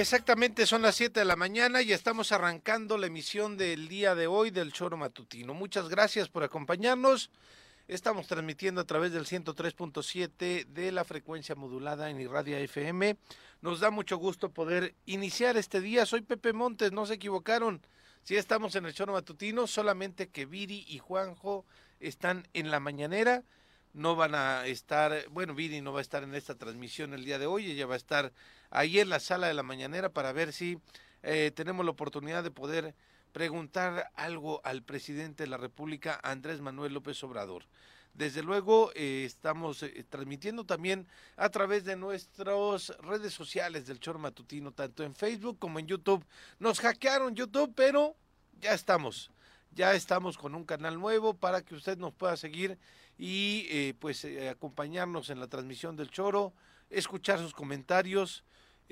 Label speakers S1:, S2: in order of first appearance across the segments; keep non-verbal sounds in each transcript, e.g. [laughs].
S1: Exactamente son las 7 de la mañana y estamos arrancando la emisión del día de hoy del Choro Matutino. Muchas gracias por acompañarnos. Estamos transmitiendo a través del 103.7 de la frecuencia modulada en Irradia FM. Nos da mucho gusto poder iniciar este día. Soy Pepe Montes, no se equivocaron. Sí estamos en el Choro Matutino, solamente que Viri y Juanjo están en la mañanera no van a estar, bueno, Viri no va a estar en esta transmisión el día de hoy, ella va a estar ahí en la sala de la mañanera para ver si eh, tenemos la oportunidad de poder preguntar algo al presidente de la República, Andrés Manuel López Obrador. Desde luego eh, estamos eh, transmitiendo también a través de nuestras redes sociales del Chor Matutino, tanto en Facebook como en YouTube. Nos hackearon YouTube, pero ya estamos. Ya estamos con un canal nuevo para que usted nos pueda seguir y eh, pues acompañarnos en la transmisión del choro, escuchar sus comentarios,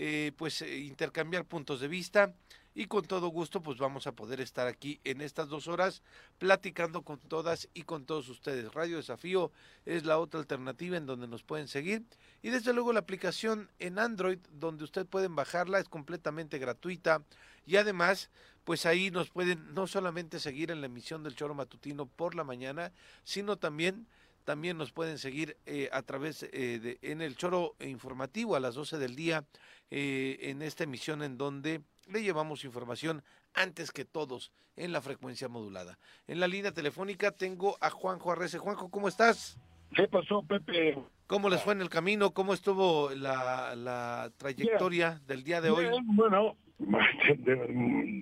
S1: eh, pues intercambiar puntos de vista y con todo gusto pues vamos a poder estar aquí en estas dos horas platicando con todas y con todos ustedes. Radio Desafío es la otra alternativa en donde nos pueden seguir y desde luego la aplicación en Android donde usted pueden bajarla es completamente gratuita y además pues ahí nos pueden no solamente seguir en la emisión del Choro Matutino por la mañana, sino también también nos pueden seguir eh, a través eh, de en el choro informativo a las 12 del día eh, en esta emisión en donde le llevamos información antes que todos en la frecuencia modulada. En la línea telefónica tengo a Juanjo Arrece. Juanjo, ¿cómo estás?
S2: ¿Qué pasó, Pepe?
S1: ¿Cómo les fue en el camino? ¿Cómo estuvo la, la trayectoria del día de hoy?
S2: Bueno, [laughs]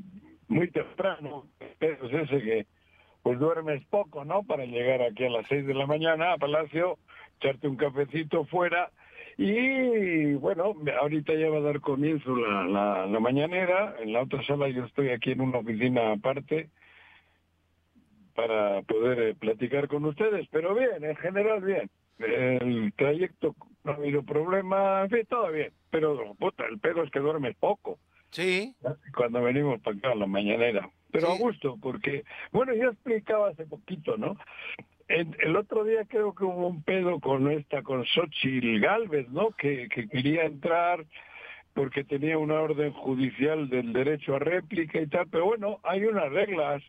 S2: muy temprano, pero ese que pues duermes poco, ¿no? Para llegar aquí a las seis de la mañana a Palacio, echarte un cafecito fuera y bueno, ahorita ya va a dar comienzo la, la, mañanera, en la otra sala yo estoy aquí en una oficina aparte para poder eh, platicar con ustedes, pero bien, en general bien. El trayecto no ha habido problema, en fin, todo bien, pero puta, el pedo es que duermes poco.
S1: Sí.
S2: Cuando venimos para acá a la mañanera pero a gusto, porque, bueno, yo explicaba hace poquito, ¿no? El, otro día creo que hubo un pedo con esta, con Xochitl Galvez, ¿no? Que, que quería entrar porque tenía una orden judicial del derecho a réplica y tal, pero bueno, hay unas reglas.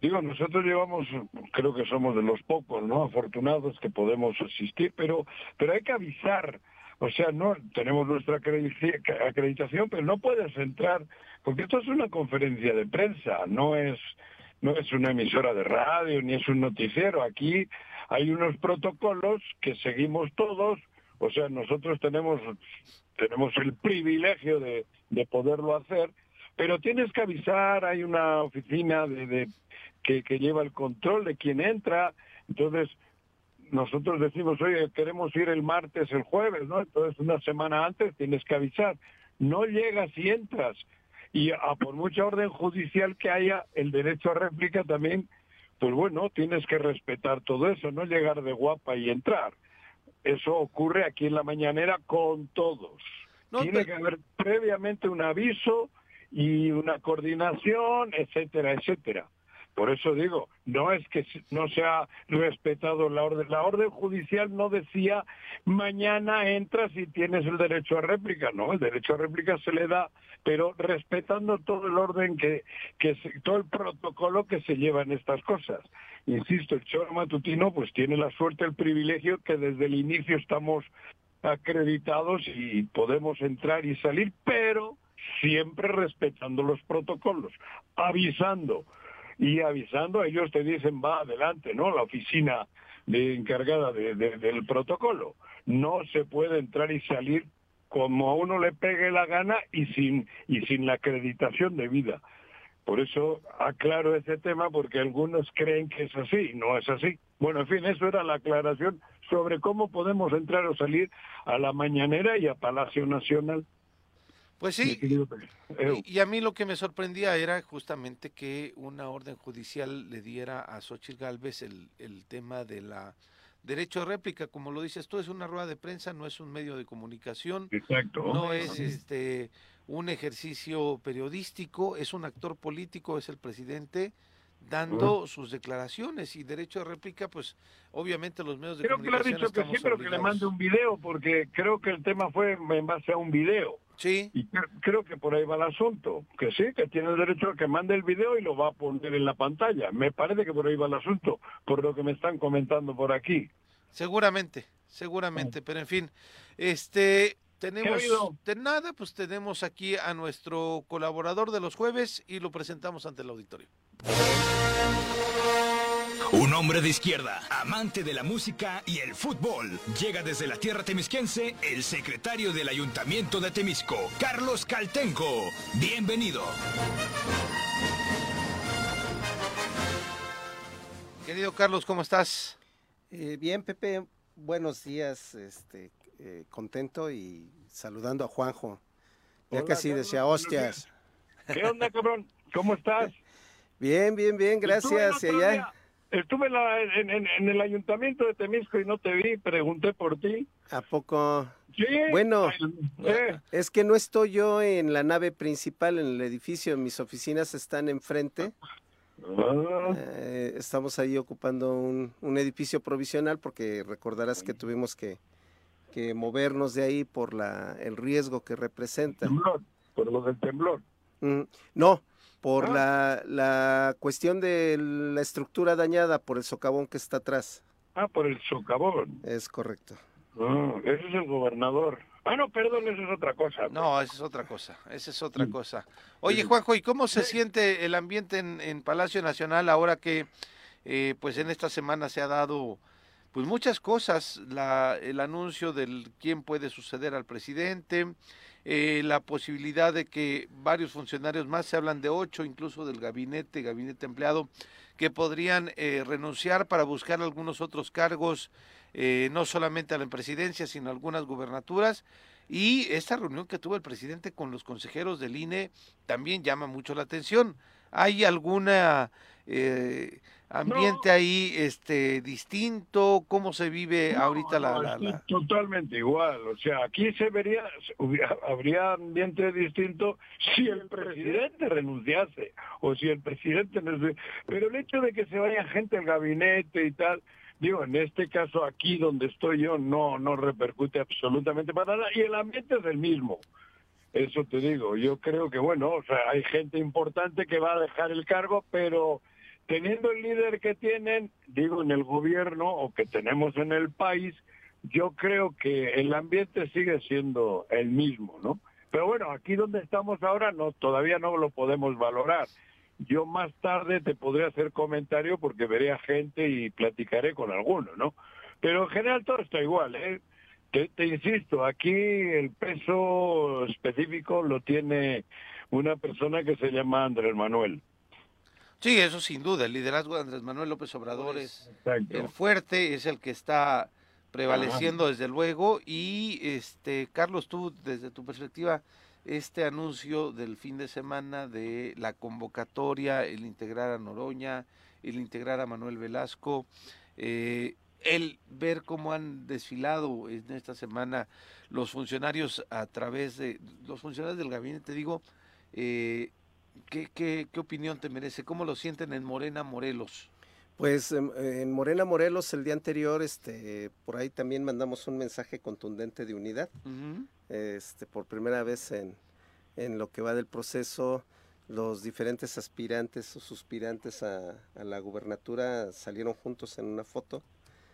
S2: Digo, nosotros llevamos, creo que somos de los pocos, ¿no? Afortunados que podemos asistir, pero, pero hay que avisar. O sea, no tenemos nuestra acreditación, pero no puedes entrar porque esto es una conferencia de prensa, no es, no es una emisora de radio ni es un noticiero. Aquí hay unos protocolos que seguimos todos, o sea, nosotros tenemos, tenemos el privilegio de, de poderlo hacer, pero tienes que avisar, hay una oficina de, de que, que lleva el control de quién entra, entonces nosotros decimos, oye, queremos ir el martes, el jueves, ¿no? Entonces una semana antes tienes que avisar. No llegas y entras. Y a por mucha orden judicial que haya, el derecho a réplica también, pues bueno, tienes que respetar todo eso, no llegar de guapa y entrar. Eso ocurre aquí en la mañanera con todos. Tiene que haber previamente un aviso y una coordinación, etcétera, etcétera. Por eso digo, no es que no se ha respetado la orden. La orden judicial no decía mañana entras y tienes el derecho a réplica. No, el derecho a réplica se le da, pero respetando todo el orden que, que todo el protocolo que se lleva en estas cosas. Insisto, el choro matutino pues tiene la suerte, el privilegio que desde el inicio estamos acreditados y podemos entrar y salir, pero siempre respetando los protocolos, avisando y avisando, ellos te dicen va adelante, ¿no? La oficina de encargada de, del protocolo. No se puede entrar y salir como a uno le pegue la gana y sin, y sin la acreditación debida. Por eso aclaro ese tema porque algunos creen que es así, no es así. Bueno, en fin, eso era la aclaración sobre cómo podemos entrar o salir a la mañanera y a Palacio Nacional.
S1: Pues sí, y, a mí lo que me sorprendía era justamente que una orden judicial le diera a Xochitl Galvez el, el tema de la derecho de réplica, como lo dices tú, es una rueda de prensa, no es un medio de comunicación,
S2: Exacto.
S1: no es. este un ejercicio periodístico, es un actor político, es el presidente dando sus declaraciones y derecho de réplica, pues obviamente los medios de
S2: creo
S1: comunicación.
S2: Creo que le ha dicho que sí, pero que le mande un video, porque creo que el tema fue en base a un video.
S1: Sí.
S2: Y creo que por ahí va el asunto. Que sí, que tiene el derecho a que mande el video y lo va a poner en la pantalla. Me parece que por ahí va el asunto, por lo que me están comentando por aquí.
S1: Seguramente, seguramente, pero en fin, este tenemos de nada, pues tenemos aquí a nuestro colaborador de los jueves y lo presentamos ante el auditorio.
S3: Un hombre de izquierda, amante de la música y el fútbol. Llega desde la tierra temisquense el secretario del Ayuntamiento de Temisco, Carlos Caltenco. Bienvenido.
S1: Querido Carlos, ¿cómo estás?
S4: Eh, bien, Pepe. Buenos días. Este, eh, contento y saludando a Juanjo. Ya casi decía hostias.
S2: ¿Qué onda, cabrón? ¿Cómo estás? [laughs]
S4: Bien, bien, bien, gracias.
S2: Allá... Estuve en, el ayuntamiento de Temisco y no te vi, pregunté por ti.
S4: ¿A poco?
S2: Sí.
S4: Bueno, eh. es que no estoy yo en la nave principal, en el edificio, mis oficinas están enfrente. Ah. Eh, estamos ahí ocupando un, edificio provisional porque recordarás que tuvimos que, que movernos de ahí por la, el riesgo que representa.
S2: por lo del temblor.
S4: Mm, no, por ah. la, la cuestión de la estructura dañada por el socavón que está atrás.
S2: Ah, por el socavón.
S4: Es correcto.
S2: Ah, ese es el gobernador. Ah, no, perdón, esa es otra cosa.
S1: No, esa es otra cosa, esa es otra cosa. Oye, Juanjo, ¿y cómo se siente el ambiente en, en Palacio Nacional ahora que, eh, pues en esta semana se ha dado, pues muchas cosas, la, el anuncio del quién puede suceder al presidente, eh, la posibilidad de que varios funcionarios más, se hablan de ocho, incluso del gabinete, gabinete empleado, que podrían eh, renunciar para buscar algunos otros cargos, eh, no solamente a la presidencia, sino algunas gubernaturas. Y esta reunión que tuvo el presidente con los consejeros del INE también llama mucho la atención. ¿Hay alguna eh, ambiente ahí este distinto? ¿Cómo se vive ahorita la,
S2: Totalmente igual. O sea, aquí se vería, habría ambiente distinto si el presidente renunciase o si el presidente... Pero el hecho de que se vaya gente al gabinete y tal... Digo, en este caso aquí donde estoy yo no no repercute absolutamente para nada y el ambiente es el mismo. Eso te digo, yo creo que bueno, o sea, hay gente importante que va a dejar el cargo, pero teniendo el líder que tienen, digo, en el gobierno o que tenemos en el país, yo creo que el ambiente sigue siendo el mismo, ¿no? Pero bueno, aquí donde estamos ahora no todavía no lo podemos valorar. Yo más tarde te podré hacer comentario porque veré a gente y platicaré con alguno, ¿no? Pero en general todo está igual, ¿eh? Te, te insisto, aquí el peso específico lo tiene una persona que se llama Andrés Manuel.
S1: Sí, eso sin duda. El liderazgo de Andrés Manuel López Obrador es el fuerte, es el que está prevaleciendo desde luego. Y este Carlos, tú desde tu perspectiva, este anuncio del fin de semana de la convocatoria, el integrar a Noroña, el integrar a Manuel Velasco, eh, el ver cómo han desfilado en esta semana los funcionarios a través de los funcionarios del gabinete, digo, eh, ¿qué, qué, qué opinión te merece? ¿Cómo lo sienten en Morena Morelos?
S4: Pues em, en Morena Morelos el día anterior, este, por ahí también mandamos un mensaje contundente de unidad. Este, por primera vez en, en, lo que va del proceso, los diferentes aspirantes o suspirantes a, a la gubernatura salieron juntos en una foto.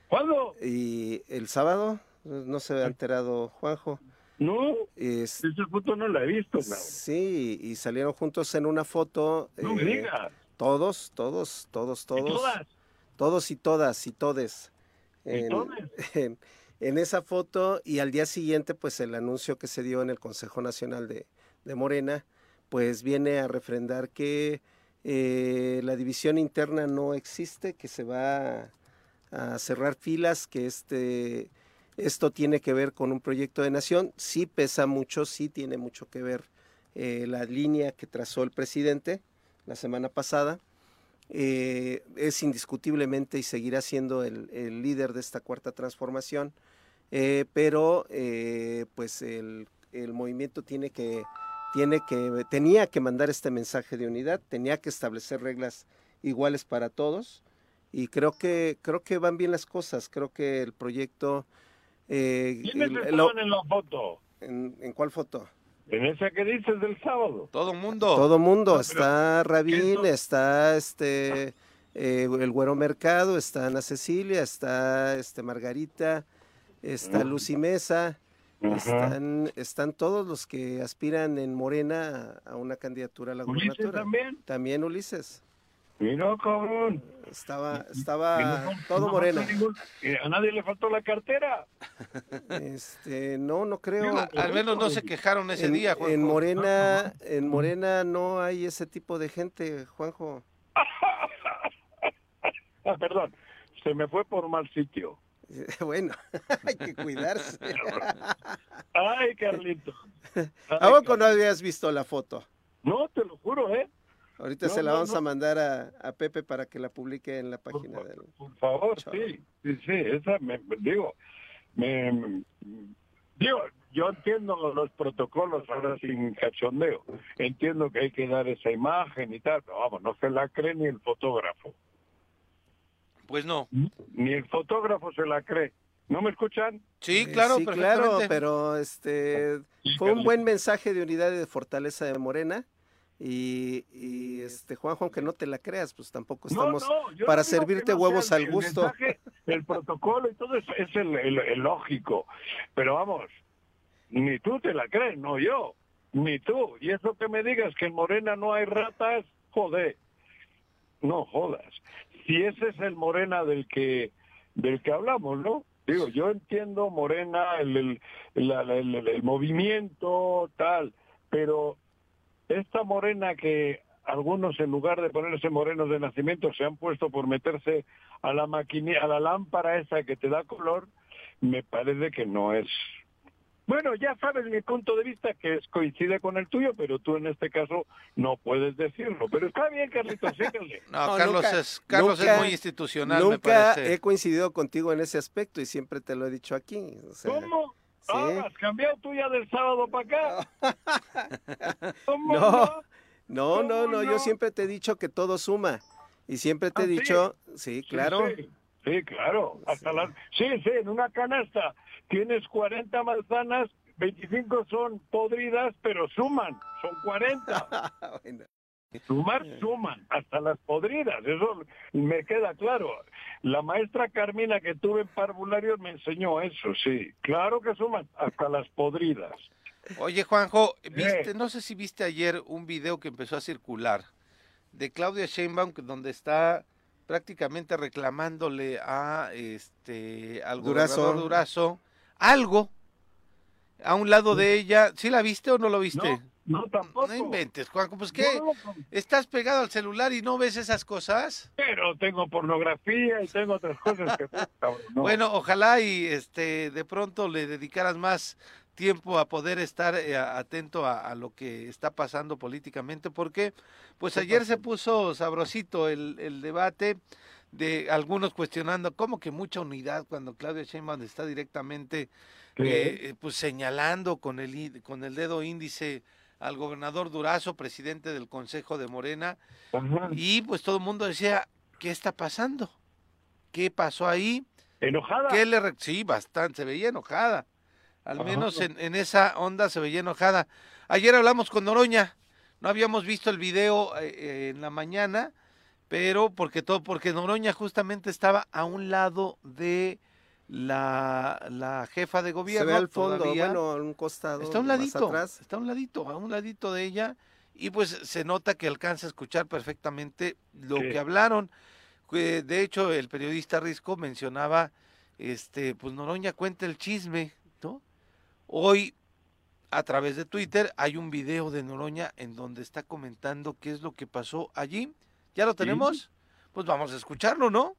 S2: ¿Cuándo?
S4: Y el sábado, no se ha enterado Juanjo.
S2: No, esa foto no la he visto.
S4: Sí, y salieron juntos en una foto.
S2: No me eh,
S4: Todos, todos, todos, todos. Todos y todas y todes. [laughs] En, en, esa foto y al día siguiente, pues el anuncio que se dio en el Consejo Nacional de, de Morena, pues viene a refrendar que eh, la división interna no existe, que se va a cerrar filas, que este, esto tiene que ver con un proyecto de nación, sí pesa mucho, sí tiene mucho que ver eh, la línea que trazó el presidente la semana pasada. Eh, es indiscutiblemente y seguirá siendo el, líder de esta cuarta transformación, eh, pero pues el, el, movimiento tiene que, tiene que, tenía que mandar este mensaje de unidad, tenía que establecer reglas iguales para todos y creo que creo que van bien las cosas creo que el proyecto
S2: eh, ¿Quiénes estaban en la foto?
S4: ¿En, cuál foto?
S2: En esa que dices del sábado.
S1: Todo mundo.
S4: Todo mundo. está Rabín, está este eh, el Güero Mercado, está Ana Cecilia, está este Margarita, está Lucy Mesa. Están, están todos los que aspiran en Morena a una candidatura a la
S2: ¿Ulises también?
S4: También Ulises.
S2: Mira, cabrón.
S4: Estaba, estaba todo morena.
S2: a nadie le faltó la cartera.
S4: Este, no, no creo.
S1: al menos no se quejaron ese día,
S4: Juanjo. En Morena, [laughs] en Morena no hay ese tipo de gente, Juanjo. [laughs]
S2: ah, perdón, se me fue por mal sitio. [laughs]
S4: Bueno, hay que cuidarse.
S2: Ay, Carlito.
S4: ¿A poco no habías visto la foto?
S2: No, te lo juro, ¿eh?
S4: Ahorita se la vamos a mandar a, Pepe para que la publique en la página
S2: por,
S4: del.
S2: Por favor, sí, sí, sí, esa me, digo, me, digo, yo entiendo los protocolos ahora sin cachondeo, entiendo que hay que dar esa imagen y tal, pero vamos, no se la cree ni el fotógrafo.
S1: Pues no.
S2: Ni el fotógrafo se la cree. ¿No me escuchan?
S1: Sí, claro,
S4: sí, claro, pero este fue un buen mensaje de unidad y de fortaleza de Morena y, este Juanjo, aunque no te la creas, pues tampoco estamos para servirte huevos al gusto.
S2: El, protocolo y todo eso es el, lógico. Pero vamos, ni tú te la crees, no yo, ni tú. Y eso que me digas que en Morena no hay ratas, joder, no jodas. Si ese es el Morena del que del que hablamos, ¿no? Digo, yo entiendo Morena, el, el movimiento, tal, pero esta morena que algunos en lugar de ponerse morenos de nacimiento se han puesto por meterse a la maquinilla, a la lámpara esa que te da color, me parece que no es. Bueno, ya sabes mi punto de vista que es, coincide con el tuyo, pero tú en este caso no puedes decirlo. Pero está bien, Carlitos, [laughs] síguele.
S1: No, Carlos, es, Carlos es muy institucional,
S4: nunca
S1: me
S4: he coincidido contigo en ese aspecto y siempre te lo he dicho aquí.
S2: ¿Cómo? Ah, ¿has cambiado tuya del sábado para acá? [laughs]
S4: no, no, no, no, yo siempre te he dicho que todo suma. Y siempre te he ¿Ah, dicho, sí, claro.
S2: Sí, claro. Hasta las... Sí, sí, en una canasta tienes 40 manzanas, 25 son podridas, pero suman, son 40. [laughs] bueno. Sumar suman, hasta las podridas, eso me queda claro. La maestra Carmina que tuve en parvularios me enseñó eso, sí. Claro que suman, hasta las podridas.
S1: Oye, Juanjo, ¿viste, no sé si viste ayer un video que empezó a circular de Claudia Sheinbaum donde está prácticamente reclamándole a este al Durazo. Durazo algo a un lado de ella. ¿Sí la viste o no lo viste?
S2: No, tampoco.
S1: No inventes, Juanjo. Pues qué, ¿estás pegado al celular y no ves esas cosas?
S2: Pero tengo pornografía y tengo otras cosas que...
S1: Bueno, ojalá y este de pronto le dedicaras más tiempo a poder estar eh, atento a, lo que está pasando políticamente, porque pues ayer se puso sabrosito el, el debate de algunos cuestionando cómo que mucha unidad cuando Claudia Sheinbaum está directamente eh, pues señalando con el con el dedo índice al gobernador Durazo, presidente del Consejo de Morena, y pues todo el mundo decía, ¿qué está pasando? ¿Qué pasó ahí?
S2: ¿Enojada?
S1: ¿Qué le sí, bastante, se veía enojada. Al menos en, en, esa onda se veía enojada. Ayer hablamos con Noroña, no habíamos visto el video eh, en la mañana, pero porque todo, porque Noroña justamente estaba a un lado de la, la jefa de gobierno.
S4: Se ve al fondo, bueno, a un costado.
S1: Está a un ladito, está a un ladito, a un ladito de ella, y pues se nota que alcanza a escuchar perfectamente lo que hablaron. De hecho, el periodista Risco mencionaba, este, pues Noroña cuenta el chisme, ¿no? Hoy, a través de Twitter, hay un video de Noroña en donde está comentando qué es lo que pasó allí. ¿Ya lo tenemos? Pues vamos a escucharlo, ¿no?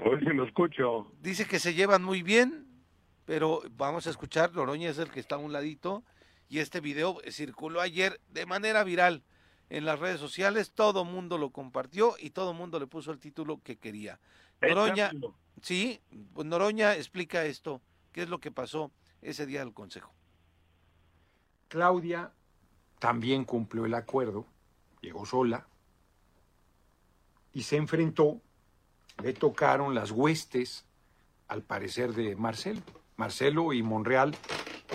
S2: Hoy sí lo escucho.
S1: Dice que se llevan muy bien, pero vamos a escuchar, Noroña es el que está a un ladito, y este video circuló ayer de manera viral en las redes sociales, todo mundo lo compartió y todo mundo le puso el título que quería. Noroña, sí, Noroña explica esto, qué es lo que pasó ese día del Consejo.
S5: Claudia también cumplió el acuerdo, llegó sola y se enfrentó le tocaron las huestes, al parecer, de Marcelo. Marcelo y Monreal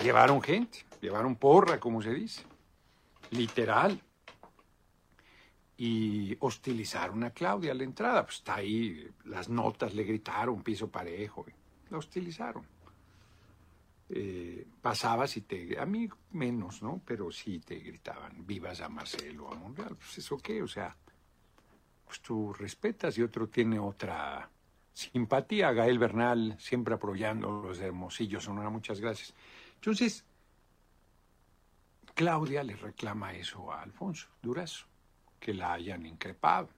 S5: llevaron gente, llevaron porra, como se dice, literal. Y hostilizaron a Claudia a la entrada. Pues está ahí, las notas le gritaron, piso parejo, la hostilizaron. Eh, pasabas y te, a mí menos, ¿no? Pero sí te gritaban, vivas a Marcelo, a Monreal. Pues eso qué, o sea, pues tú respetas y otro tiene otra simpatía. Gael Bernal, siempre apoyando los de Sonora, muchas gracias. Entonces, Claudia le reclama eso a Alfonso Durazo, que la hayan increpado,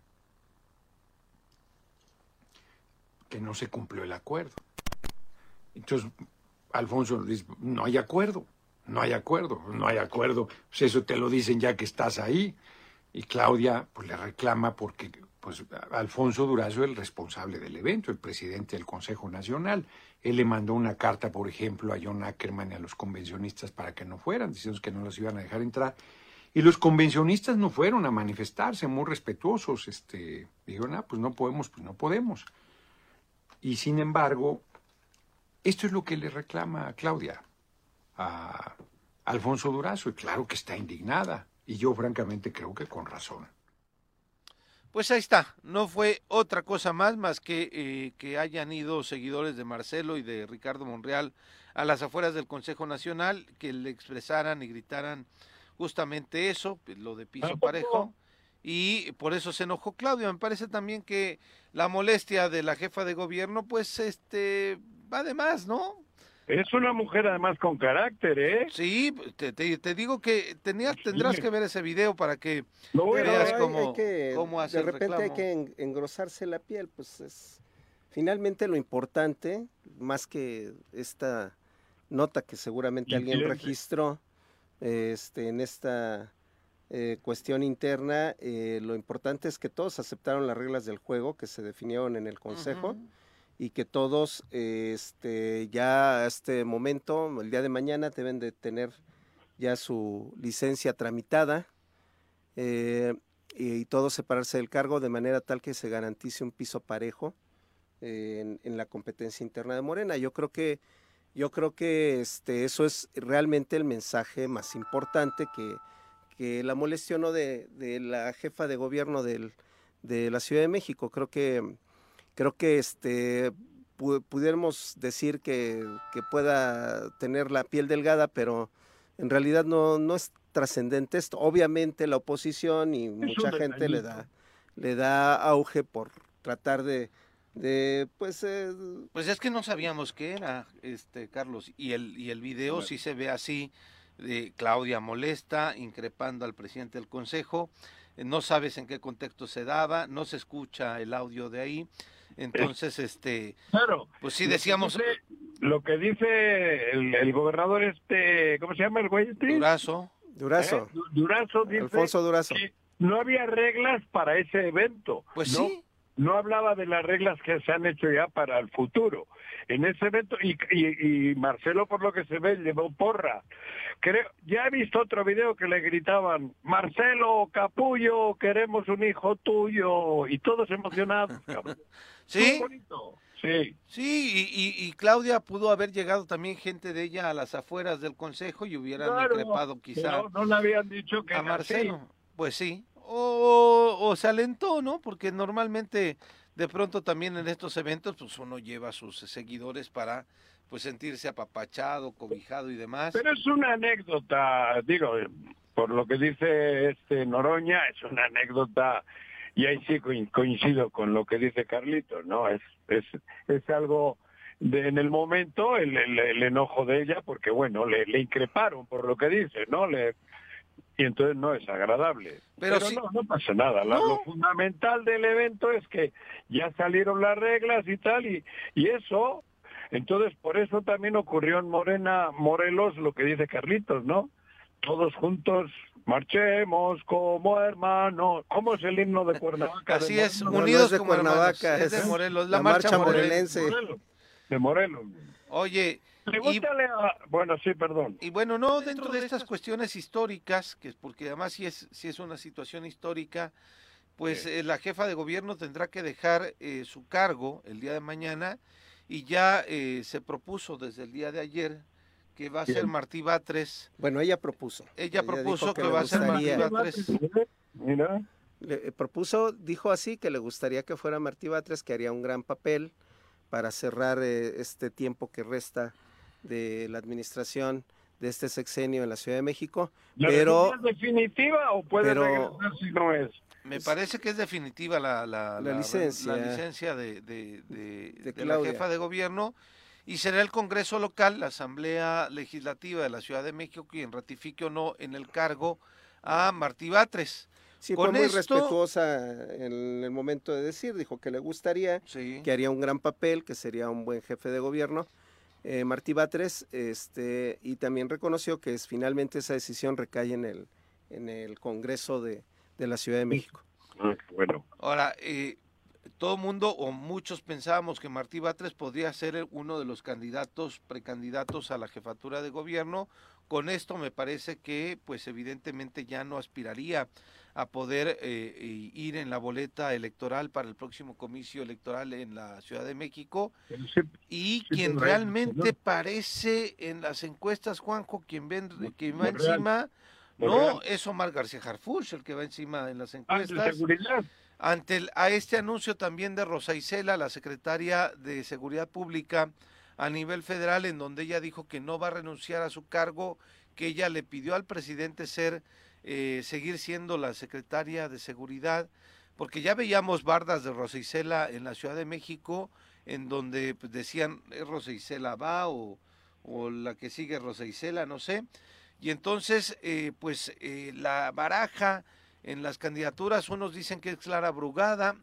S5: que no se cumplió el acuerdo. Entonces, Alfonso dice, no hay acuerdo, no hay acuerdo, no hay acuerdo. Pues eso te lo dicen ya que estás ahí. Y Claudia pues le reclama porque pues Alfonso Durazo es el responsable del evento, el presidente del Consejo Nacional. Él le mandó una carta, por ejemplo, a John Ackerman y a los convencionistas para que no fueran, diciendo que no los iban a dejar entrar. Y los convencionistas no fueron a manifestarse, muy respetuosos. Este, dijeron, ah, pues no podemos, pues no podemos. Y sin embargo, esto es lo que le reclama a Claudia, a Alfonso Durazo, y claro que está indignada. Y yo francamente creo que con razón.
S1: Pues ahí está, no fue otra cosa más más que eh, que hayan ido seguidores de Marcelo y de Ricardo Monreal a las afueras del Consejo Nacional, que le expresaran y gritaran justamente eso, lo de piso parejo, y por eso se enojó Claudio. Me parece también que la molestia de la jefa de gobierno, pues este va de más, ¿no?
S2: Es una mujer además con carácter, ¿eh?
S1: Sí, te, te, digo que tenías, tendrás que ver ese video para que veas cómo, cómo hacer
S4: De repente hay que engrosarse la piel, pues es finalmente lo importante, más que esta nota que seguramente alguien registró este, en esta eh, cuestión interna, eh, lo importante es que todos aceptaron las reglas del juego que se definieron en el Consejo y que todos este, ya a este momento, el día de mañana, deben de tener ya su licencia tramitada eh, y, todos separarse del cargo de manera tal que se garantice un piso parejo en, la competencia interna de Morena. Yo creo que yo creo que este, eso es realmente el mensaje más importante que, que la molestia no de, de, la jefa de gobierno del, de la Ciudad de México. Creo que creo que este pudiéramos decir que, pueda tener la piel delgada, pero en realidad no, no es trascendente esto. Obviamente la oposición y mucha gente le da, le da auge por tratar de, de pues eh,
S1: pues es que no sabíamos qué era este Carlos y el y el video sí se ve así Claudia molesta, increpando al presidente del Consejo. no sabes en qué contexto se daba, no se escucha el audio de ahí. Entonces, este,
S2: claro,
S1: pues sí decíamos...
S2: Lo que dice, el, gobernador este, ¿cómo se llama el güey este?
S1: Durazo.
S4: Durazo.
S2: ¿Eh? Durazo dice
S4: Alfonso Durazo.
S2: Que no había reglas para ese evento.
S1: Pues
S2: sí. No hablaba de las reglas que se han hecho ya para el futuro. En ese evento, y, y, y Marcelo, por lo que se ve, llevó porra. Creo, ya he visto otro video que le gritaban, Marcelo, capullo, queremos un hijo tuyo, y todos emocionados. [laughs]
S1: ¿Sí?
S2: Sí.
S1: Sí, y, y, Claudia pudo haber llegado también gente de ella a las afueras del consejo y hubieran increpado quizá.
S2: No, le habían dicho que
S1: a Marcelo. Pues sí. O, o se alentó, ¿no? Porque normalmente de pronto también en estos eventos pues uno lleva a sus seguidores para pues sentirse apapachado, cobijado y demás.
S2: Pero es una anécdota, digo, por lo que dice este Noroña, es una anécdota y ahí sí coincido con lo que dice Carlito, ¿no? Es, es, es algo de, en el momento, el, el, enojo de ella, porque bueno, le, le increparon por lo que dice, ¿no? Le, y entonces no es agradable. Pero, no, no pasa nada. Lo fundamental del evento es que ya salieron las reglas y tal, y, y eso, entonces por eso también ocurrió en Morena, Morelos, lo que dice Carlitos, ¿no? Todos juntos Marchemos como hermanos. ¿Cómo es el himno de Cuernavaca?
S1: Así es, unidos de como Cuernavaca, es de Morelos, la, marcha, morelense.
S2: De Morelos.
S1: Oye,
S2: y, bueno, sí, perdón.
S1: Y bueno, no dentro de estas cuestiones históricas, que porque además si es si es una situación histórica, pues eh, la jefa de gobierno tendrá que dejar eh, su cargo el día de mañana y ya eh, se propuso desde el día de ayer que va a ser Martí Batres.
S4: Bueno, ella propuso.
S1: Ella, propuso que, va a ser Martí Batres.
S4: Mira. Le, eh, propuso, dijo así, que le gustaría que fuera Martí Batres, que haría un gran papel para cerrar eh, este tiempo que resta de la administración de este sexenio en la Ciudad de México.
S2: ¿La
S4: pero
S2: es definitiva o puede regresar si no es?
S1: Me parece que es definitiva la, la,
S4: licencia,
S1: la licencia de, de, de la jefa de gobierno y será el Congreso local, la Asamblea Legislativa de la Ciudad de México, quien ratifique o no en el cargo a Martí Batres.
S4: Sí, fue muy respetuosa en el momento de decir, dijo que le gustaría, que haría un gran papel, que sería un buen jefe de gobierno. Eh, Martí Batres, este, y también reconoció que es, finalmente esa decisión recae en el, en el Congreso de, de la Ciudad de México.
S2: Ah, bueno.
S1: Ahora, eh, todo mundo o muchos pensábamos que Martí Batres podría ser uno de los candidatos, precandidatos a la jefatura de gobierno. Con esto me parece que, pues evidentemente ya no aspiraría a poder eh, ir en la boleta electoral para el próximo comicio electoral en la Ciudad de México. y quien realmente parece en las encuestas, Juanjo, quien, ven, quien va encima, no es Omar García Harfuch el que va encima en las ah, encuestas. Ante a este anuncio también de Rosa Isela, la secretaria de Seguridad Pública a nivel federal, en donde ella dijo que no va a renunciar a su cargo, que ella le pidió al presidente ser, eh, seguir siendo la secretaria de Seguridad, porque ya veíamos bardas de Rosa Isela en la Ciudad de México, en donde pues, decían, Rosa Isela va o, o, la que sigue Rosa Isela, no sé. Y entonces, eh, pues eh, la baraja en las candidaturas, unos dicen que es Clara Brugada,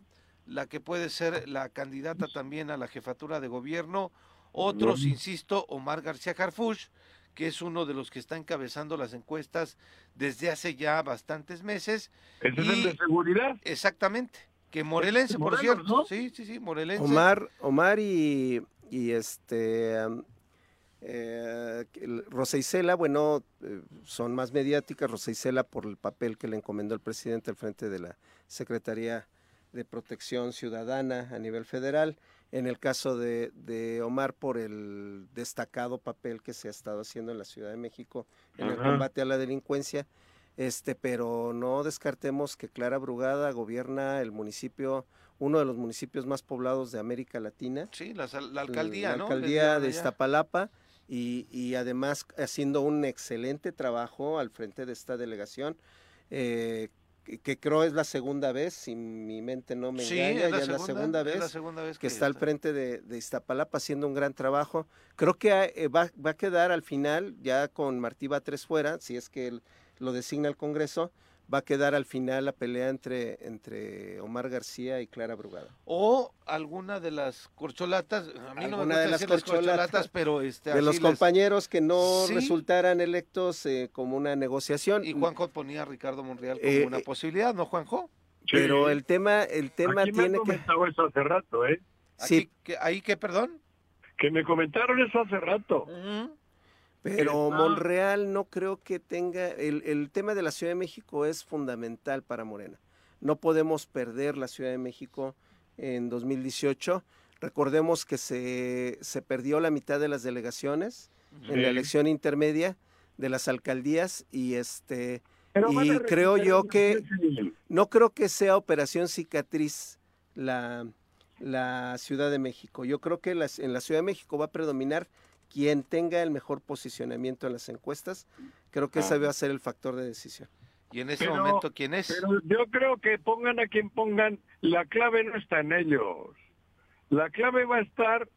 S1: la que puede ser la candidata también a la jefatura de gobierno. Otros, insisto, Omar García Harfuch, que es uno de los que está encabezando las encuestas desde hace ya bastantes meses.
S2: ¿Es el de seguridad?
S1: Exactamente. Que morelense, por cierto. Sí, sí, sí, morelense.
S4: Omar, Omar y, y este eh, Rosa Isela, bueno, eh, son más mediáticas. Rosa Isela por el papel que le encomendó el presidente al frente de la Secretaría de Protección Ciudadana a nivel federal. En el caso de, Omar, por el destacado papel que se ha estado haciendo en la Ciudad de México en el combate a la delincuencia. Este, pero no descartemos que Clara Brugada gobierna el municipio, uno de los municipios más poblados de América Latina.
S1: Sí, la, alcaldía,
S4: la alcaldía de Iztapalapa y, además haciendo un excelente trabajo al frente de esta delegación. Eh, que, creo es la segunda vez, si mi mente no me engaña, ya es la segunda vez, que, está al frente de, de, Iztapalapa haciendo un gran trabajo. Creo que eh, va, va, a quedar al final, ya con Martí Batres fuera, si es que lo designa el Congreso, va a quedar al final la pelea entre, entre Omar García y Clara Brugada.
S1: O alguna de las corcholatas, a mí no me de las corcholatas, pero este,
S4: de los compañeros que no resultaran electos eh, como una negociación.
S1: Y Juanjo ponía a Ricardo Monreal como eh, una eh, posibilidad, ¿no, Juanjo?
S4: Pero el tema, el tema
S2: Aquí
S4: tiene
S2: me que. eso hace rato, ¿eh?
S1: Sí. ¿Ahí qué, perdón?
S2: Que me comentaron eso hace rato.
S4: Pero Monreal no creo que tenga, el, el, tema de la Ciudad de México es fundamental para Morena. No podemos perder la Ciudad de México en 2018. Recordemos que se, se perdió la mitad de las delegaciones en la elección intermedia de las alcaldías y este y creo yo que no creo que sea operación cicatriz la, la Ciudad de México. Yo creo que en la Ciudad de México va a predominar quien tenga el mejor posicionamiento en las encuestas, creo que ese va a ser el factor de decisión.
S1: ¿Y en ese momento quién es?
S2: Pero yo creo que pongan a quien pongan, la clave no está en ellos. La clave va a estar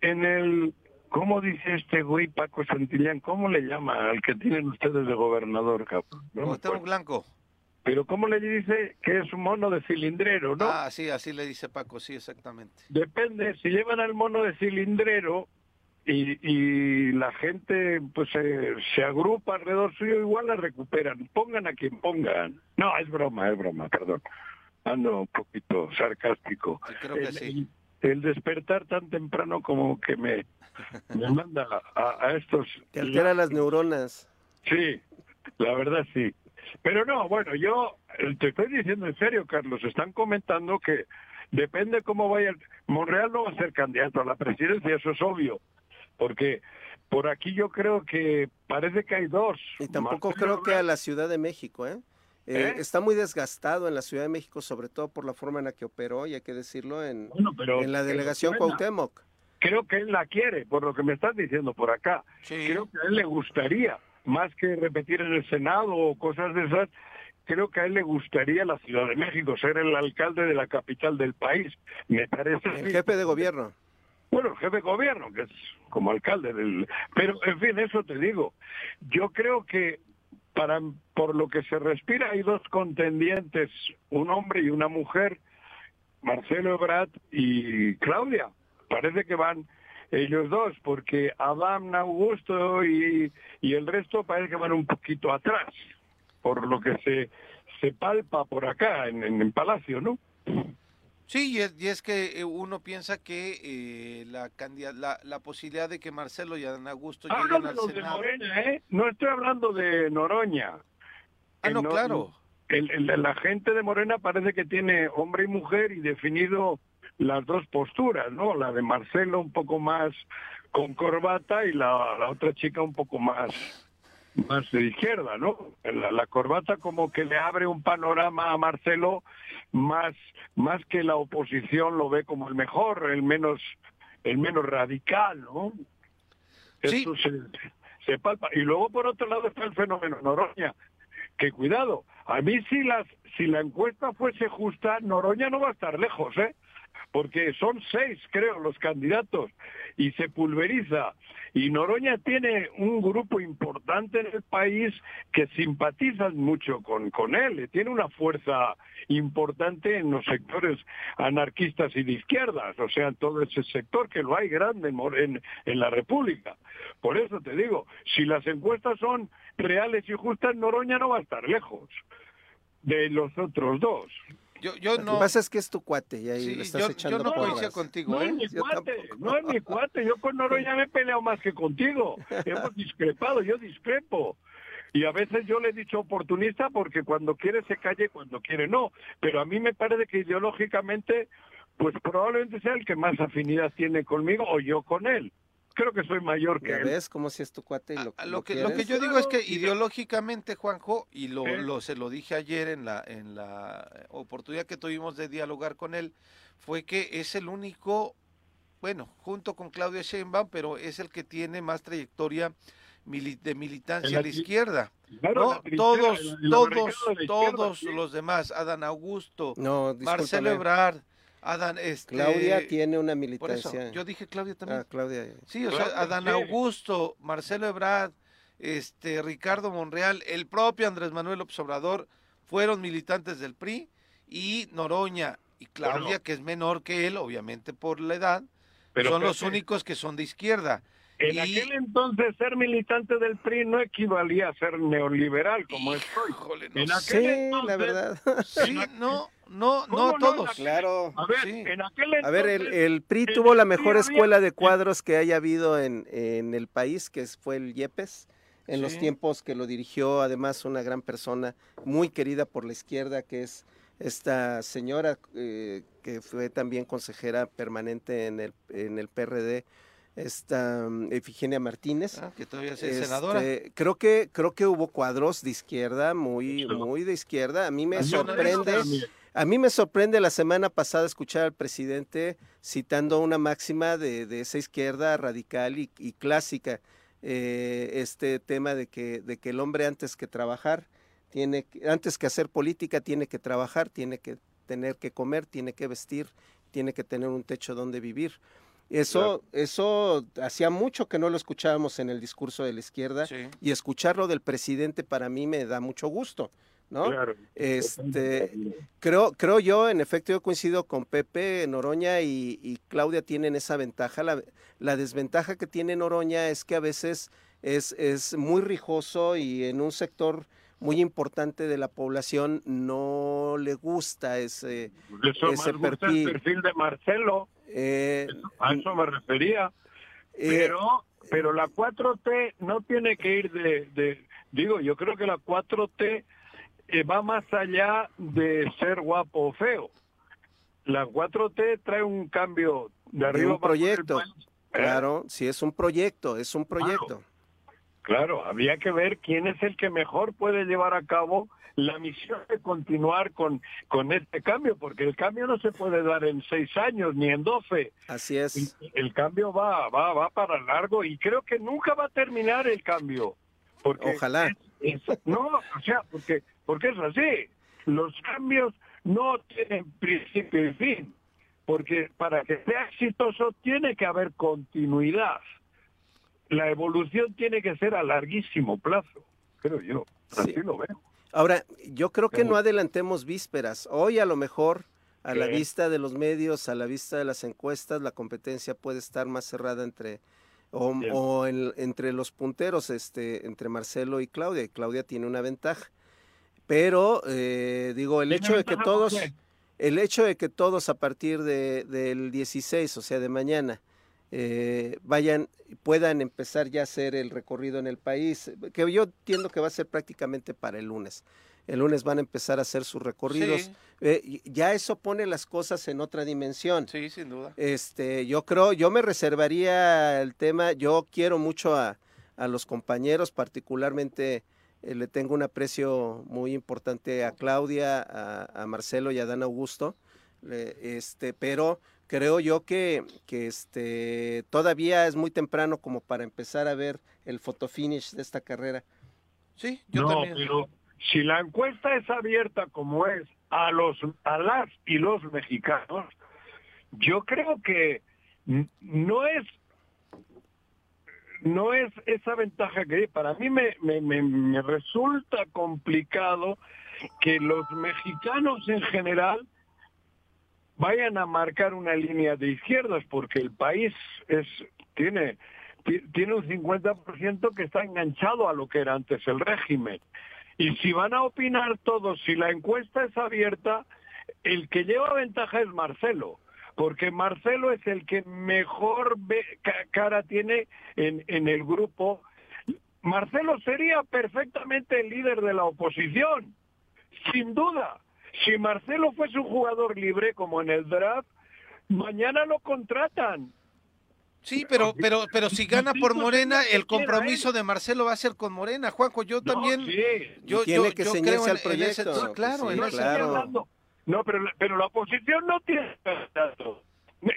S2: en el, ¿cómo dice este güey Paco Santillán? ¿Cómo le llama al que tienen ustedes de gobernador, cabrón?
S1: No Blanco.
S2: Pero ¿cómo le dice que es un mono de cilindrero, no?
S1: Ah, sí, así le dice Paco, sí, exactamente.
S2: Depende, si llevan al mono de cilindrero, y, y la gente pues se, agrupa alrededor suyo, igual la recuperan, pongan a quien pongan. No, es broma, es broma, perdón. Ando un poquito sarcástico.
S1: creo que
S2: el,
S1: sí.
S2: el, despertar tan temprano como que me, me manda a, estos...
S4: Te altera las neuronas.
S2: Sí, la verdad sí. Pero no, bueno, yo te estoy diciendo en serio, Carlos, están comentando que depende cómo vaya. Monreal no va a ser candidato a la presidencia, eso es obvio porque por aquí yo creo que parece que hay dos.
S4: Y tampoco creo que a la Ciudad de México, ¿eh? ¿eh? ¿eh? Está muy desgastado en la Ciudad de México, sobre todo por la forma en la que operó, y hay que decirlo, en, en la delegación Cuauhtémoc.
S2: Creo que él la quiere, por lo que me estás diciendo por acá. Creo que a él le gustaría, más que repetir en el Senado o cosas de esas, creo que a él le gustaría la Ciudad de México, ser el alcalde de la capital del país. Me parece.
S4: El jefe de gobierno.
S2: Bueno, el jefe de gobierno, que es como alcalde del... Pero, en fin, eso te digo. Yo creo que para por lo que se respira hay dos contendientes, un hombre y una mujer, Marcelo Ebrard y Claudia. Parece que van ellos dos, porque Adam Augusto y, y el resto parece que van un poquito atrás, por lo que se, se palpa por acá en, en, en Palacio, ¿no?
S1: Sí, y es, que eh, uno piensa que eh, la, la, la posibilidad de que Marcelo y Adán Augusto lleguen al Senado...
S2: ¿eh? No estoy hablando de Noroña.
S1: Ah, no, claro.
S2: El, la gente de Morena parece que tiene hombre y mujer y definido las dos posturas, ¿no? La de Marcelo un poco más con corbata y la, la otra chica un poco más más de izquierda, ¿no? La, corbata como que le abre un panorama a Marcelo más, más que la oposición lo ve como el mejor, el menos, el menos radical, ¿no? Eso se, se palpa. Y luego por otro lado está el fenómeno Noroña, que cuidado, a mí si las, si la encuesta fuese justa, Noroña no va a estar lejos, ¿eh? Porque son seis, creo, los candidatos, y se pulveriza. Y Noroña tiene un grupo importante en el país que simpatizan mucho con, con él, tiene una fuerza importante en los sectores anarquistas y de izquierdas, o sea, en todo ese sector que lo hay grande en, en la República. Por eso te digo, si las encuestas son reales y justas, Noroña no va a estar lejos de los otros dos.
S1: Yo, yo no.
S4: Lo que pasa es que es tu cuate y ahí estás yo, echando
S1: Yo no coincido contigo,
S2: no
S1: ¿eh?
S2: Es mi cuate, no es mi cuate, yo con Noroña me he peleado más que contigo. Hemos [laughs] discrepado, yo discrepo. Y a veces yo le he dicho oportunista porque cuando quiere se calle, cuando quiere no. Pero a mí me parece que ideológicamente, pues probablemente sea el que más afinidad tiene conmigo o yo con él creo que soy mayor que él.
S4: ves cómo si es tu cuate y lo,
S1: lo, que lo que yo digo es que ideológicamente Juanjo y lo, lo se lo dije ayer en la en la oportunidad que tuvimos de dialogar con él fue que es el único bueno junto con Claudia Sheinbaum pero es el que tiene más trayectoria de militancia a la izquierda. ¿no? todos, todos, todos los demás, Adán Augusto, Marcelo Ebrard, Adán, este,
S4: Claudia tiene una militancia.
S1: yo dije Claudia también.
S4: Ah, Claudia.
S1: Sí, o sea, Adán Augusto, Marcelo Ebrard, este, Ricardo Monreal, el propio Andrés Manuel Obrador fueron militantes del PRI y Noroña y Claudia, que es menor que él, obviamente por la edad, pero son los únicos que son de izquierda.
S2: En aquel entonces ser militante del PRI no equivalía a ser neoliberal como estoy.
S4: en aquel sí, la verdad. [laughs]
S1: Sí, no, no, no todos.
S4: claro. A ver, en aquel entonces, a ver el, PRI tuvo la mejor escuela de cuadros que haya habido en, en el país, que fue el Yepes en los tiempos que lo dirigió además una gran persona muy querida por la izquierda que es esta señora eh, que fue también consejera permanente en el, en el PRD esta mm, Efigenia Martínez.
S1: Ah, que todavía es senadora.
S4: Este, creo que creo que hubo cuadros de izquierda muy muy de izquierda. A mí me sorprende a mí me sorprende la semana pasada escuchar al presidente citando una máxima de, de esa izquierda radical y, y clásica eh, este tema de que, de que el hombre antes que trabajar, tiene, antes que hacer política, tiene que trabajar, tiene que tener que comer, tiene que vestir, tiene que tener un techo donde vivir. Eso, eso hacía mucho que no lo escuchábamos en el discurso de la izquierda y escucharlo del presidente para mí me da mucho gusto. ¿no? Este, creo, creo yo, en efecto, yo coincido con Pepe, Noroña y, Claudia tienen esa ventaja. La, desventaja que tiene Noroña es que a veces es, es muy rijoso y en un sector muy importante de la población no le gusta ese, ese perfil
S2: de Marcelo. Eh, a eso me refería. Eh, pero, pero la 4T no tiene que ir de, de, digo, yo creo que la 4T eh, va más allá de ser guapo o feo. La 4T trae un cambio de arriba.
S4: un proyecto. ¿eh? Claro, si es un proyecto, es un proyecto.
S2: Claro. Había que ver quién es el que mejor puede llevar a cabo la misión de continuar con, con este cambio, porque el cambio no se puede dar en seis años ni en doce.
S4: Así es.
S2: El, cambio va, va, va para largo y creo que nunca va a terminar el cambio. Porque
S4: Ojalá.
S2: no, o sea, porque porque es así. Los cambios no tienen principio y fin, porque para que sea exitoso tiene que haber continuidad. La evolución tiene que ser a larguísimo plazo, creo yo. Así lo veo.
S4: Ahora, yo creo que no adelantemos vísperas. Hoy a lo mejor, a la vista de los medios, a la vista de las encuestas, la competencia puede estar más cerrada entre o, entre los punteros, este, entre Marcelo y Claudia. Y Claudia tiene una ventaja. Pero, eh, digo, el hecho de que todos, el hecho de que todos a partir de, del 16, o sea, de mañana, eh, vayan, puedan empezar ya a hacer el recorrido en el país, que yo entiendo que va a ser prácticamente para el lunes. El lunes van a empezar a hacer sus recorridos. Eh, ya eso pone las cosas en otra dimensión.
S1: Sí, sin duda.
S4: Este, yo creo, yo me reservaría el tema, yo quiero mucho a, a los compañeros, particularmente eh, le tengo un aprecio muy importante a Claudia, a, Marcelo y a Dan Augusto, este, pero creo yo que, que este, todavía es muy temprano como para empezar a ver el fotofinish de esta carrera.
S1: Sí, yo no,
S2: Pero si la encuesta es abierta como es a los a las y los mexicanos, yo creo que no es no es esa ventaja que para mí me, me, me, resulta complicado que los mexicanos en general vayan a marcar una línea de izquierdas porque el país es tiene tiene un 50% que está enganchado a lo que era antes el régimen. Y si van a opinar todos, si la encuesta es abierta, el que lleva ventaja es Marcelo porque Marcelo es el que mejor cara tiene en, en el grupo. Marcelo sería perfectamente el líder de la oposición, sin duda. Si Marcelo fuese un jugador libre como en el draft, mañana lo contratan.
S1: Sí, pero pero pero si gana por Morena, el compromiso de Marcelo va a ser con Morena. Juanjo, yo también
S4: yo, tiene que ceñirse al proyecto.
S1: claro,
S4: claro.
S2: No, pero, pero la oposición no tiene candidato.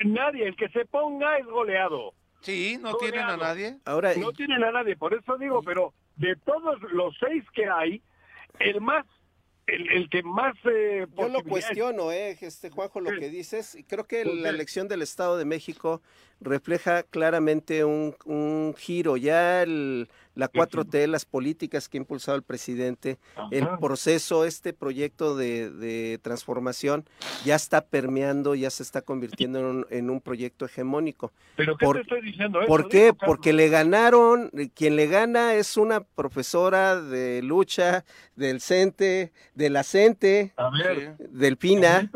S2: Nadie, el que se ponga es goleado.
S1: Sí, no tienen a nadie.
S2: Ahora, no tienen a nadie, por eso digo, pero de todos los seis que hay, el más el, que más eh,
S4: yo lo cuestiono eh este Juanjo lo que dices. Creo que la elección del Estado de México refleja claramente un, un giro ya el, la 4T, las políticas que ha impulsado el presidente, el proceso, este proyecto de, transformación ya está permeando, ya se está convirtiendo en un, proyecto hegemónico.
S2: ¿Pero qué te estoy diciendo?
S4: ¿Por qué? Porque le ganaron, quien le gana es una profesora de lucha del CENTE, de la CENTE, del PINA.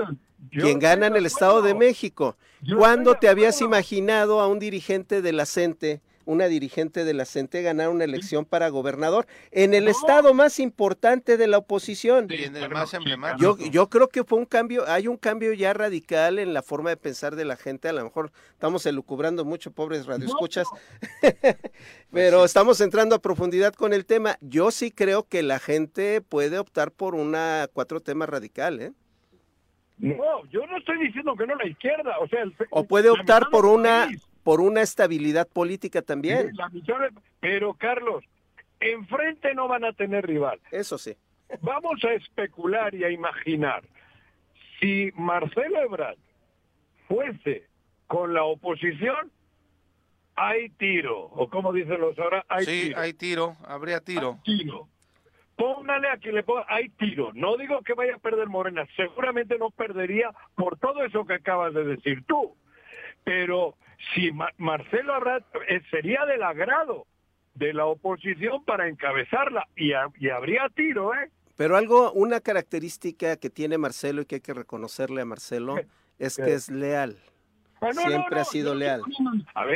S4: Quien gana en el Estado de México. ¿Cuándo te habías imaginado a un dirigente de la CENTE una dirigente de la CENTE ganar una elección para gobernador en el estado más importante de la oposición. Yo, yo creo que fue un cambio, hay un cambio ya radical en la forma de pensar de la gente, a lo mejor estamos elucubrando mucho, pobres radioescuchas, pero [laughs] pues estamos entrando a profundidad con el tema. Yo sí creo que la gente puede optar por una cuatro temas radical, ¿eh?
S2: No, yo no estoy diciendo que no la izquierda, o sea,
S4: o puede optar por una por una estabilidad política también.
S2: pero Carlos, enfrente no van a tener rival.
S4: Eso sí.
S2: Vamos a especular y a imaginar. Si Marcelo Ebrard fuese con la oposición, hay tiro. O como dicen los ahora, hay
S1: sí,
S2: tiro.
S1: hay tiro, habría tiro.
S2: tiro. Póngale a quien le ponga, hay tiro. No digo que vaya a perder Morena, seguramente no perdería por todo eso que acabas de decir tú. Pero si Marcelo Arrat eh, sería del agrado de la oposición para encabezarla y, habría tiro, ¿eh?
S4: Pero algo, una característica que tiene Marcelo y que hay que reconocerle a Marcelo es que es leal. Ah, Siempre ha sido leal.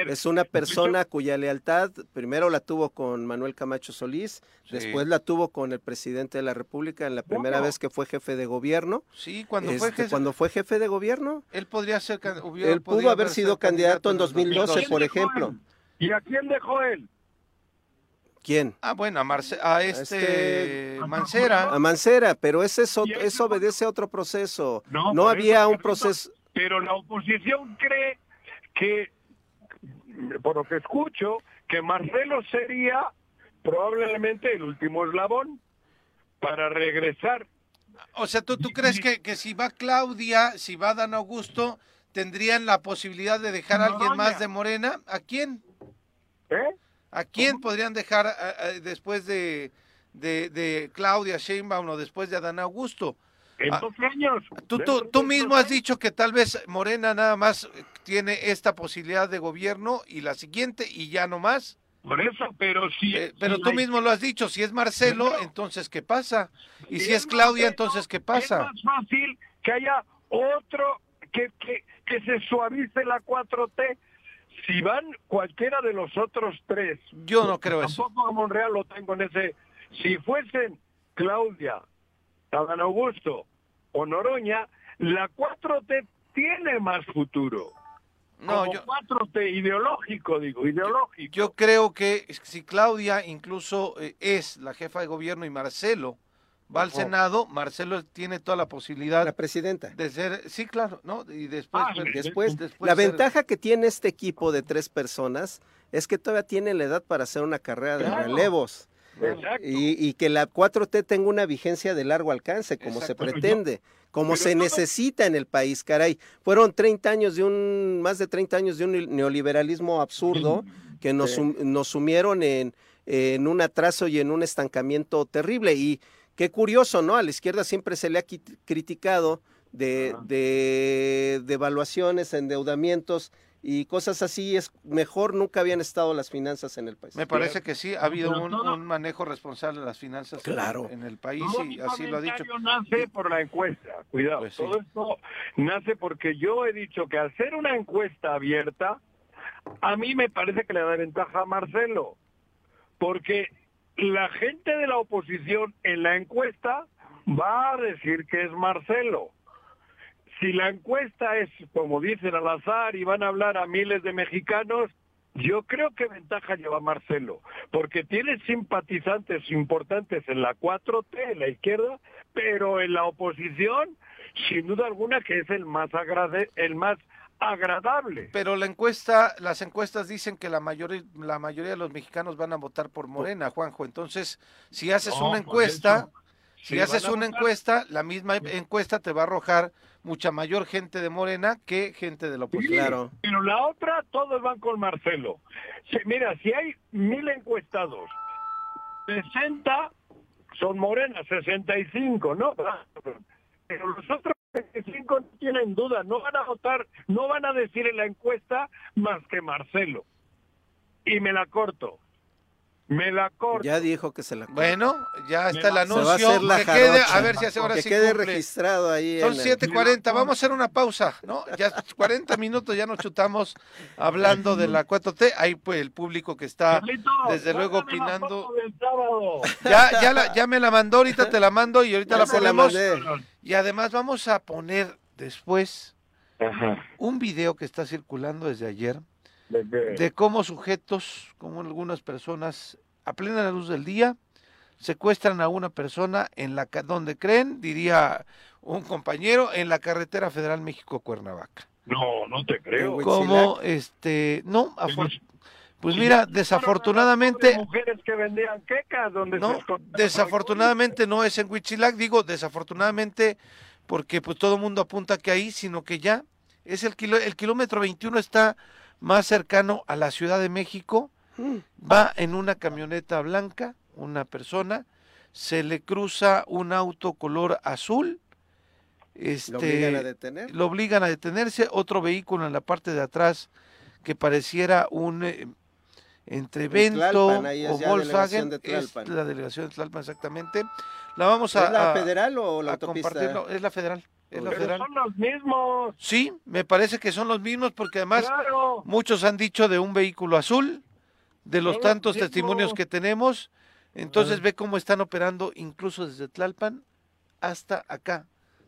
S4: es una [laughs] persona cuya lealtad primero la tuvo con Manuel Camacho Solís, después la tuvo con el presidente de la República en la primera vez que fue jefe de gobierno.
S1: Sí, cuando fue
S4: este, jefe, cuando fue jefe de gobierno.
S1: Él podría ser
S4: Él pudo haber sido candidato, en 2012, por ejemplo.
S2: ¿Y a quién dejó él?
S4: ¿Quién?
S1: Ah, bueno, a, a este, Mancera.
S4: A Mancera, pero ese eso, eso obedece a otro proceso. No, había un proceso
S2: pero la oposición cree que, por lo que escucho, que Marcelo sería probablemente el último eslabón para regresar.
S1: O sea, ¿tú, tú crees que, que si va Claudia, si va Dan Augusto, tendrían la posibilidad de dejar a alguien más de Morena? ¿A quién?
S2: ¿Eh?
S1: ¿A quién podrían dejar después de, de, de Claudia Sheinbaum o después de Adán Augusto?
S2: En ah, años.
S1: Tú, tú, mismo has dicho que tal vez Morena nada más tiene esta posibilidad de gobierno y la siguiente y ya no más.
S2: Por eso, pero si...
S1: Eh, pero tú mismo lo has dicho, si es Marcelo, entonces ¿qué pasa? Y si es Claudia, entonces ¿qué pasa?
S2: Es más fácil que haya otro, que, que, que se suavice la 4T. Si van cualquiera de los otros tres...
S1: Yo no creo
S2: eso. Tampoco a Monreal lo tengo en ese... Si fuesen Claudia, Adán Augusto o Noroña, la 4T tiene más futuro. No, yo, 4T ideológico, digo, ideológico.
S1: Yo creo que si Claudia incluso eh, es la jefa de gobierno y Marcelo va al Senado, Marcelo tiene toda la posibilidad.
S4: La presidenta.
S1: De ser, sí, claro, ¿no? Y después,
S4: ah, después, después, la ventaja que tiene este equipo de tres personas es que todavía tiene la edad para hacer una carrera de relevos. Y, que la 4T tenga una vigencia de largo alcance, como se pretende, como se necesita en el país, caray. Fueron 30 años de un, más de 30 años de un neoliberalismo absurdo que nos, nos sumieron en, en un atraso y en un estancamiento terrible. Y qué curioso, ¿no? A la izquierda siempre se le ha criticado de, de, de evaluaciones, endeudamientos y cosas así, es mejor nunca habían estado las finanzas en el país.
S1: Me parece que sí, ha habido un, manejo responsable de las finanzas
S4: claro.
S1: en, el país y así lo ha dicho.
S2: nace por la encuesta, cuidado, pues todo esto nace porque yo he dicho que al ser una encuesta abierta, a mí me parece que le da ventaja a Marcelo, porque la gente de la oposición en la encuesta va a decir que es Marcelo si la encuesta es, como dicen, al azar y van a hablar a miles de mexicanos, yo creo que ventaja lleva Marcelo, porque tiene simpatizantes importantes en la 4T, en la izquierda, pero en la oposición, sin duda alguna que es el más agrade, el más agradable.
S1: Pero la encuesta, las encuestas dicen que la mayoría, la mayoría de los mexicanos van a votar por Morena, Juanjo. Entonces, si haces una encuesta, si haces una encuesta, la misma encuesta te va a arrojar mucha mayor gente de Morena que gente de la oposición.
S2: pero la otra, todos van con Marcelo. mira, si hay mil encuestados, 60 son Morena, 65, ¿no? Pero los otros 65 no tienen duda, no van a votar, no van a decir en la encuesta más que Marcelo. Y me la corto. Me la corto.
S4: Ya dijo que se la
S1: corta. Bueno, ya está el anuncio. a que quede, a ver si hace ahora
S4: que quede registrado ahí.
S1: Son 7.40, vamos a hacer una pausa, ¿no? Ya [laughs] 40 minutos ya nos chutamos hablando de la 4T. Ahí pues el público que está desde luego opinando. Ya, ya, ya me la mandó, ahorita te la mando y ahorita la ponemos. y además vamos a poner después un video que está circulando desde ayer de cómo sujetos, como algunas personas, a plena luz del día, secuestran a una persona en la donde creen, diría un compañero, en la carretera federal México-Cuernavaca.
S2: No, no te creo.
S1: Como este, no, pues mira, desafortunadamente.
S2: Mujeres que vendían quecas, donde
S1: no, desafortunadamente no es en Huichilac, digo desafortunadamente porque pues todo el mundo apunta que ahí, sino que ya es el kilo, el kilómetro 21 está más cercano a la Ciudad de México, mm. va en una camioneta blanca, una persona, se le cruza un auto color azul, este, lo obligan a detener. Lo obligan a detenerse, otro vehículo en la parte de atrás que pareciera un eh, entrevento o Volkswagen, es la delegación de Tlalpan exactamente. La vamos a,
S4: ¿Es la federal o la autopista?
S1: es la federal.
S2: Pero son los mismos.
S1: Sí, me parece que son los mismos porque además muchos han dicho de un vehículo azul, de los tantos testimonios que tenemos. Entonces ve cómo están operando incluso desde Tlalpan hasta acá.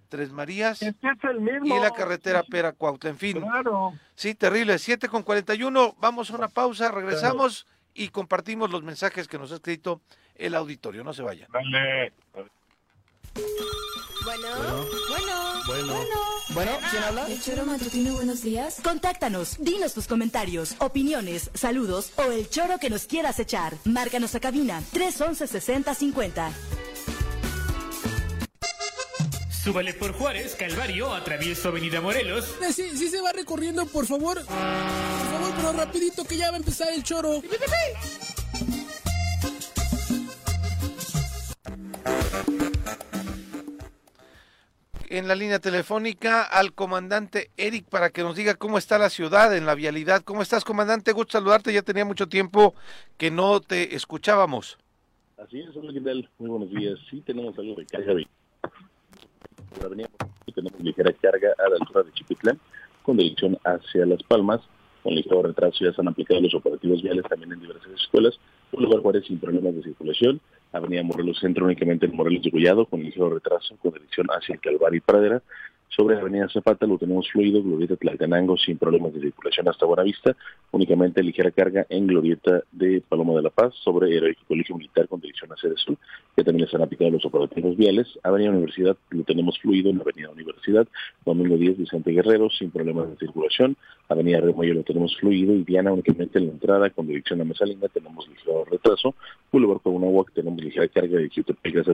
S1: Tres Marías
S2: es el mismo.
S1: y la carretera Pera Cuautla, en fin. Sí, terrible. 7 con 41, vamos a una pausa, regresamos y compartimos los mensajes que nos ha escrito el auditorio. No se vayan.
S2: Dale.
S6: Bueno, bueno,
S7: bueno, bueno. ¿quién habla?
S6: El Choro Matutino, buenos días.
S7: Contáctanos, dinos tus comentarios, opiniones, saludos o el choro que nos quieras echar. Márcanos a cabina 311 6050.
S8: Súbale por Juárez, Calvario, atravieso Avenida Morelos.
S9: Eh, sí, sí se va recorriendo, por favor. Por favor, pero rapidito que ya va a empezar el choro.
S1: en la línea telefónica al comandante Eric para que nos diga cómo está la ciudad en la vialidad. ¿Cómo estás, comandante? Gusto saludarte. Ya tenía mucho tiempo que no te escuchábamos.
S10: Así es, hola, ¿qué tal? Muy buenos días. Sí, tenemos algo de carga de... Tenemos ligera carga a la altura de Chipitlán con dirección hacia Las Palmas. Con ligero retraso ya se han aplicado los operativos viales también en diversas escuelas. Un lugar Juárez sin problemas de circulación. Avenida Morelos Centro únicamente en Morelos de Collado, con ligero retraso, con dirección hacia el Calvario y Pradera. Sobre Avenida Zapata lo tenemos fluido, Glorieta Tlaltenango sin problemas de circulación hasta Buenavista, únicamente ligera carga en Glorieta de Paloma de la Paz, sobre Heroico Colegio Militar con dirección hacia el sur, que también están aplicados los operativos viales. Avenida Universidad lo tenemos fluido en Avenida Universidad, Domingo 10 Vicente Guerrero sin problemas de circulación, Avenida Remoyo lo tenemos fluido y Diana únicamente en la entrada con dirección a Mesalinga tenemos ligero retraso, Boulevard con una que tenemos ligera carga de Jutepec a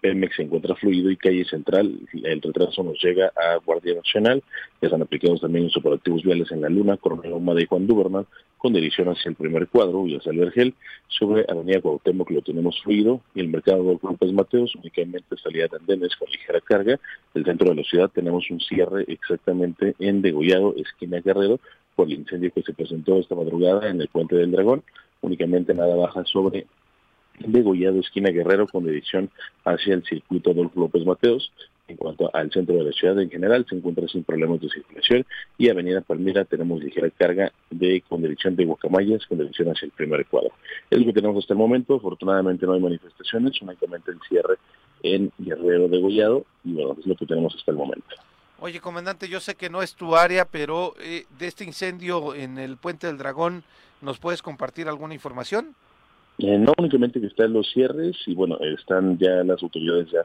S10: Pemex se encuentra fluido y calle central, el retraso nos llega a Guardia Nacional, ya están aplicados también los operativos viales en la Luna, Coronel Omada y Juan Dubernal, con dirección hacia el primer cuadro y hacia el sobre Avenida Cuauhtémoc lo tenemos fluido, y el mercado de López Mateos únicamente salida de andenes con ligera carga, el centro de la ciudad tenemos un cierre exactamente en Degollado, esquina Guerrero, por el incendio que se presentó esta madrugada en el Puente del Dragón, únicamente nada baja sobre Degollado, esquina Guerrero, con dirección hacia el circuito Adolfo López Mateos. En cuanto al centro de la ciudad en general, se encuentra sin problemas de circulación y Avenida Palmira tenemos ligera carga de con dirección de Guacamayas, con dirección hacia el primer cuadro. Es lo que tenemos hasta el momento. Afortunadamente no hay manifestaciones, únicamente el cierre en Guerrero Degollado y bueno, es lo que tenemos hasta el momento.
S1: Oye, comandante, yo sé que no es tu área, pero eh, de este incendio en el Puente del Dragón, ¿nos puedes compartir alguna información?
S10: Eh, no únicamente que están los cierres y bueno, están ya las autoridades ya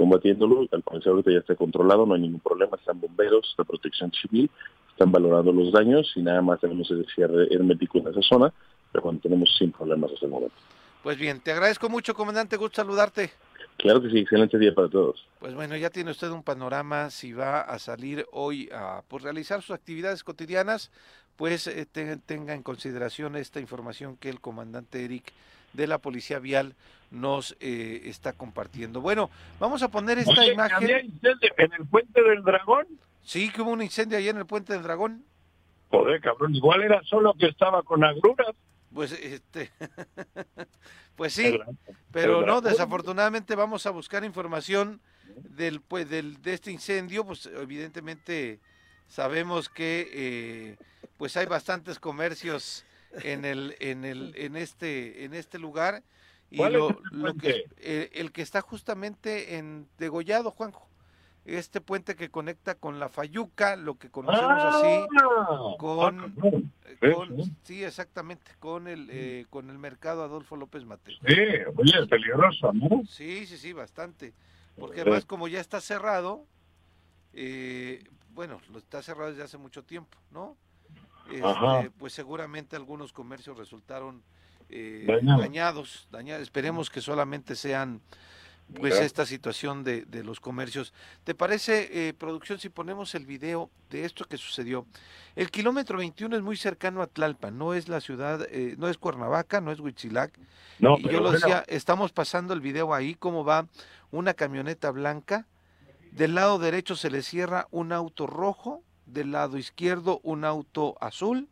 S10: combatiéndolo, al parecer ahorita ya está controlado, no hay ningún problema, están bomberos, la protección civil, están valorando los daños y nada más tenemos el cierre hermético en esa zona, pero cuando tenemos sin problemas hasta el momento.
S1: Pues bien, te agradezco mucho, comandante, gusto saludarte.
S10: Claro que sí, excelente día para todos.
S1: Pues bueno, ya tiene usted un panorama si va a salir hoy a pues, realizar sus actividades cotidianas, pues eh, tenga en consideración esta información que el comandante Eric de la Policía Vial nos eh, está compartiendo. Bueno, vamos a poner esta imagen.
S2: en el Puente del Dragón?
S1: Sí, que hubo un incendio ahí en el Puente del Dragón.
S2: Joder, cabrón, igual era solo que estaba con agruras.
S1: Pues este [laughs] Pues sí, pero no, desafortunadamente vamos a buscar información del pues del de este incendio, pues evidentemente sabemos que eh, pues hay bastantes comercios en el en el en este en este lugar y lo, que eh, el que está justamente en Degollado, Juanjo este puente que conecta con la Fayuca, lo que conocemos así, ah. con, sí, exactamente, con el eh, con el mercado Adolfo López Mateo.
S2: Sí, oye, es peligroso, ¿no?
S1: Sí, sí, sí, bastante, porque además como ya está cerrado, eh, bueno, lo está cerrado desde hace mucho tiempo, ¿no? Este, pues seguramente algunos comercios resultaron eh, dañados, dañados. Esperemos que solamente sean pues esta situación de, de, los comercios. ¿Te parece, eh, producción, si ponemos el video de esto que sucedió? El kilómetro 21 es muy cercano a Tlalpan, no es la ciudad, eh, no es Cuernavaca, no es Huitzilac. No, y yo lo decía, estamos pasando el video ahí, cómo va una camioneta blanca, del lado derecho se le cierra un auto rojo, del lado izquierdo un auto azul,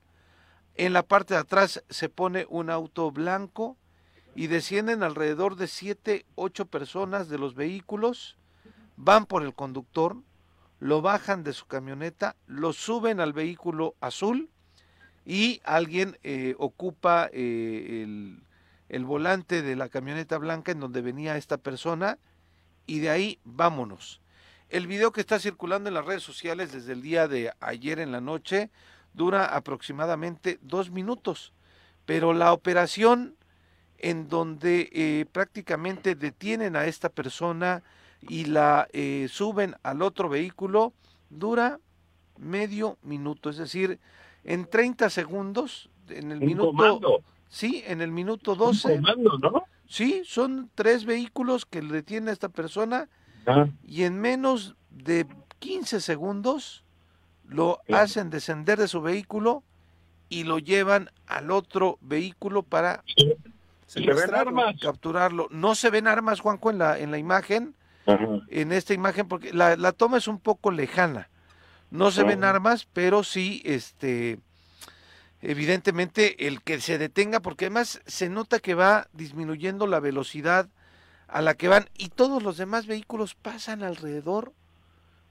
S1: en la parte de atrás se pone un auto blanco, y descienden alrededor de siete, ocho personas de los vehículos, van por el conductor, lo bajan de su camioneta, lo suben al vehículo azul y alguien eh, ocupa eh, el volante de la camioneta blanca en donde venía esta persona y de ahí vámonos. El video que está circulando en las redes sociales desde el día de ayer en la noche dura aproximadamente dos minutos, pero la operación en donde eh, prácticamente detienen a esta persona y la eh, suben al otro vehículo, dura medio minuto, es decir, en 30 segundos, en el minuto... Sí, en el minuto 12. ¿no? Sí, son tres vehículos que le detienen a esta persona y en menos de 15 segundos lo hacen descender de su vehículo y lo llevan al otro vehículo para
S2: se, ven armas.
S1: Capturarlo. No se ven armas, Juanjo, en la, en la imagen. En esta imagen, porque la, la, toma es un poco lejana. No se ven armas, pero sí, este, evidentemente, el que se detenga, porque además se nota que va disminuyendo la velocidad a la que van y todos los demás vehículos pasan alrededor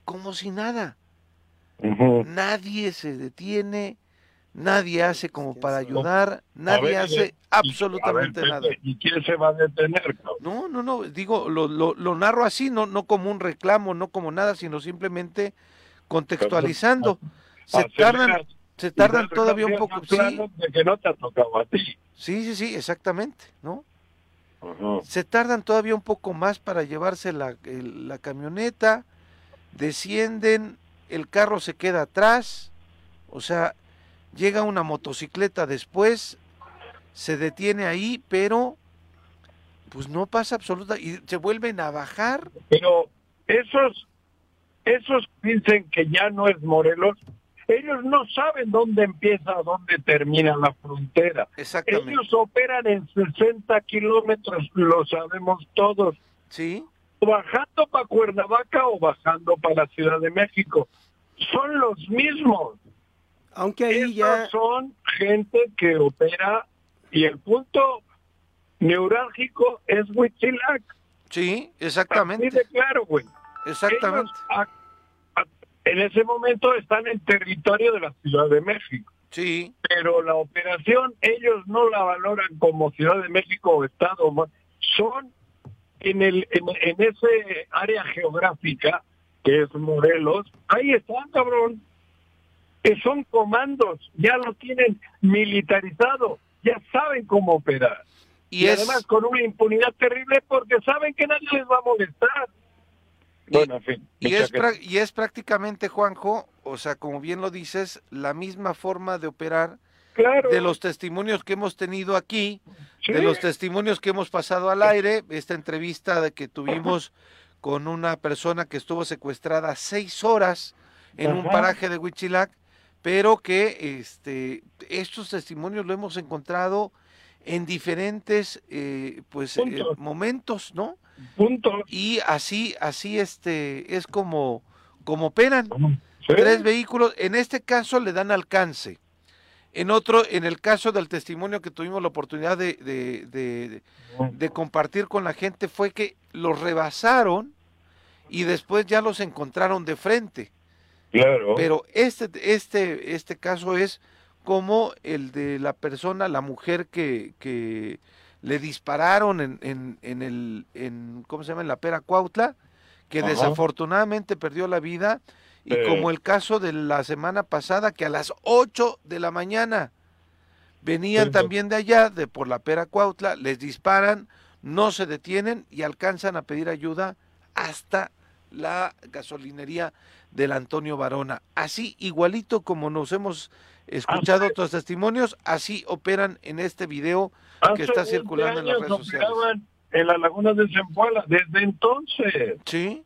S1: como si nada. Nadie se detiene, nadie hace como para ayudar, nadie hace absolutamente nada.
S2: ¿Y quién se va a detener?
S1: No, no, no, digo, lo, lo, lo, narro así, no, no como un reclamo, no como nada, sino simplemente contextualizando. Se tardan, se tardan todavía un poco. Sí.
S2: De que no te ha tocado a ti.
S1: Sí, sí, sí, exactamente, ¿no? Se tardan todavía un poco más para llevarse la, la camioneta, descienden, el carro se queda atrás, o sea, llega una motocicleta después, se detiene ahí, pero pues no pasa absoluta y se vuelven a bajar.
S2: Pero esos, esos dicen que ya no es Morelos, ellos no saben dónde empieza, dónde termina la frontera. Ellos operan en 60 kilómetros, lo sabemos todos.
S1: Sí.
S2: Bajando para Cuernavaca o bajando para la Ciudad de México. Son los mismos.
S4: Aunque ahí ya...
S2: son gente que opera y el punto neurálgico es Huitzilac.
S1: Sí, exactamente.
S2: Así de claro, güey.
S1: Exactamente.
S2: En ese momento están en territorio de la Ciudad de México.
S1: Sí.
S2: Pero la operación ellos no la valoran como Ciudad de México o Estado. Son en, el, en, en ese área geográfica que es Morelos. Ahí están, cabrón que son comandos, ya lo tienen militarizado, ya saben cómo operar. Y, además con una impunidad terrible porque saben que nadie les va a molestar. Bueno, en fin.
S1: Y es, y es prácticamente, Juanjo, o sea, como bien lo dices, la misma forma de operar de los testimonios que hemos tenido aquí, de los testimonios que hemos pasado al aire, esta entrevista de que tuvimos con una persona que estuvo secuestrada seis horas en un paraje de Huichilac, pero que este, estos testimonios lo hemos encontrado en diferentes eh, pues eh, momentos, ¿no? Y así, así este, es como, como operan. Tres vehículos, en este caso le dan alcance. En otro, en el caso del testimonio que tuvimos la oportunidad de, de, de, compartir con la gente, fue que los rebasaron y después ya los encontraron de frente.
S2: Claro.
S1: Pero este, este, este caso es como el de la persona, la mujer que, que le dispararon en, en, en el, en, ¿cómo se llama? En la Pera Cuautla, que desafortunadamente perdió la vida y como el caso de la semana pasada, que a las 8 de la mañana venían también de allá, de por la Pera Cuautla, les disparan, no se detienen y alcanzan a pedir ayuda hasta la gasolinería del Antonio Varona. Así, igualito como nos hemos escuchado otros testimonios, así operan en este video que está circulando en las redes sociales.
S2: En la laguna de Zempoala, desde entonces.
S1: Sí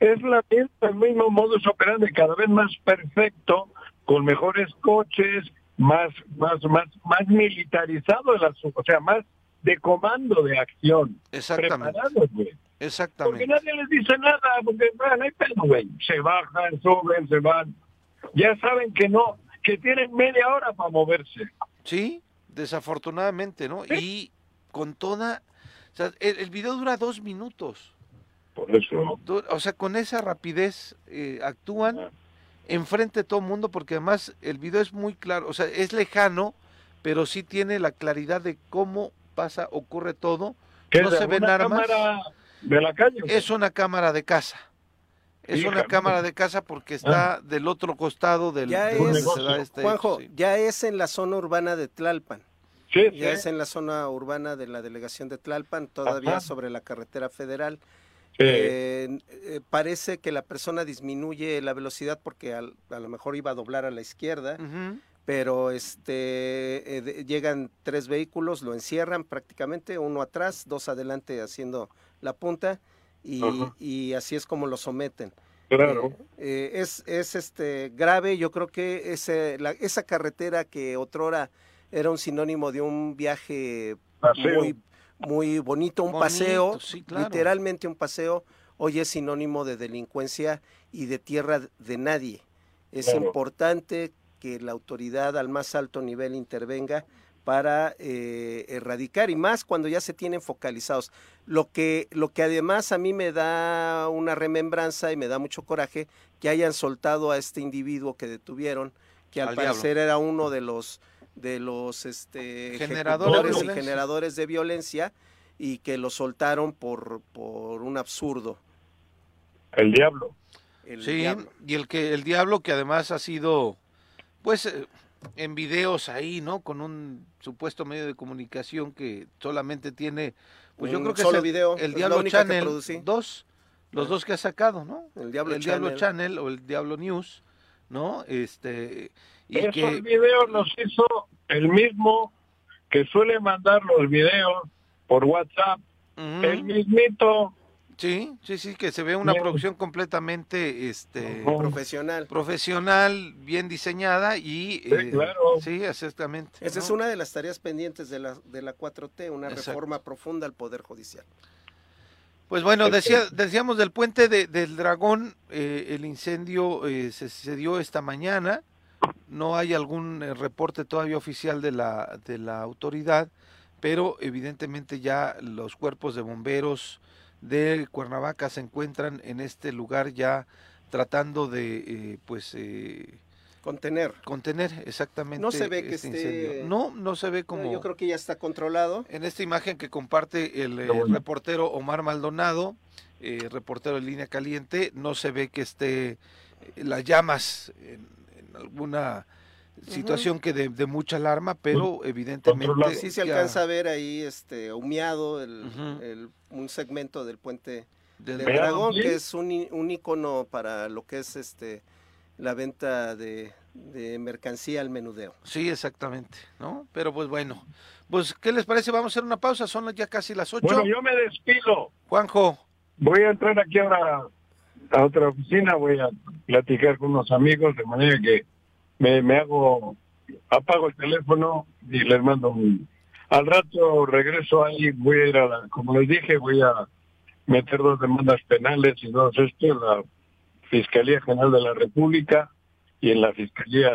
S2: es la el mismo modus operandi, cada vez más perfecto, con mejores coches, más, más, más, más militarizado el asunto, o sea, más de comando de acción.
S1: Exactamente. Exactamente.
S2: Porque nadie les dice nada, porque bueno, hay pedo, güey. Se bajan, suben, se van. Ya saben que no, que tienen media hora para moverse.
S1: Sí, desafortunadamente, ¿no? Y con toda... O sea, el, el video dura dos minutos.
S2: Por eso.
S1: O sea, con esa rapidez eh, actúan ah. enfrente de todo el mundo porque además el video es muy claro, o sea, es lejano, pero sí tiene la claridad de cómo pasa, ocurre todo. No se ven armas.
S2: de la calle?
S1: Es una cámara de casa. Es una cámara de casa porque está ah. del otro costado del,
S4: ya es, este Juanjo, ya es en la zona urbana de Tlalpan.
S2: Sí,
S4: ya es en la zona urbana de la delegación de Tlalpan, todavía sobre la carretera federal. Eh, eh, parece que la persona disminuye la velocidad porque a lo mejor iba a doblar a la izquierda, pero este eh, llegan tres vehículos, lo encierran prácticamente, uno atrás, dos adelante haciendo la punta y, así es como lo someten.
S2: Claro.
S4: es, es este grave, yo creo que ese, la, esa carretera que otrora era un sinónimo de un viaje muy muy bonito, un paseo, literalmente un paseo, hoy es sinónimo de delincuencia y de tierra de nadie. Es importante que la autoridad al más alto nivel intervenga para eh, erradicar y más cuando ya se tienen focalizados. Lo que, lo que además a mí me da una remembranza y me da mucho coraje que hayan soltado a este individuo que detuvieron, que al, parecer era uno de los de los este, generadores y generadores de violencia y que lo soltaron por, por un absurdo.
S2: El diablo.
S1: sí, y el que el diablo que además ha sido pues eh, en videos ahí, ¿no? Con un supuesto medio de comunicación que solamente tiene pues yo creo que
S4: solo
S1: es
S4: el, video,
S1: el Diablo Channel 2, los dos que ha sacado, ¿no?
S4: El Diablo,
S1: el Diablo Channel o el Diablo News, ¿no? Este
S2: y Esos videos los hizo el mismo que suele mandar los videos por WhatsApp, el mismito.
S1: Sí, sí, sí, que se ve una producción completamente este
S4: profesional.
S1: Profesional, bien diseñada y
S2: sí, eh, claro.
S1: sí exactamente.
S4: Esa es una de las tareas pendientes de la de la 4T, una reforma profunda al poder judicial.
S1: Pues bueno, decía, decíamos del puente de, del dragón, eh, el incendio eh, se, se, dio esta mañana, no hay algún eh, reporte todavía oficial de la, de la autoridad, pero evidentemente ya los cuerpos de bomberos de Cuernavaca se encuentran en este lugar ya tratando de eh, pues eh,
S4: contener.
S1: contener exactamente
S4: no se ve que este esté
S1: no no se ve como
S4: yo creo que ya está controlado.
S1: en esta imagen que comparte el, reportero Omar Maldonado reportero de línea caliente no se ve que esté las llamas en, alguna situación que de, mucha alarma, pero evidentemente
S4: sí se alcanza a ver ahí este humeado el, un segmento del puente de Dragón, que es un, un icono para lo que es este la venta de, de mercancía al menudeo.
S1: Sí, exactamente, ¿no? Pero pues bueno, pues ¿qué les parece? Vamos a hacer una pausa, son ya casi las ocho.
S2: Bueno, yo me despido.
S1: Juanjo.
S2: Voy a entrar aquí ahora a otra oficina, voy a platicar con unos amigos de manera que me, me hago, apago el teléfono y les mando un... Al rato regreso ahí, voy a ir a la, como les dije, voy a meter dos demandas penales y dos esto en la Fiscalía General de la República y en la Fiscalía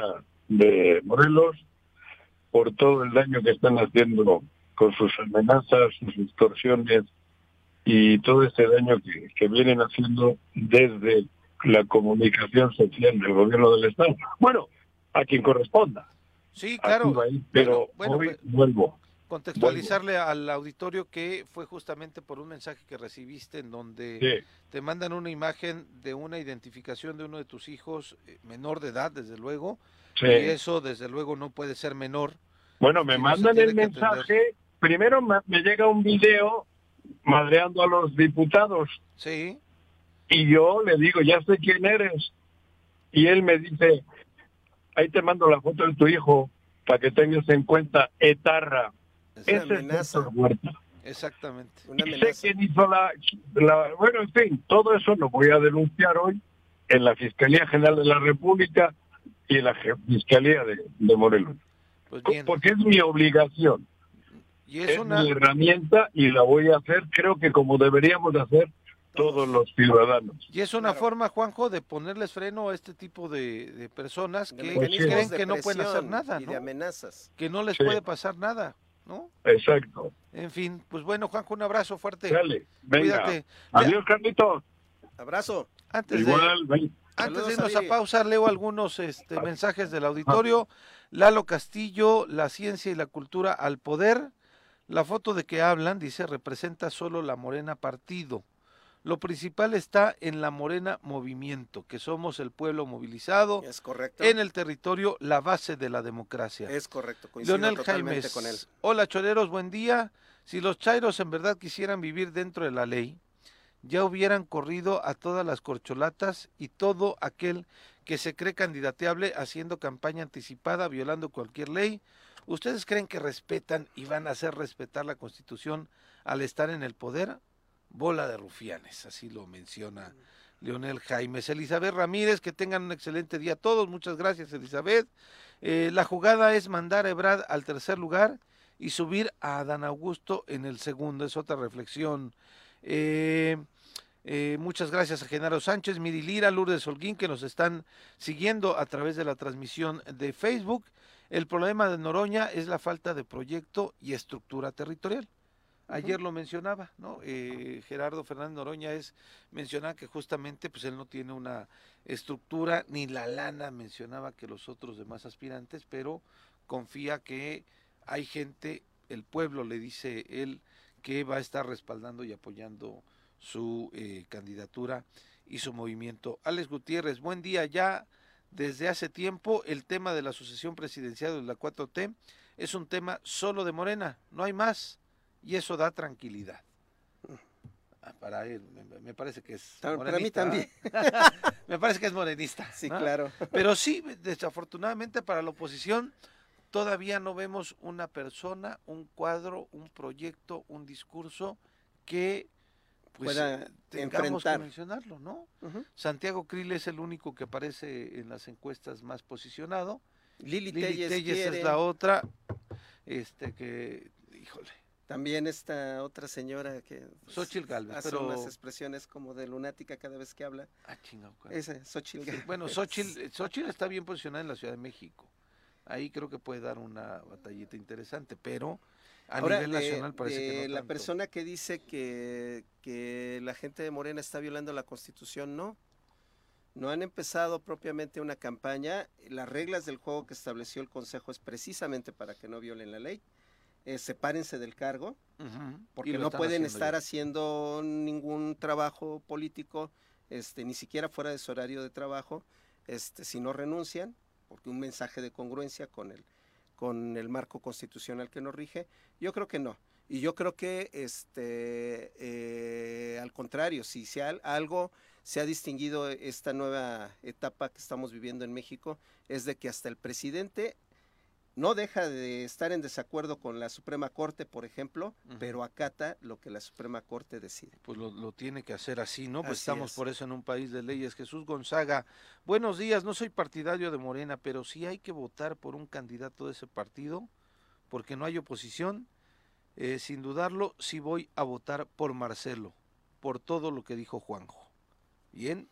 S2: de Morelos por todo el daño que están haciendo con sus amenazas, sus extorsiones y todo este daño que, que vienen haciendo desde la comunicación social del gobierno del Estado. Bueno, a quien corresponda.
S1: Sí, claro.
S2: pero hoy vuelvo.
S1: Contextualizarle al auditorio que fue justamente por un mensaje que recibiste en donde te mandan una imagen de una identificación de uno de tus hijos eh, menor de edad, desde luego, y eso desde luego no puede ser menor.
S2: Bueno, me mandan el mensaje, primero me llega un video madreando a los diputados.
S1: Sí.
S2: Y yo le digo, ya sé quién eres. Y él me dice, ahí te mando la foto de tu hijo para que tengas en cuenta etarra.
S4: Es una amenaza.
S1: Exactamente.
S2: y sé quién hizo la, Bueno, en fin, todo eso lo voy a denunciar hoy en la Fiscalía General de la República y en la Fiscalía de, Morelos. Pues Porque es mi obligación.
S1: Y es, una...
S2: mi herramienta y la voy a hacer, creo que como deberíamos hacer todos los ciudadanos.
S1: Y es una forma, Juanjo, de ponerles freno a este tipo de, personas que creen que no pueden hacer nada,
S4: ¿no? de amenazas.
S1: Que no les puede pasar nada. ¿no?
S2: Exacto.
S1: En fin, pues bueno, Juanjo, un abrazo fuerte.
S2: Dale, venga. Adiós, Carlitos.
S4: Abrazo.
S1: Antes de, antes de irnos a pausa, leo algunos este, mensajes del auditorio. Lalo Castillo, la ciencia y la cultura al poder. La foto de que hablan, dice, representa solo la Morena Partido. Lo principal está en la Morena Movimiento, que somos el pueblo movilizado.
S4: Es correcto.
S1: En el territorio, la base de la democracia.
S4: Es correcto. Coincido Leonel totalmente con él.
S1: Hola, choreros, buen día. Si los chairos en verdad quisieran vivir dentro de la ley, ya hubieran corrido a todas las corcholatas y todo aquel que se cree candidateable haciendo campaña anticipada, violando cualquier ley. ¿Ustedes creen que respetan y van a hacer respetar la Constitución al estar en el poder? Bola de rufianes, así lo menciona Leonel Jaimes. Elizabeth Ramírez, que tengan un excelente día a todos, muchas gracias Elizabeth. Eh, la jugada es mandar a Ebrad al tercer lugar y subir a Adán Augusto en el segundo, es otra reflexión. Eh, eh, muchas gracias a Genaro Sánchez, Miri Lourdes Holguín, que nos están siguiendo a través de la transmisión de Facebook. El problema de Noroña es la falta de proyecto y estructura territorial. Ayer lo mencionaba, ¿no? Eh, Gerardo Fernández Noroña es mencionaba que justamente pues él no tiene una estructura ni la lana mencionaba que los otros demás aspirantes, pero confía que hay gente, el pueblo le dice él que va a estar respaldando y apoyando su eh, candidatura y su movimiento. Alex Gutiérrez, buen día. Ya desde hace tiempo el tema de la sucesión presidencial de la 4T es un tema solo de Morena, no hay más y eso da tranquilidad. Ah, para él, me, parece que es.
S4: Para mí también. [laughs]
S1: me parece que es morenista.
S4: Sí, claro.
S1: Pero sí, desafortunadamente para la oposición todavía no vemos una persona, un cuadro, un proyecto, un discurso que pues,
S4: pueda
S1: tengamos que mencionarlo, ¿no? Santiago Krill es el único que aparece en las encuestas más posicionado.
S4: Lili, Telles,
S1: es la otra, este que, híjole,
S4: también esta otra señora que
S1: pues, Xochitl Galvez,
S4: hace unas expresiones como de lunática cada vez que habla.
S1: Ah, chingado.
S4: Ese, Xochitl Galvez.
S1: bueno, Xochitl, está bien posicionada en la Ciudad de México. Ahí creo que puede dar una batallita interesante, pero a nivel nacional parece que no
S4: La persona que dice que, que la gente de Morena está violando la Constitución, no. No han empezado propiamente una campaña. Las reglas del juego que estableció el Consejo es precisamente para que no violen la ley eh, sepárense del cargo, porque no pueden estar haciendo ningún trabajo político, este, ni siquiera fuera de su horario de trabajo, este, si no renuncian, porque un mensaje de congruencia con el, con el marco constitucional que nos rige, yo creo que no. Y yo creo que, este, eh, al contrario, si se algo se ha distinguido esta nueva etapa que estamos viviendo en México, es de que hasta el presidente no deja de estar en desacuerdo con la Suprema Corte, por ejemplo, pero acata lo que la Suprema Corte decide.
S1: Pues lo, tiene que hacer así, ¿no? Pues estamos por eso en un país de leyes. Jesús Gonzaga, buenos días, no soy partidario de Morena, pero sí hay que votar por un candidato de ese partido, porque no hay oposición. Eh, sin dudarlo, sí voy a votar por Marcelo, por todo lo que dijo Juanjo. Bien,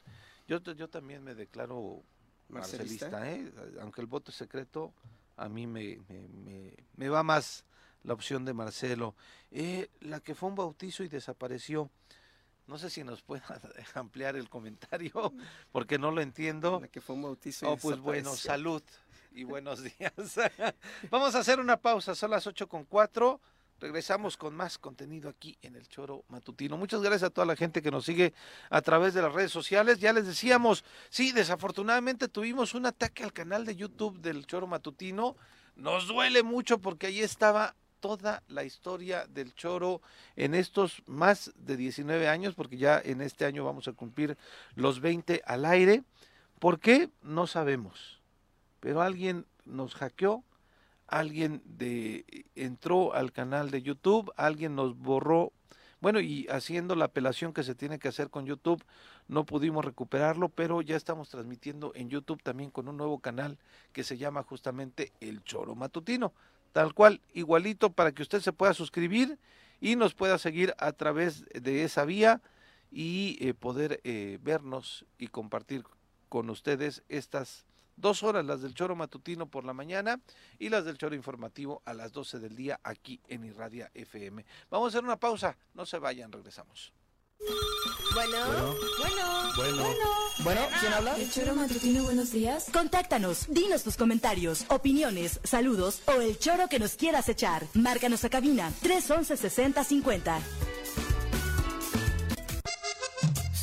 S1: yo, yo también me declaro marcelista, ¿eh? aunque el voto es secreto a mí me, me, va más la opción de Marcelo. Eh, la que fue un bautizo y desapareció. No sé si nos pueda [laughs] ampliar el comentario, [laughs] porque no lo entiendo.
S4: La que fue un bautizo y
S1: Oh, pues bueno, salud y [laughs] buenos días. Vamos a hacer una pausa, son las ocho con cuatro. Regresamos con más contenido aquí en el Choro Matutino. Muchas gracias a toda la gente que nos sigue a través de las redes sociales. Ya les decíamos, sí, desafortunadamente tuvimos un ataque al canal de YouTube del Choro Matutino. Nos duele mucho porque ahí estaba toda la historia del Choro en estos más de 19 años, porque ya en este año vamos a cumplir los 20 al aire. ¿Por qué? No sabemos. Pero alguien nos hackeó, alguien de entró al canal de YouTube, alguien nos borró, bueno, y haciendo la apelación que se tiene que hacer con YouTube, no pudimos recuperarlo, pero ya estamos transmitiendo en YouTube también con un nuevo canal que se llama justamente El Choro Matutino, tal cual, igualito para que usted se pueda suscribir y nos pueda seguir a través de esa vía y eh, poder eh, vernos y compartir con ustedes estas Dos horas las del choro matutino por la mañana y las del choro informativo a las 12 del día aquí en Irradia FM. Vamos a hacer una pausa, no se vayan, regresamos.
S6: Bueno, bueno,
S7: bueno, bueno, ¿quién habla?
S6: El choro matutino, buenos días.
S7: Contáctanos, dinos tus comentarios, opiniones, saludos o el choro que nos quieras echar. Márcanos a cabina 311 6050.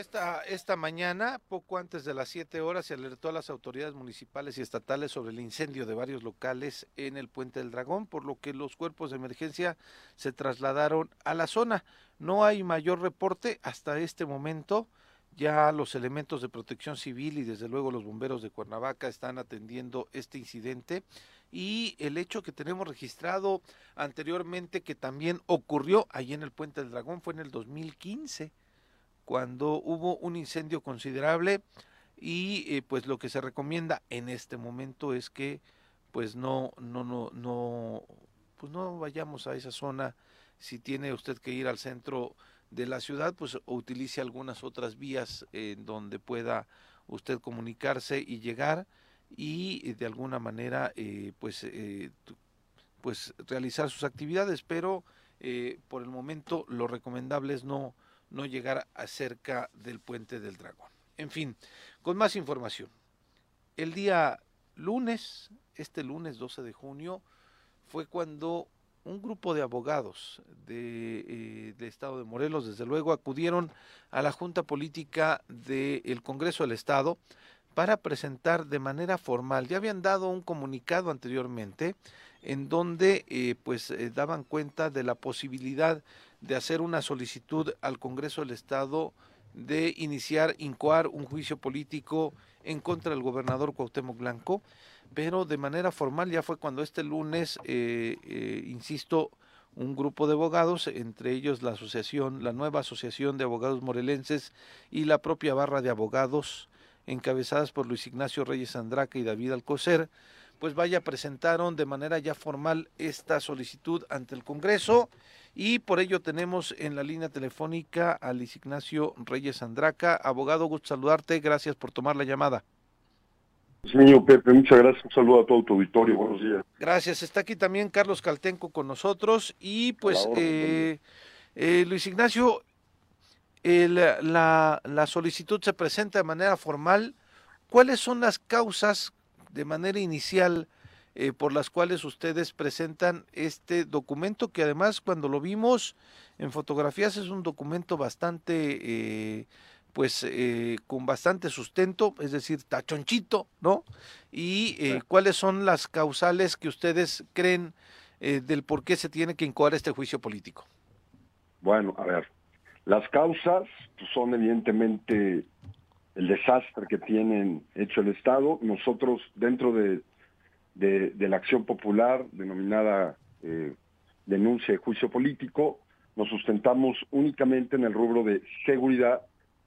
S1: Esta mañana, poco antes de las 7 horas, se alertó a las autoridades municipales y estatales sobre el incendio de varios locales en el Puente del Dragón, por lo que los cuerpos de emergencia se trasladaron a la zona. No hay mayor reporte hasta este momento. Ya los elementos de protección civil y desde luego los bomberos de Cuernavaca están atendiendo este incidente y el hecho que tenemos registrado anteriormente que también ocurrió allí en el Puente del Dragón fue en el 2015 cuando hubo un incendio considerable y eh, pues lo que se recomienda en este momento es que pues no no no no pues no vayamos a esa zona. Si tiene usted que ir al centro de la ciudad, pues utilice algunas otras vías en donde pueda usted comunicarse y llegar y eh, de alguna manera eh, pues pues realizar sus actividades. Pero por el momento lo recomendable es no no llegar cerca del puente del dragón. En fin con más información. El día lunes este lunes 12 de junio fue cuando un grupo de abogados eh, del Estado de Morelos, desde luego, acudieron a la Junta Política del Congreso del Estado para presentar de manera formal, ya habían dado un comunicado anteriormente en donde eh, pues eh, daban cuenta de la posibilidad de hacer una solicitud al Congreso del Estado de iniciar, incoar un juicio político en contra del gobernador Cuauhtémoc Blanco pero de manera formal ya fue cuando este lunes, eh, eh, insisto, un grupo de abogados, entre ellos la asociación, la nueva asociación de abogados morelenses y la propia barra de abogados, encabezadas por Luis Ignacio Reyes Andraca y David Alcocer, pues vaya, presentaron de manera ya formal esta solicitud ante el Congreso y por ello tenemos en la línea telefónica a Luis Ignacio Reyes Andraca. Abogado, gusto saludarte, gracias por tomar la llamada.
S11: Señor Pepe, muchas gracias. Un saludo a todo tu auditorio. Buenos días.
S1: Gracias. Está aquí también Carlos Caltenco con nosotros. Y pues, eh, eh, Luis Ignacio, la, la solicitud se presenta de manera formal. ¿Cuáles son las causas de manera inicial eh, por las cuales ustedes presentan este documento que además cuando lo vimos en fotografías es un documento bastante eh, pues eh, con bastante sustento, es decir, tachonchito, ¿no? Y eh, cuáles son las causales que ustedes creen eh, del por qué se tiene que incoar este juicio político.
S11: Bueno, a ver, las causas pues, son evidentemente el desastre que tienen hecho el Estado. Nosotros, dentro de, de, la acción popular denominada denuncia de juicio político, nos sustentamos únicamente en el rubro de seguridad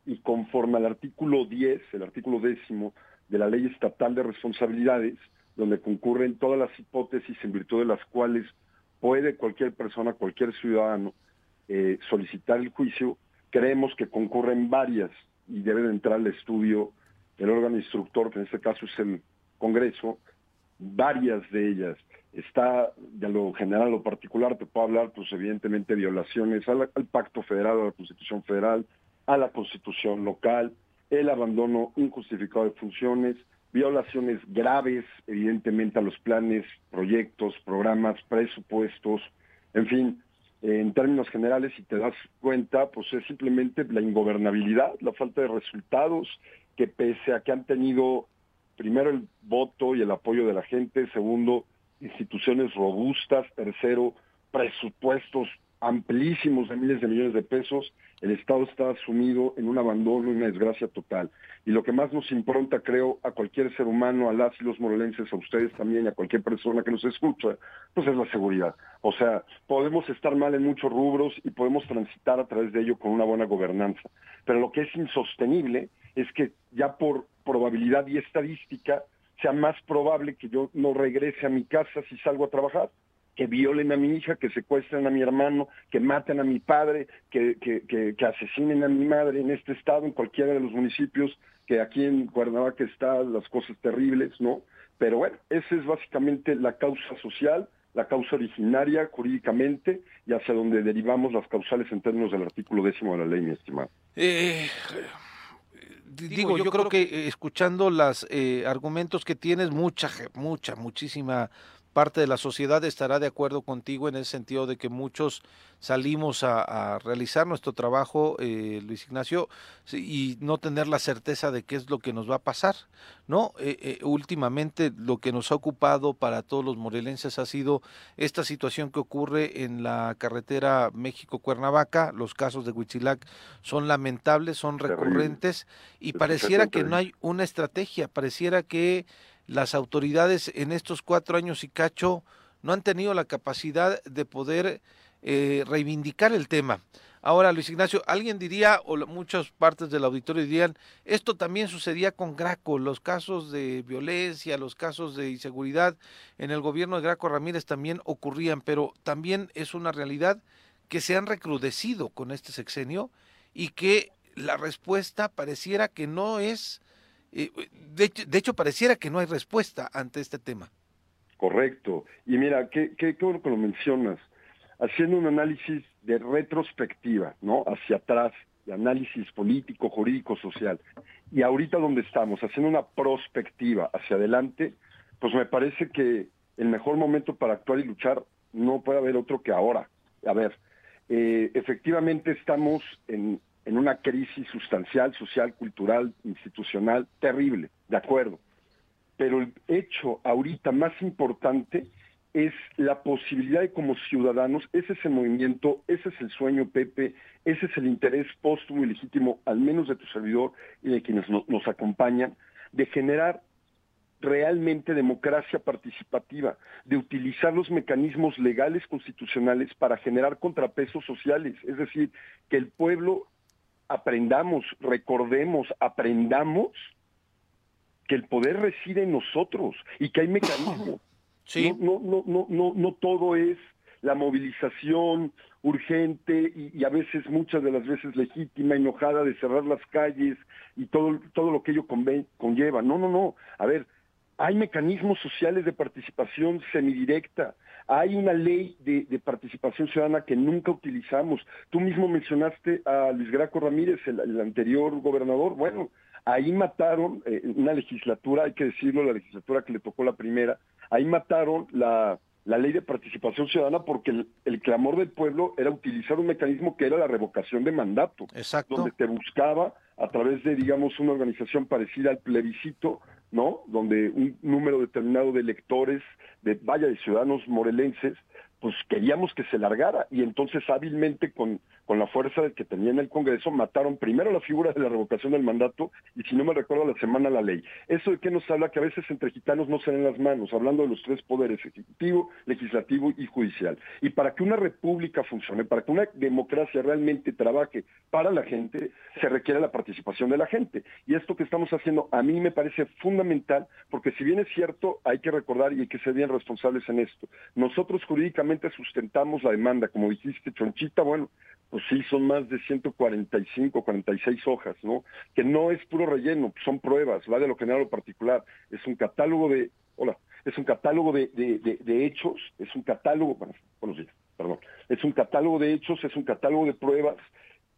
S11: y conforme al artículo 10, el artículo décimo de la Ley Estatal de Responsabilidades, donde concurren todas las hipótesis en virtud de las cuales puede cualquier persona, cualquier ciudadano eh, solicitar el juicio, creemos que concurren varias y debe de entrar al estudio el órgano instructor, que en este caso es el Congreso, varias de ellas. Está de lo general a lo particular, te puedo hablar, pues evidentemente violaciones al, al Pacto Federal, a la Constitución Federal, a la constitución local, el abandono injustificado de funciones, violaciones graves, evidentemente, a los planes, proyectos, programas, presupuestos, en fin, en términos generales, si te das cuenta, pues es simplemente la ingobernabilidad, la falta de resultados, que pese a que han tenido primero el voto y el apoyo de la gente, segundo, instituciones robustas, tercero, presupuestos amplísimos de miles de millones de pesos, el Estado está sumido en un abandono y una desgracia total. Y lo que más nos impronta, creo, a cualquier ser humano, a las y los morelenses, a ustedes también, a cualquier persona que nos escucha, pues es la seguridad. O sea, podemos estar mal en muchos rubros y podemos transitar a través de ello con una buena gobernanza. Pero lo que es insostenible es que ya por probabilidad y estadística sea más probable que yo no regrese a mi casa si salgo a trabajar que violen a mi hija, que secuestren a mi hermano, que maten a mi padre, que, que, que, asesinen a mi madre en este estado, en cualquiera de los municipios, que aquí en Cuernavaca están las cosas terribles, ¿no? Pero bueno, esa es básicamente la causa social, la causa originaria jurídicamente y hacia donde derivamos las causales en términos del artículo décimo de la ley, mi estimado.
S1: Eh, digo, yo, creo, que, que escuchando los eh, argumentos que tienes, mucha, mucha, muchísima parte de la sociedad estará de acuerdo contigo en el sentido de que muchos salimos a, realizar nuestro trabajo, eh, Luis Ignacio, y no tener la certeza de qué es lo que nos va a pasar, ¿no? Eh, eh, últimamente lo que nos ha ocupado para todos los morelenses ha sido esta situación que ocurre en la carretera México-Cuernavaca, los casos de Huitzilac son lamentables, son recurrentes, y pareciera que no hay una estrategia, pareciera que las autoridades en estos cuatro años y cacho no han tenido la capacidad de poder eh, reivindicar el tema. Ahora, Luis Ignacio, alguien diría, o muchas partes del auditorio dirían, esto también sucedía con Graco, los casos de violencia, los casos de inseguridad en el gobierno de Graco Ramírez también ocurrían, pero también es una realidad que se han recrudecido con este sexenio y que la respuesta pareciera que no es de, de, hecho, pareciera que no hay respuesta ante este tema.
S11: Correcto. Y mira, qué, qué, qué bueno que lo mencionas. Haciendo un análisis de retrospectiva, ¿no? Hacia atrás, de análisis político, jurídico, social. Y ahorita donde estamos, haciendo una prospectiva hacia adelante, pues me parece que el mejor momento para actuar y luchar no puede haber otro que ahora. A ver, eh, efectivamente estamos en, en una crisis sustancial, social, cultural, institucional, terrible, de acuerdo. Pero el hecho ahorita más importante es la posibilidad de como ciudadanos, ese es el movimiento, ese es el sueño, Pepe, ese es el interés póstumo y legítimo, al menos de tu servidor y de quienes nos acompañan, de generar realmente democracia participativa, de utilizar los mecanismos legales constitucionales para generar contrapesos sociales, es decir, que el pueblo aprendamos, recordemos, aprendamos que el poder reside en nosotros y que hay mecanismos. [laughs]
S1: Sí.
S11: No, no, no, no, no, todo es la movilización urgente y, a veces, muchas de las veces legítima, enojada de cerrar las calles y todo, todo lo que ello conlleva. No, no, no. A ver, hay mecanismos sociales de participación semidirecta, hay una ley de, participación ciudadana que nunca utilizamos. Tú mismo mencionaste a Luis Graco Ramírez, el, anterior gobernador. Bueno, Ahí mataron eh, una legislatura, hay que decirlo, la legislatura que le tocó la primera, ahí mataron la, la ley de participación ciudadana porque el, el, clamor del pueblo era utilizar un mecanismo que era la revocación de mandato.
S1: Exacto.
S11: Donde te buscaba a través de, digamos, una organización parecida al plebiscito, ¿no? Donde un número determinado de electores, de vaya, de ciudadanos morelenses, pues queríamos que se largara y entonces hábilmente con, con la fuerza que tenía en el Congreso mataron primero la figura de la revocación del mandato y si no me recuerdo la semana la ley. Eso de que nos habla que a veces entre gitanos no se ven las manos, hablando de los tres poderes, ejecutivo, legislativo y judicial. Y para que una república funcione, para que una democracia realmente trabaje para la gente, se requiere la participación de la gente. Y esto que estamos haciendo a mí me parece fundamental porque si bien es cierto, hay que recordar y hay que ser bien responsables en esto. Nosotros jurídicamente sustentamos la demanda, como dijiste, Chonchita, bueno, pues sí, son más de 145, 46 hojas, ¿no? Que no es puro relleno, son pruebas, va de lo general a lo particular, es un catálogo de, hola, es un catálogo de, de, de hechos, es un catálogo, bueno, buenos días, perdón, es un catálogo de hechos, es un catálogo de pruebas,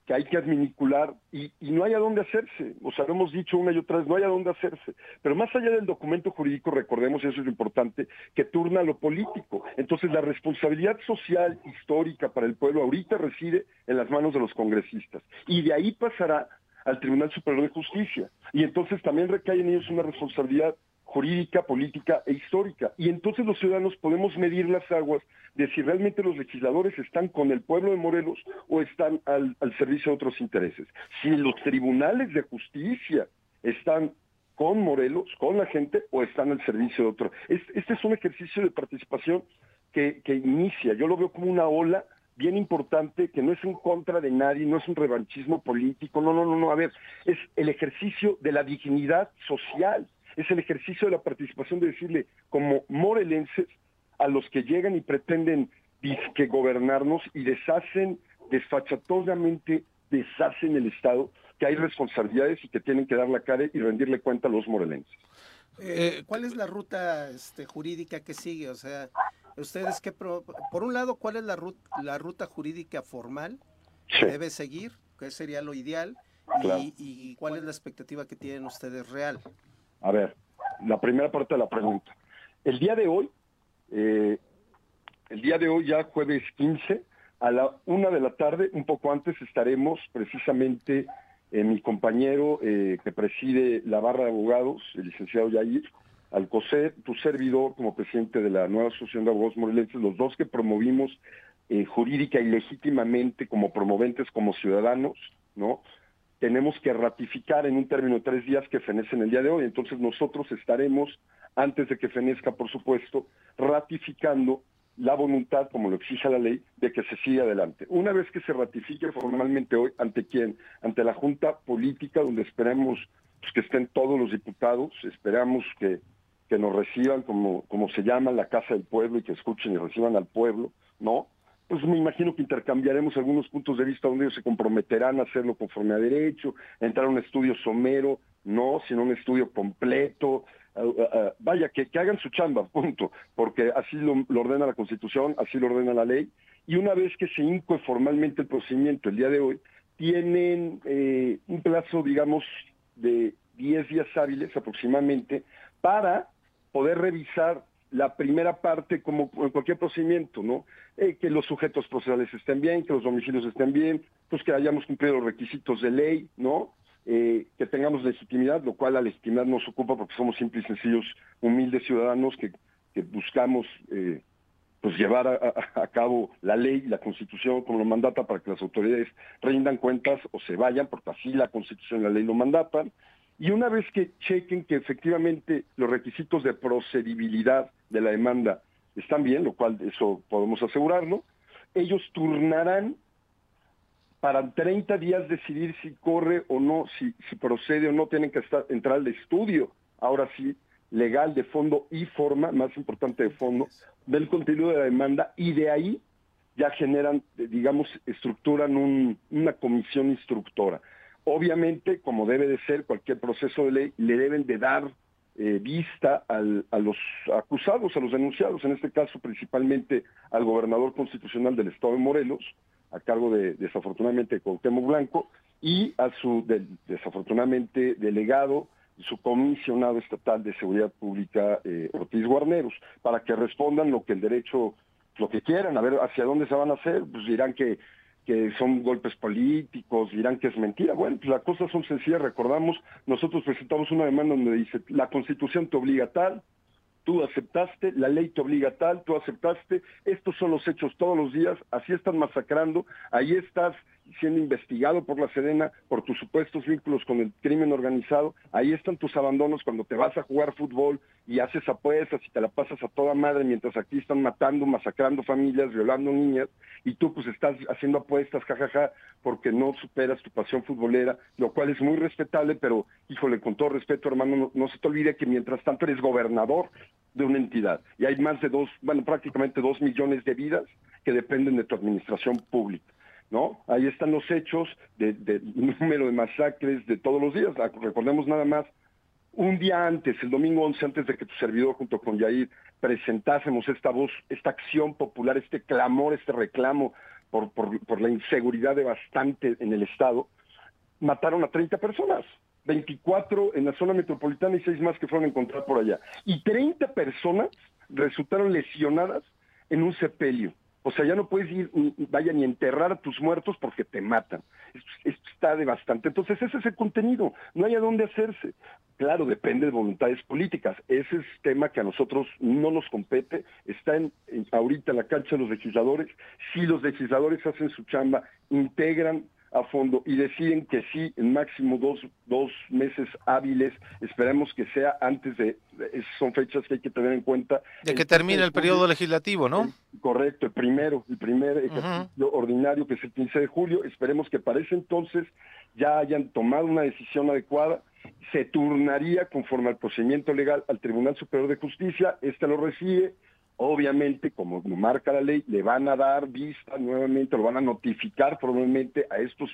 S11: que hay que adminicular y, no hay a dónde hacerse. O sea, lo hemos dicho una y otra vez, no hay a dónde hacerse. Pero más allá del documento jurídico, recordemos, y eso es lo importante, que turna lo político. Entonces, la responsabilidad social, histórica para el pueblo ahorita reside en las manos de los congresistas. Y de ahí pasará al Tribunal Superior de Justicia. Y entonces también recae en ellos una responsabilidad jurídica, política e histórica. Y entonces los ciudadanos podemos medir las aguas de si realmente los legisladores están con el pueblo de Morelos o están al, servicio de otros intereses. Si los tribunales de justicia están con Morelos, con la gente, o están al servicio de otro. Este, es un ejercicio de participación que, que inicia, yo lo veo como una ola bien importante, que no es en contra de nadie, no es un revanchismo político, no, no, no, no, a ver, es el ejercicio de la dignidad social, es el ejercicio de la participación de decirle como morelenses a los que llegan y pretenden que gobernarnos y deshacen desfachatosamente deshacen el Estado, que hay responsabilidades y que tienen que dar la cara y rendirle cuenta a los morelenses.
S4: Eh, ¿Cuál es la ruta este, jurídica que sigue? O sea, ustedes que por un lado, ¿cuál es la ruta, la ruta jurídica formal que debe seguir? ¿Qué sería lo ideal? Y, y, cuál es la expectativa que tienen ustedes real?
S11: A ver, la primera parte de la pregunta. El día de hoy, eh, el día de hoy ya jueves 15, a la una de la tarde, un poco antes, estaremos precisamente eh, mi compañero eh, que preside la barra de abogados, el licenciado Yair, Alcocer, tu servidor como presidente de la nueva asociación de abogados morelenses, los dos que promovimos jurídica y legítimamente como promoventes, como ciudadanos, ¿no? Tenemos que ratificar en un término de tres días que fenece en el día de hoy. Entonces nosotros estaremos, antes de que fenezca, por supuesto, ratificando la voluntad, como lo exige la ley, de que se siga adelante. Una vez que se ratifique formalmente hoy, ¿ante quién? Ante la Junta Política, donde esperemos pues, que estén todos los diputados, esperamos que, que nos reciban como, como se llama la Casa del Pueblo y que escuchen y reciban al pueblo, ¿no? Pues me imagino que intercambiaremos algunos puntos de vista donde ellos se comprometerán a hacerlo conforme a derecho, entrar a un estudio somero, no, sino un estudio completo, vaya, que, hagan su chamba, punto, porque así lo, ordena la Constitución, así lo ordena la ley, y una vez que se incue formalmente el procedimiento el día de hoy, tienen eh, un plazo, digamos, de 10 días hábiles aproximadamente para poder revisar la primera parte, como en cualquier procedimiento, ¿no? Eh, que los sujetos procesales estén bien, que los domicilios estén bien, pues que hayamos cumplido los requisitos de ley, ¿no? Eh, que tengamos legitimidad, lo cual la legitimidad nos ocupa porque somos simples y sencillos, humildes ciudadanos que, buscamos eh, pues llevar a, cabo la ley, la constitución como lo mandata para que las autoridades rindan cuentas o se vayan, porque así la constitución y la ley lo mandatan, y una vez que chequen que efectivamente los requisitos de procedibilidad de la demanda están bien, lo cual eso podemos asegurarlo, ellos turnarán para 30 días decidir si corre o no, si, si procede o no, tienen que estar, entrar al estudio, ahora sí, legal de fondo y forma, más importante de fondo, del contenido de la demanda y de ahí ya generan, digamos, estructuran una comisión instructora. Obviamente, como debe de ser cualquier proceso de ley, le deben de dar eh, vista a los acusados, a los denunciados, en este caso principalmente al gobernador constitucional del estado de Morelos, a cargo de desafortunadamente Cuauhtémoc Blanco y a su desafortunadamente delegado su comisionado estatal de seguridad pública eh, Ortiz Guarneros para que respondan lo que el derecho lo que quieran a ver hacia dónde se van a hacer. Pues dirán que que son golpes políticos, dirán que es mentira. Bueno, pues las cosas son sencillas, recordamos, nosotros presentamos una demanda donde dice, la constitución te obliga tal, tú aceptaste, la ley te obliga tal, tú aceptaste, estos son los hechos todos los días, así están masacrando, ahí estás siendo investigado por la Sedena por tus supuestos vínculos con el crimen organizado, ahí están tus abandonos cuando te vas a jugar fútbol y haces apuestas y te la pasas a toda madre mientras aquí están matando, masacrando familias, violando niñas y tú pues estás haciendo apuestas, jajaja, porque no superas tu pasión futbolera, lo cual es muy respetable, pero híjole, con todo respeto hermano, no, no se te olvide que mientras tanto eres gobernador de una entidad y hay más de dos, bueno, prácticamente dos millones de vidas que dependen de tu administración pública. ¿No? Ahí están los hechos de [laughs] número de masacres de todos los días. Ah, recordemos nada más, un día antes, el domingo 11, antes de que tu servidor junto con Yair presentásemos esta voz, esta acción popular, este clamor, este reclamo por, por, por la inseguridad devastante en el Estado, mataron a 30 personas. 24 en la zona metropolitana y 6 más que fueron encontradas por allá. Y 30 personas resultaron lesionadas en un sepelio. O sea, ya no puedes ir, vaya, ni enterrar a tus muertos porque te matan. Esto, está devastante. Entonces, ese es el contenido. No hay a dónde hacerse. Claro, depende de voluntades políticas. Ese es tema que a nosotros no nos compete. Está en, ahorita en la cancha de los legisladores. Si los legisladores hacen su chamba, integran a fondo y deciden que sí, en máximo dos, dos meses hábiles, esperemos que sea antes de, son fechas que hay que tener en cuenta.
S1: De que termine el periodo legislativo, ¿no?
S11: correcto, el primero, el primer ejercicio ordinario que es el 15 de julio, esperemos que para ese entonces ya hayan tomado una decisión adecuada, se turnaría conforme al procedimiento legal al Tribunal Superior de Justicia, este lo recibe, obviamente, como marca la ley, le van a dar vista nuevamente, lo van a notificar probablemente a estos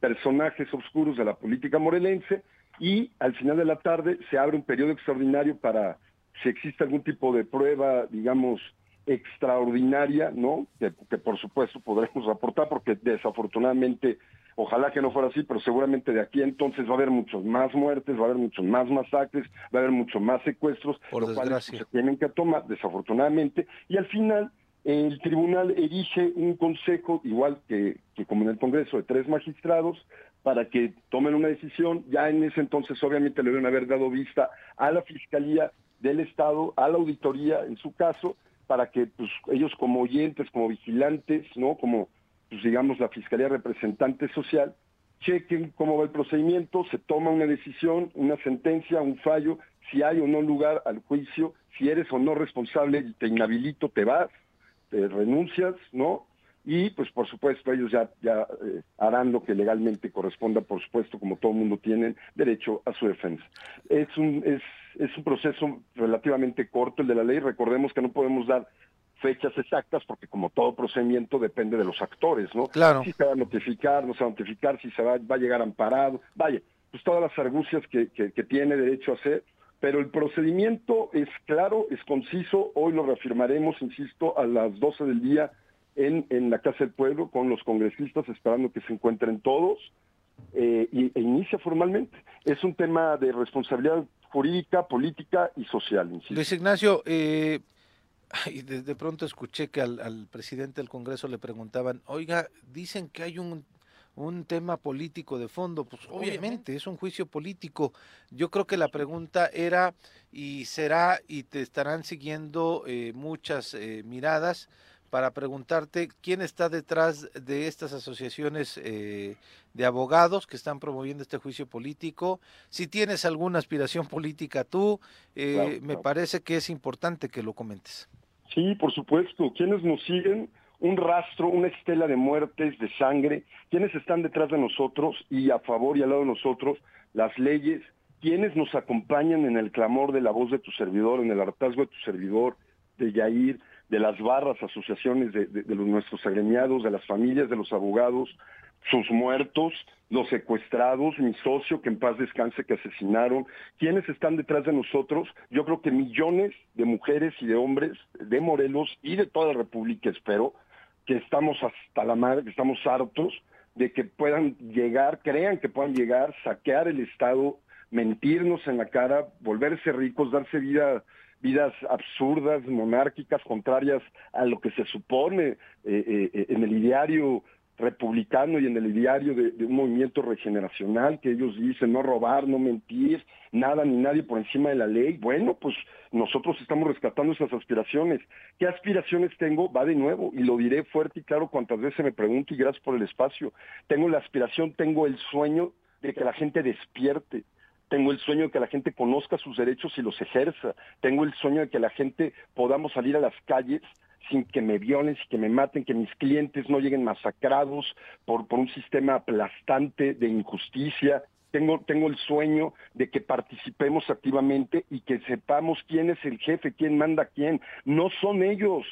S11: personajes oscuros de la política morelense y al final de la tarde se abre un periodo extraordinario para si existe algún tipo de prueba, digamos, extraordinaria, ¿no? Que, que por supuesto podremos aportar porque desafortunadamente Ojalá que no fuera así, pero seguramente de aquí entonces va a haber muchos más muertes, va a haber muchos más masacres, va a haber muchos más secuestros,
S1: Por
S11: lo cual se tienen que tomar, desafortunadamente, y al final el tribunal erige un consejo, igual que, que como en el Congreso, de tres magistrados, para que tomen una decisión. Ya en ese entonces obviamente le deben haber dado vista a la Fiscalía del Estado, a la auditoría en su caso, para que pues, ellos como oyentes, como vigilantes, ¿no? Como pues, digamos, la Fiscalía Representante Social, chequen cómo va el procedimiento, se toma una decisión, una sentencia, un fallo, si hay o no lugar al juicio, si eres o no responsable, te inhabilito, te vas, te renuncias, ¿no? Y pues por supuesto ellos ya, ya eh, harán lo que legalmente corresponda, por supuesto, como todo mundo tiene derecho a su defensa. Es un, es, es un proceso relativamente corto el de la ley, recordemos que no podemos dar fechas exactas, porque como todo procedimiento depende de los actores, ¿no?
S1: Claro.
S11: Si se va a notificar, no se va a notificar, si se va, va a llegar amparado, vaya, pues todas las argucias que, que, tiene derecho a hacer, pero el procedimiento es claro, es conciso, hoy lo reafirmaremos, insisto, a las 12 del día en, en la Casa del Pueblo con los congresistas, esperando que se encuentren todos, eh, y, e inicia formalmente. Es un tema de responsabilidad jurídica, política y social. Insisto.
S1: Luis Ignacio, eh, y de, pronto escuché que al, presidente del Congreso le preguntaban, oiga, dicen que hay un, un tema político de fondo. Pues obviamente, es un juicio político. Yo creo que la pregunta era y será y te estarán siguiendo eh, muchas eh, miradas para preguntarte quién está detrás de estas asociaciones eh, de abogados que están promoviendo este juicio político. Si tienes alguna aspiración política tú, me parece que es importante que lo comentes.
S11: Sí, por supuesto. Quienes nos siguen, un rastro, una estela de muertes, de sangre, quienes están detrás de nosotros y a favor y al lado de nosotros, las leyes, quienes nos acompañan en el clamor de la voz de tu servidor, en el hartazgo de tu servidor, de Yair, de las barras, asociaciones de, de los, nuestros agremiados, de las familias de los abogados, sus muertos, los secuestrados, mi socio que en paz descanse que asesinaron, quienes están detrás de nosotros, yo creo que millones de mujeres y de hombres de Morelos y de toda la República, espero, que estamos hasta la madre, que estamos hartos de que puedan llegar, crean que puedan llegar, saquear el Estado, mentirnos en la cara, volverse ricos, darse vida, vidas absurdas, monárquicas, contrarias a lo que se supone eh, eh, en el ideario republicano y en el diario de, un movimiento regeneracional que ellos dicen no robar, no mentir, nada ni nadie por encima de la ley. Bueno, pues nosotros estamos rescatando esas aspiraciones. ¿Qué aspiraciones tengo? Va de nuevo y lo diré fuerte y claro cuantas veces me pregunto y gracias por el espacio. Tengo la aspiración, tengo el sueño de que la gente despierte. Tengo el sueño de que la gente conozca sus derechos y los ejerza. Tengo el sueño de que la gente podamos salir a las calles sin que me violen, sin que me maten, que mis clientes no lleguen masacrados por, por un sistema aplastante de injusticia. Tengo, tengo el sueño de que participemos activamente y que sepamos quién es el jefe, quién manda quién. No son ellos,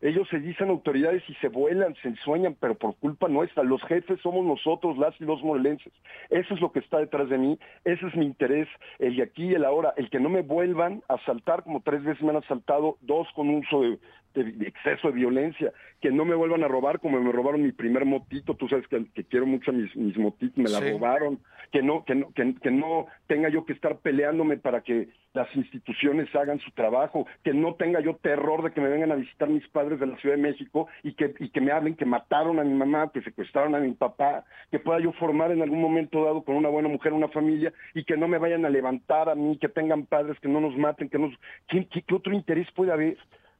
S11: ellos se dicen autoridades y se vuelan, se ensueñan, pero por culpa nuestra. Los jefes somos nosotros, las y los morelenses. Eso es lo que está detrás de mí, ese es mi interés, el de aquí y el ahora. El que no me vuelvan a asaltar, como tres veces me han asaltado, dos con uso de, exceso de violencia, que no me vuelvan a robar como me robaron mi primer motito, tú sabes que, quiero mucho mis, mis motitos, me la robaron, que no, que, no, que no tenga yo que estar peleándome para que las instituciones hagan su trabajo, que no tenga yo terror de que me vengan a visitar mis padres de la Ciudad de México y que, y que me hablen que mataron a mi mamá, que secuestraron a mi papá, que pueda yo formar en algún momento dado con una buena mujer una familia y que no me vayan a levantar a mí, que tengan padres, que no nos maten, que nos... ¿Qué, qué otro interés puede haber?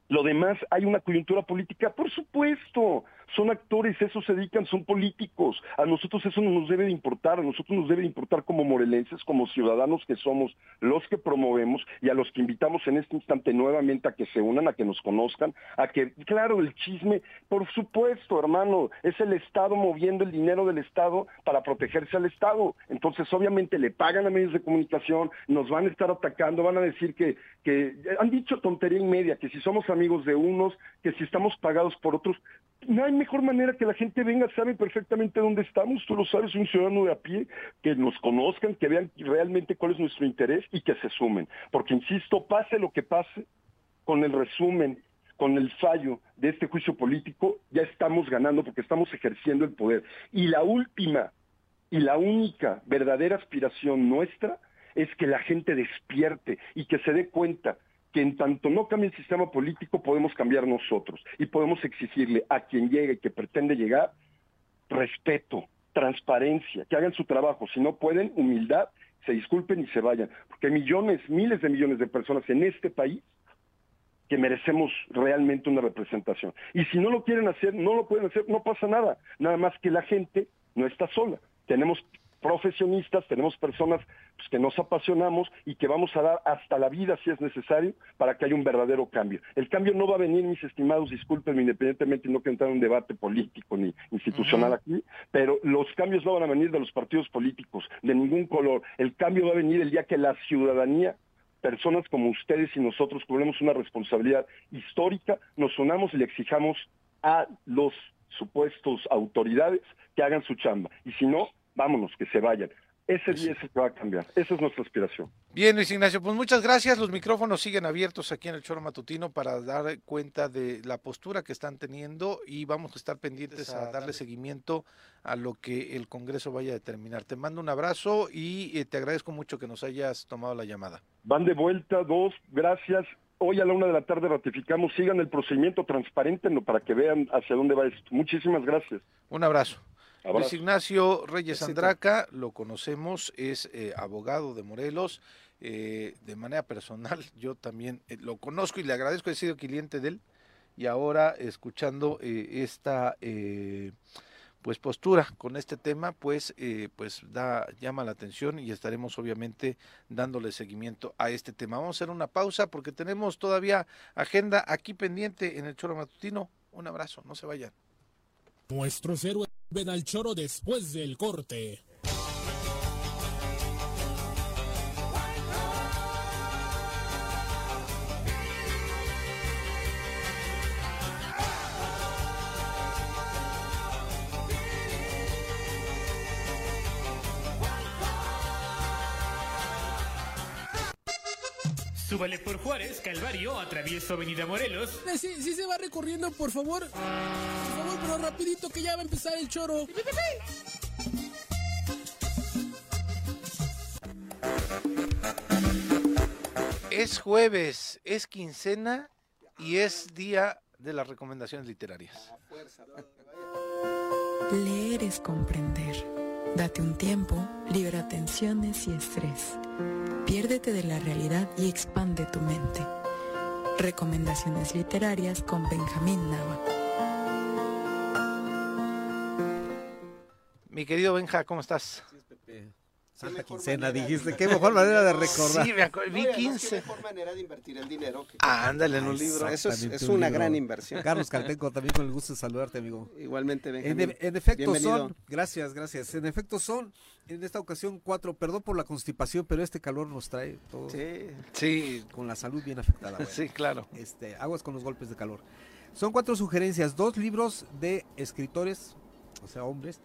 S11: Lo demás, hay una coyuntura política, por supuesto, son actores, eso se dedican, son políticos. A nosotros eso no nos debe de importar, a nosotros nos debe de importar como morelenses, como ciudadanos que somos los que promovemos y a los que invitamos en este instante nuevamente a que se unan, a que nos conozcan, a que, claro, el chisme, por supuesto, hermano, es el Estado moviendo el dinero del Estado para protegerse al Estado. Entonces, obviamente, le pagan a medios de comunicación, nos van a estar atacando, van a decir que, que han dicho tontería y media, que si somos amigos de unos, que si estamos pagados por otros, no hay mejor manera que la gente venga, sabe perfectamente dónde estamos, tú lo sabes, un ciudadano de a pie, que nos conozcan, que vean realmente cuál es nuestro interés y que se sumen. Porque, insisto, pase lo que pase, con el resumen, con el fallo de este juicio político, ya estamos ganando porque estamos ejerciendo el poder. Y la última y la única verdadera aspiración nuestra es que la gente despierte y que se dé cuenta que en tanto no cambie el sistema político podemos cambiar nosotros y podemos exigirle a quien llegue, que pretende llegar, respeto, transparencia, que hagan su trabajo. Si no pueden, humildad, se disculpen y se vayan. Porque millones, miles de millones de personas en este país que merecemos realmente una representación. Y si no lo quieren hacer, no lo pueden hacer, no pasa nada. Nada más que la gente no está sola. Tenemos profesionistas, tenemos personas pues, que nos apasionamos y que vamos a dar hasta la vida si es necesario para que haya un verdadero cambio. El cambio no va a venir, mis estimados, discúlpenme, independientemente no que entrar en un debate político ni institucional aquí, pero los cambios no van a venir de los partidos políticos, de ningún color. El cambio va a venir el día que la ciudadanía personas como ustedes y nosotros cubrimos una responsabilidad histórica, nos unamos y le exijamos a los supuestos autoridades que hagan su chamba. Y si no, vámonos, que se vayan. Ese día se va a cambiar. Esa es nuestra aspiración.
S1: Bien, Luis Ignacio, pues muchas gracias. Los micrófonos siguen abiertos aquí en el Choro Matutino para dar cuenta de la postura que están teniendo y vamos a estar pendientes a darle seguimiento a lo que el Congreso vaya a determinar. Te mando un abrazo y eh, te agradezco mucho que nos hayas tomado la llamada.
S11: Van de vuelta, dos, gracias. Hoy a la una de la tarde ratificamos, sigan el procedimiento transparente para que vean hacia dónde va esto. Muchísimas gracias.
S1: Un abrazo. Luis Ignacio Reyes Andraca, lo conocemos, es eh, abogado de Morelos. Eh, de manera personal, [laughs] yo también eh, lo conozco y le agradezco, he sido cliente de él. Y ahora, escuchando esta pues postura con este tema, pues, pues da, llama la atención y estaremos obviamente dándole seguimiento a este tema. Vamos a hacer una pausa porque tenemos todavía agenda aquí pendiente en el Choro Matutino. Un abrazo, no se vayan.
S9: Nuestros héroes ven al choro después del corte.
S8: Súbale por Juárez, Calvario, atravieso Avenida Morelos.
S9: Eh, sí, sí se va recorriendo, por favor. Por favor, pero rapidito que ya va a empezar el choro.
S1: Es jueves, es quincena y es día de las recomendaciones literarias.
S12: Leer es comprender. Date un tiempo, libera tensiones y estrés. Piérdete de la realidad y expande tu mente. Recomendaciones literarias con Benjamín Nava.
S1: Mi querido Benja, ¿cómo estás?
S13: Santa quincena, dijiste, qué mejor manera de recordar.
S1: Sí, me acuerdo, vi 15.
S4: Qué mejor manera de invertir el dinero. Que
S1: Ah, ándale en un libro.
S4: Eso es, una
S13: libro.
S4: gran inversión.
S13: Carlos Caltenco, también con el gusto de saludarte, amigo.
S4: Igualmente,
S13: En,
S4: Benjamín.
S13: e- en efecto
S4: Bienvenido.
S13: son, gracias, gracias. En efecto son, en esta ocasión cuatro, perdón por la constipación, pero este calor nos trae todo
S4: Sí.
S1: Sí,
S13: con la salud bien afectada. bueno.
S1: sí, claro.
S13: Este, aguas con los golpes de calor. Son cuatro sugerencias, dos libros de escritores, o sea, hombres,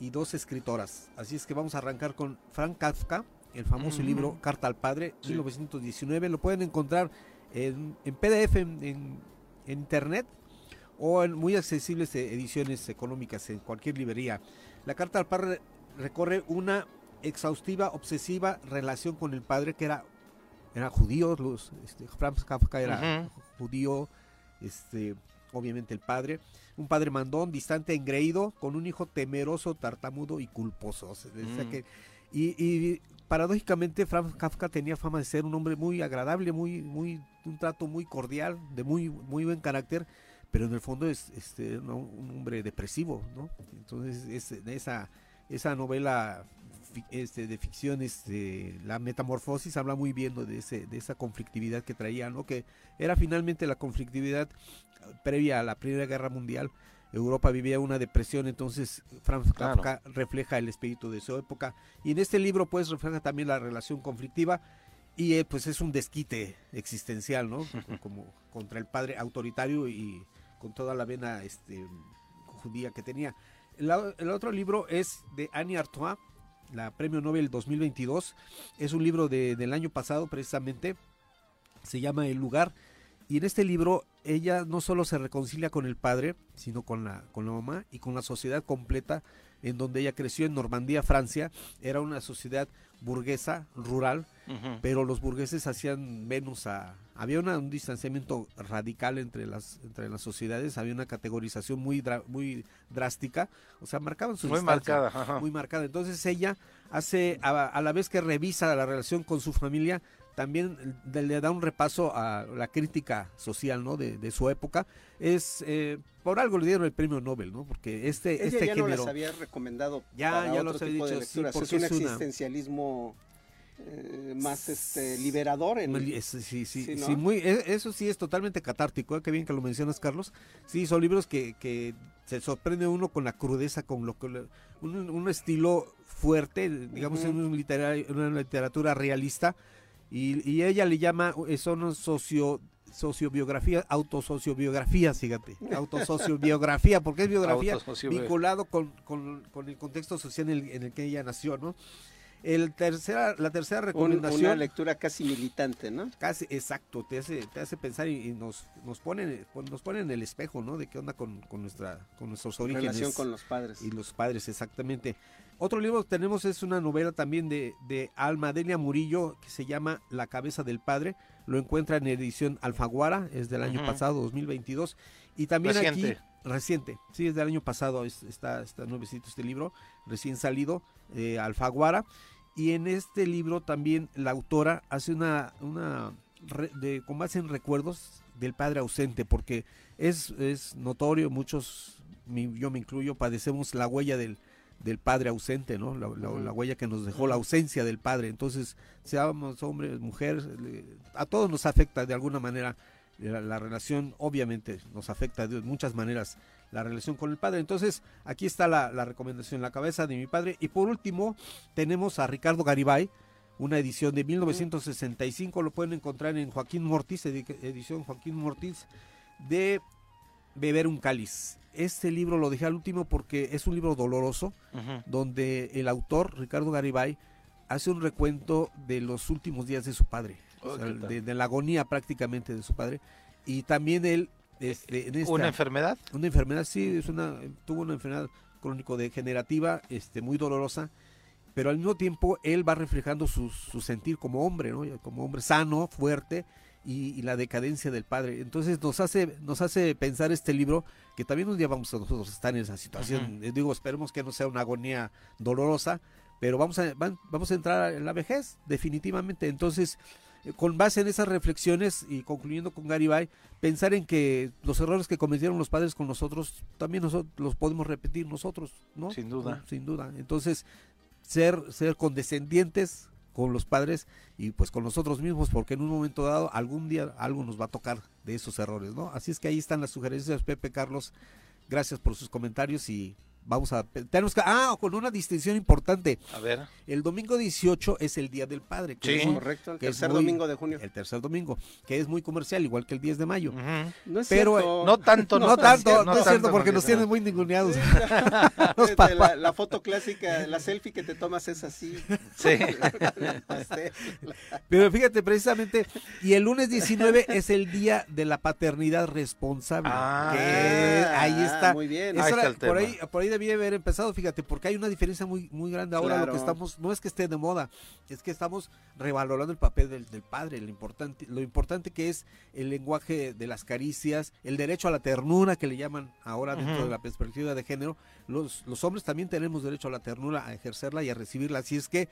S13: y dos escritoras. Así es que vamos a arrancar con Frank Kafka, el famoso
S1: Ujú.
S13: libro Carta al Padre,
S1: Sí.
S13: 1919. Lo pueden encontrar en, en PDF en, en- en internet o en muy accesibles eh, ediciones económicas en cualquier librería. La Carta al Padre recorre una exhaustiva, obsesiva relación con el padre que era, era judío, los, este, Franz Kafka era judío, este, obviamente el padre, un padre mandón, distante, engreído, con un hijo temeroso, tartamudo y culposo. O sea, decía
S1: Mm.
S13: que- y, y paradójicamente Franz Kafka tenía fama de ser un hombre muy agradable, muy, muy, un trato muy cordial, de muy, muy buen carácter, pero en el fondo es este, ¿no? un hombre depresivo, ¿no? Entonces es, de esa, esa novela este, de ficción, este, la metamorfosis, habla muy bien ¿no? de, ese, de esa conflictividad que traía, ¿no? Que era finalmente la conflictividad eh, previa a la Primera Guerra Mundial. Europa vivía una depresión, entonces Franz
S1: Claro.
S13: Kafka refleja el espíritu de su época. Y en este libro, pues, refleja también la relación conflictiva y eh, pues es un desquite existencial, ¿no? [laughs] Como contra el padre autoritario y con toda la vena este, judía que tenía. La- el otro libro es de Annie Artois, la Premio Nobel 2022. Es un libro de- del año pasado precisamente. Se llama El lugar. Y en este libro ella no solo se reconcilia con el padre, sino con la, con la mamá y con la sociedad completa en donde ella creció en Normandía, Francia. Era una sociedad burguesa, rural, Pero los burgueses hacían menos a... Había una- un distanciamiento radical entre las, entre las sociedades, había una categorización muy, dra- muy drástica, o sea, marcaban su
S1: Muy
S13: distancia,
S1: marcada, ajá.
S13: muy marcada. Entonces ella hace, a, a la vez que revisa la relación con su familia, también le, da un repaso a la crítica social, ¿no? De, de su época. Es, eh, por algo le dieron el premio Nobel, ¿no? Porque este,
S4: Ella
S13: este
S4: ya no
S13: género...
S4: las había recomendado
S13: Ya,
S4: para
S13: ya
S4: otro
S13: los había
S4: tipo de
S13: dicho, sí, porque
S4: es un
S13: es una-
S4: existencialismo eh, más este liberador en
S13: Sí, sí, sí,
S4: ¿no?
S13: sí, muy, e- eso sí es totalmente catártico, ¿eh? qué bien que lo mencionas, Carlos. Sí, son libros que, que se sorprende uno con la crudeza, con lo que un, un estilo fuerte, digamos, en un litera- una literatura realista, y, y ella le llama, son socio sociobiografía, autosociobiografía, fíjate, [laughs] autosociobiografía, porque es biografía vinculado con, con- con el contexto social en el, en el que ella nació, ¿no? El tercera, la tercera
S4: un-
S13: recomendación...
S4: una lectura casi militante, ¿no?
S13: Casi, exacto, te hace, te hace pensar y, y nos, nos pone nos pone en el espejo, ¿no? De qué onda con, con nuestra, con nuestros orígenes.
S4: Relación con los padres.
S13: Y los padres, exactamente. Otro libro que tenemos es una novela también de, de Alma Delia Murillo que se llama La cabeza del padre. Lo encuentra en edición Alfaguara, es del año
S1: Ujú.
S13: pasado, 2022. Y también
S1: Reciente.
S13: aquí, reciente, sí, es del año pasado, es- está, está nuevecito este libro, recién salido, eh, Alfaguara. Y en este libro también la autora hace una, una de, con base en recuerdos del padre ausente, porque es, es notorio, muchos, mi- yo me incluyo, padecemos la huella del, del padre ausente, ¿no? La, la- la huella que nos dejó la ausencia del padre. Entonces, seamos hombres, mujeres, a todos nos afecta de alguna manera la, la relación, obviamente nos afecta de muchas maneras la relación con el padre. Entonces, aquí está la, la recomendación en la cabeza de mi padre. Y por último, tenemos a Ricardo Garibay, una edición de 1965, lo pueden encontrar en Joaquín Mortis, edi- edición Joaquín Mortis, de Beber un cáliz. Este libro lo dejé al último porque es un libro doloroso, donde el autor, Ricardo Garibay, hace un recuento de los últimos días de su padre. o sea, de, de la agonía prácticamente de su padre. Y también él este, en esta-
S1: ¿Una enfermedad?
S13: Una enfermedad, sí, es una, tuvo una enfermedad crónico-degenerativa este, muy dolorosa, pero al mismo tiempo él va reflejando su, su sentir como hombre, ¿no? como hombre sano, fuerte, y, y la decadencia del padre. Entonces nos hace, nos hace pensar este libro que también un día vamos a nosotros estar en esa situación. Eh, Digo, esperemos que no sea una agonía dolorosa, pero vamos a, van- vamos a entrar en la vejez, definitivamente. Entonces, con base en esas reflexiones y concluyendo con Garibay, pensar en que los errores que cometieron los padres con nosotros, también nosotros los podemos repetir nosotros, ¿no?
S1: Sin duda.
S13: ¿No? Sin duda. Entonces, ser, ser condescendientes con los padres y pues con nosotros mismos, porque en un momento dado, algún día algo nos va a tocar de esos errores, ¿no? Así es que ahí están las sugerencias, Pepe Carlos. Gracias por sus comentarios y vamos a... Tenemos que... Ah, con una distinción importante.
S1: A ver.
S13: El domingo 18 es el Día del Padre. que
S4: Sí.
S13: es
S4: Correcto, el
S13: que es
S4: tercer
S13: muy-
S4: domingo de junio.
S13: El tercer domingo, que es muy comercial, igual que el 10 de mayo.
S4: No es
S13: Pero
S4: cierto.
S13: no tanto, no,
S4: No
S13: tanto, no,
S4: no
S13: es cierto
S4: tanto,
S13: porque nos
S4: no.
S13: tienen muy ninguneados. [laughs]
S4: La, la foto clásica, la selfie que te tomas es así.
S1: Sí. [laughs]
S13: Pero fíjate, precisamente, y el lunes 19 es el día de la paternidad responsable.
S1: Ah,
S13: que ahí está.
S4: muy bien.
S13: Eso
S1: Ahí está
S13: era-
S1: el
S13: por, ahí, por ahí debía haber empezado, fíjate, porque hay una diferencia muy, muy grande ahora. Lo que estamos, no es que esté de moda, es que estamos revalorando el papel del, del padre, lo importante, lo importante que es el lenguaje de las caricias, el derecho a la ternura que le llaman ahora dentro de la perspectiva de género. Los, los hombres también tenemos derecho a la ternura, a ejercerla y a recibirla. Así es que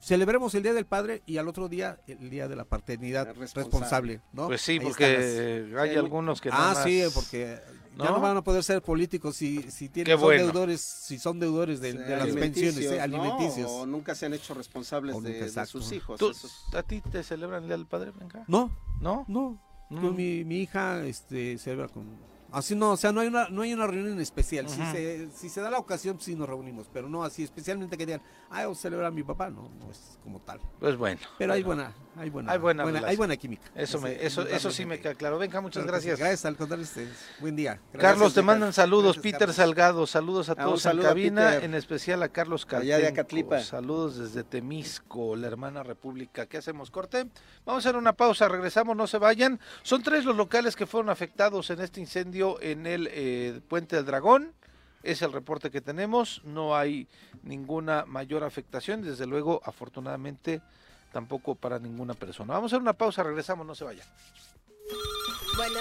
S13: celebremos el Día del Padre y al otro día el Día de la Paternidad
S4: Responsable.
S13: responsable, ¿no?
S1: Pues sí,
S13: Ahí
S1: porque hay algunos que
S13: ah,
S1: nada más-
S13: sí, porque ya
S1: ¿No?
S13: no van a poder ser políticos si, si tienen son
S1: bueno.
S13: deudores, si son deudores de, de las pensiones, ¿eh?
S4: ¿no?
S13: alimenticios.
S4: O nunca se han hecho responsables de, de sus hijos.
S1: ¿Tú- ¿A ti te celebran el Día del Padre, Blanca?
S13: No,
S1: ¿No?
S13: no.
S1: Mm.
S13: Con mi, mi hija este celebra con así no, o sea, no hay una no hay una reunión especial. Si se si se da la ocasión sí nos reunimos, pero no así especialmente que digan, "Ah, o celebra a mi papá", no, no es como tal.
S1: Pues bueno.
S13: Pero hay buena hay buena
S1: Hay buena
S13: hay buena química.
S1: Eso, me, eso, eso sí me queda claro. Venga, muchas gracias.
S13: Gracias, al contrario, ustedes. Buen día. Gracias,
S1: Carlos, te mandan saludos.
S13: Gracias,
S1: Peter
S13: Carlos.
S1: Salgado, saludos a
S4: Ah,
S1: todos en
S4: saludo a
S1: cabina, en especial a Carlos Caltenco. Saludos desde Temisco, la hermana república. ¿Qué hacemos, corte? Vamos a hacer una pausa, regresamos, no se vayan. Son tres los locales que fueron afectados en este incendio en el eh, Puente del Dragón. Es el reporte que tenemos. No hay ninguna mayor afectación. Desde luego, afortunadamente, tampoco para ninguna persona. Vamos a hacer una pausa, regresamos, no se vayan.
S6: Bueno,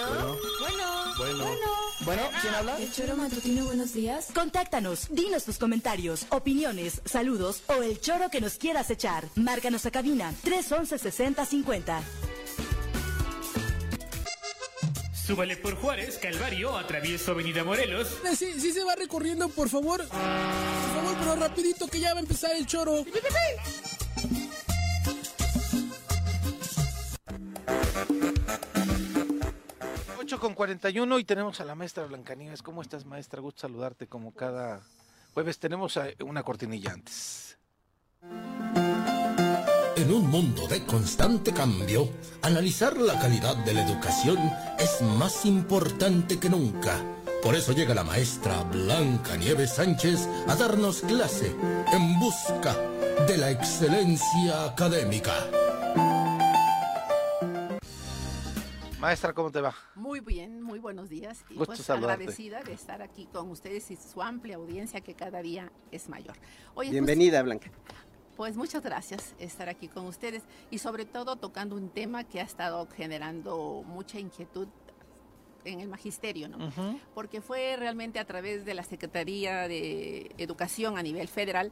S6: bueno, bueno.
S7: Bueno, ¿quién habla?
S6: El choro matutino, buenos días.
S7: Contáctanos, dinos tus comentarios, opiniones, saludos o el choro que nos quieras echar. Márcanos a cabina 311 6050.
S8: Súbale por Juárez, Calvario, atravieso Avenida Morelos.
S9: Eh, Sí, sí se va recorriendo, por favor. Por favor, pero rapidito que ya va a empezar el choro.
S1: 8 con 41 y tenemos a la maestra Blancanieves. ¿Cómo estás, maestra? Gusto saludarte como cada jueves. Tenemos una cortinilla antes.
S14: En un mundo de constante cambio, analizar la calidad de la educación es más importante que nunca. Por eso llega la maestra Blanca Nieves Sánchez a darnos clase en busca de la excelencia académica.
S1: Maestra, ¿cómo te va?
S15: Muy bien, muy buenos días. Y
S1: Gusto
S15: pues
S1: saludarte.
S15: agradecida de estar aquí con ustedes y su amplia audiencia que cada día es mayor. Oye, pues,
S4: Bienvenida, Blanca.
S15: Pues muchas gracias estar aquí con ustedes y sobre todo tocando un tema que ha estado generando mucha inquietud en el magisterio, ¿no? Porque fue realmente a través de la Secretaría de Educación a nivel federal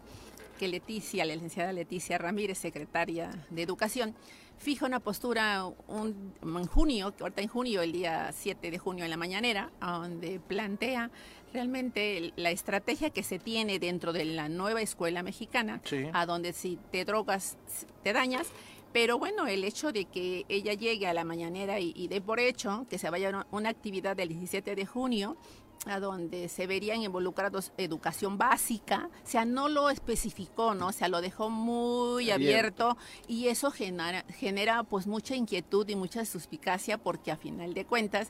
S15: que Leticia, la licenciada Leticia Ramírez, secretaria de Educación, fija una postura un- en junio, que ahorita en junio, el día 7 de junio en la mañanera, donde plantea realmente la estrategia que se tiene dentro de la nueva escuela mexicana,
S1: Sí.
S15: a donde si te drogas, te dañas, pero bueno, el hecho de que ella llegue a la mañanera y, y dé por hecho que se vaya a una actividad del 17 de junio, a donde se verían involucrados educación básica, o sea, no lo especificó, ¿no? O sea, lo dejó muy
S4: Abierto.
S15: abierto, y eso genera, genera pues mucha inquietud y mucha suspicacia porque a final de cuentas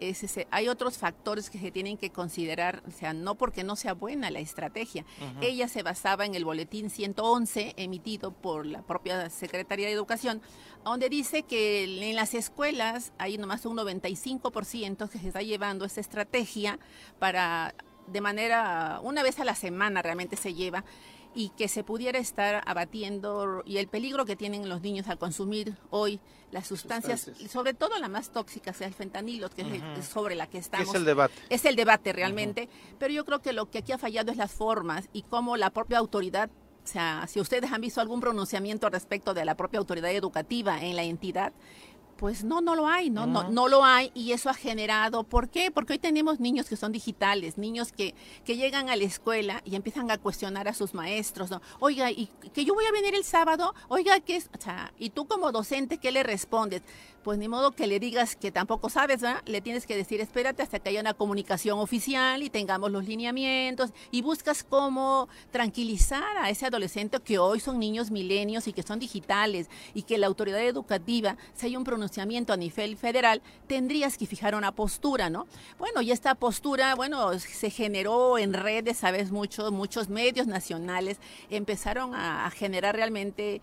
S15: es ese. Hay otros factores que se tienen que considerar, o sea, no porque no sea buena la estrategia. Ella se basaba en el boletín 111 emitido por la propia Secretaría de Educación, donde dice que en las escuelas hay nomás un 95% que se está llevando esa estrategia para de manera una vez a la semana realmente se lleva y que se pudiera estar abatiendo y el peligro que tienen los niños al consumir hoy las sustancias, sobre todo la más tóxica, sea el fentanilo, que es sobre la que estamos.
S1: Es el debate.
S15: Es el debate realmente, pero yo creo que lo que aquí ha fallado es las formas y cómo la propia autoridad o sea, si ustedes han visto algún pronunciamiento respecto de la propia autoridad educativa en la entidad, pues no, no lo hay, ¿no? no, no lo hay y eso ha generado, ¿por qué? Porque hoy tenemos niños que son digitales, niños que, que llegan a la escuela y empiezan a cuestionar a sus maestros, ¿no? Oiga, ¿y que yo voy a venir el sábado? Oiga, ¿qué es? O sea, y tú como docente, ¿qué le respondes? Pues ni modo que le digas que tampoco sabes, ¿verdad? Le tienes que decir, espérate hasta que haya una comunicación oficial y tengamos los lineamientos y buscas cómo tranquilizar a ese adolescente que hoy son niños milenios y que son digitales y que la autoridad educativa se haya un pronunciamiento a nivel federal, tendrías que fijar una postura, ¿no? Bueno, y esta postura, bueno, se generó en redes, sabes mucho, muchos medios nacionales empezaron a, generar realmente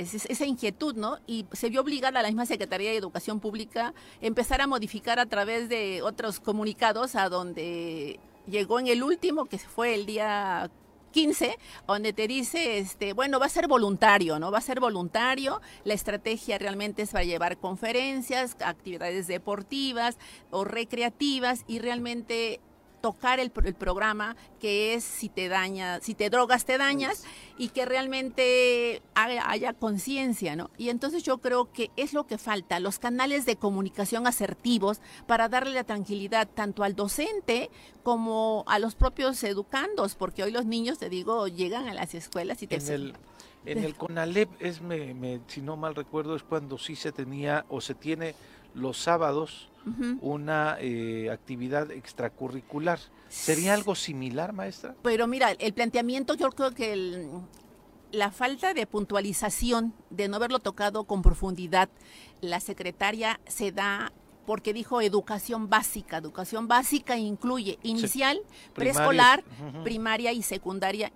S15: esa inquietud, ¿no? Y se vio obligada a la misma Secretaría de Educación Pública empezar a modificar a través de otros comunicados a donde llegó en el último, que fue el día 15, donde te dice, este, bueno, va a ser voluntario, ¿no? Va a ser voluntario. La estrategia realmente es para llevar conferencias, actividades deportivas o recreativas y realmente tocar el, programa que es si te dañas, si te drogas te dañas y que realmente haya, conciencia, ¿no? Y entonces yo creo que es lo que falta, los canales de comunicación asertivos para darle la tranquilidad tanto al docente como a los propios educandos, porque hoy los niños, te digo, llegan a las escuelas y te...
S1: En el, en el CONALEP, es, me, si no mal recuerdo, es cuando sí se tenía o se tiene los sábados una eh, actividad extracurricular. ¿Sería algo similar, maestra?
S15: Pero mira, el planteamiento yo creo que la falta de puntualización, de no haberlo tocado con profundidad, la secretaria se da porque dijo educación básica. Educación básica incluye inicial, preescolar, primaria y secundaria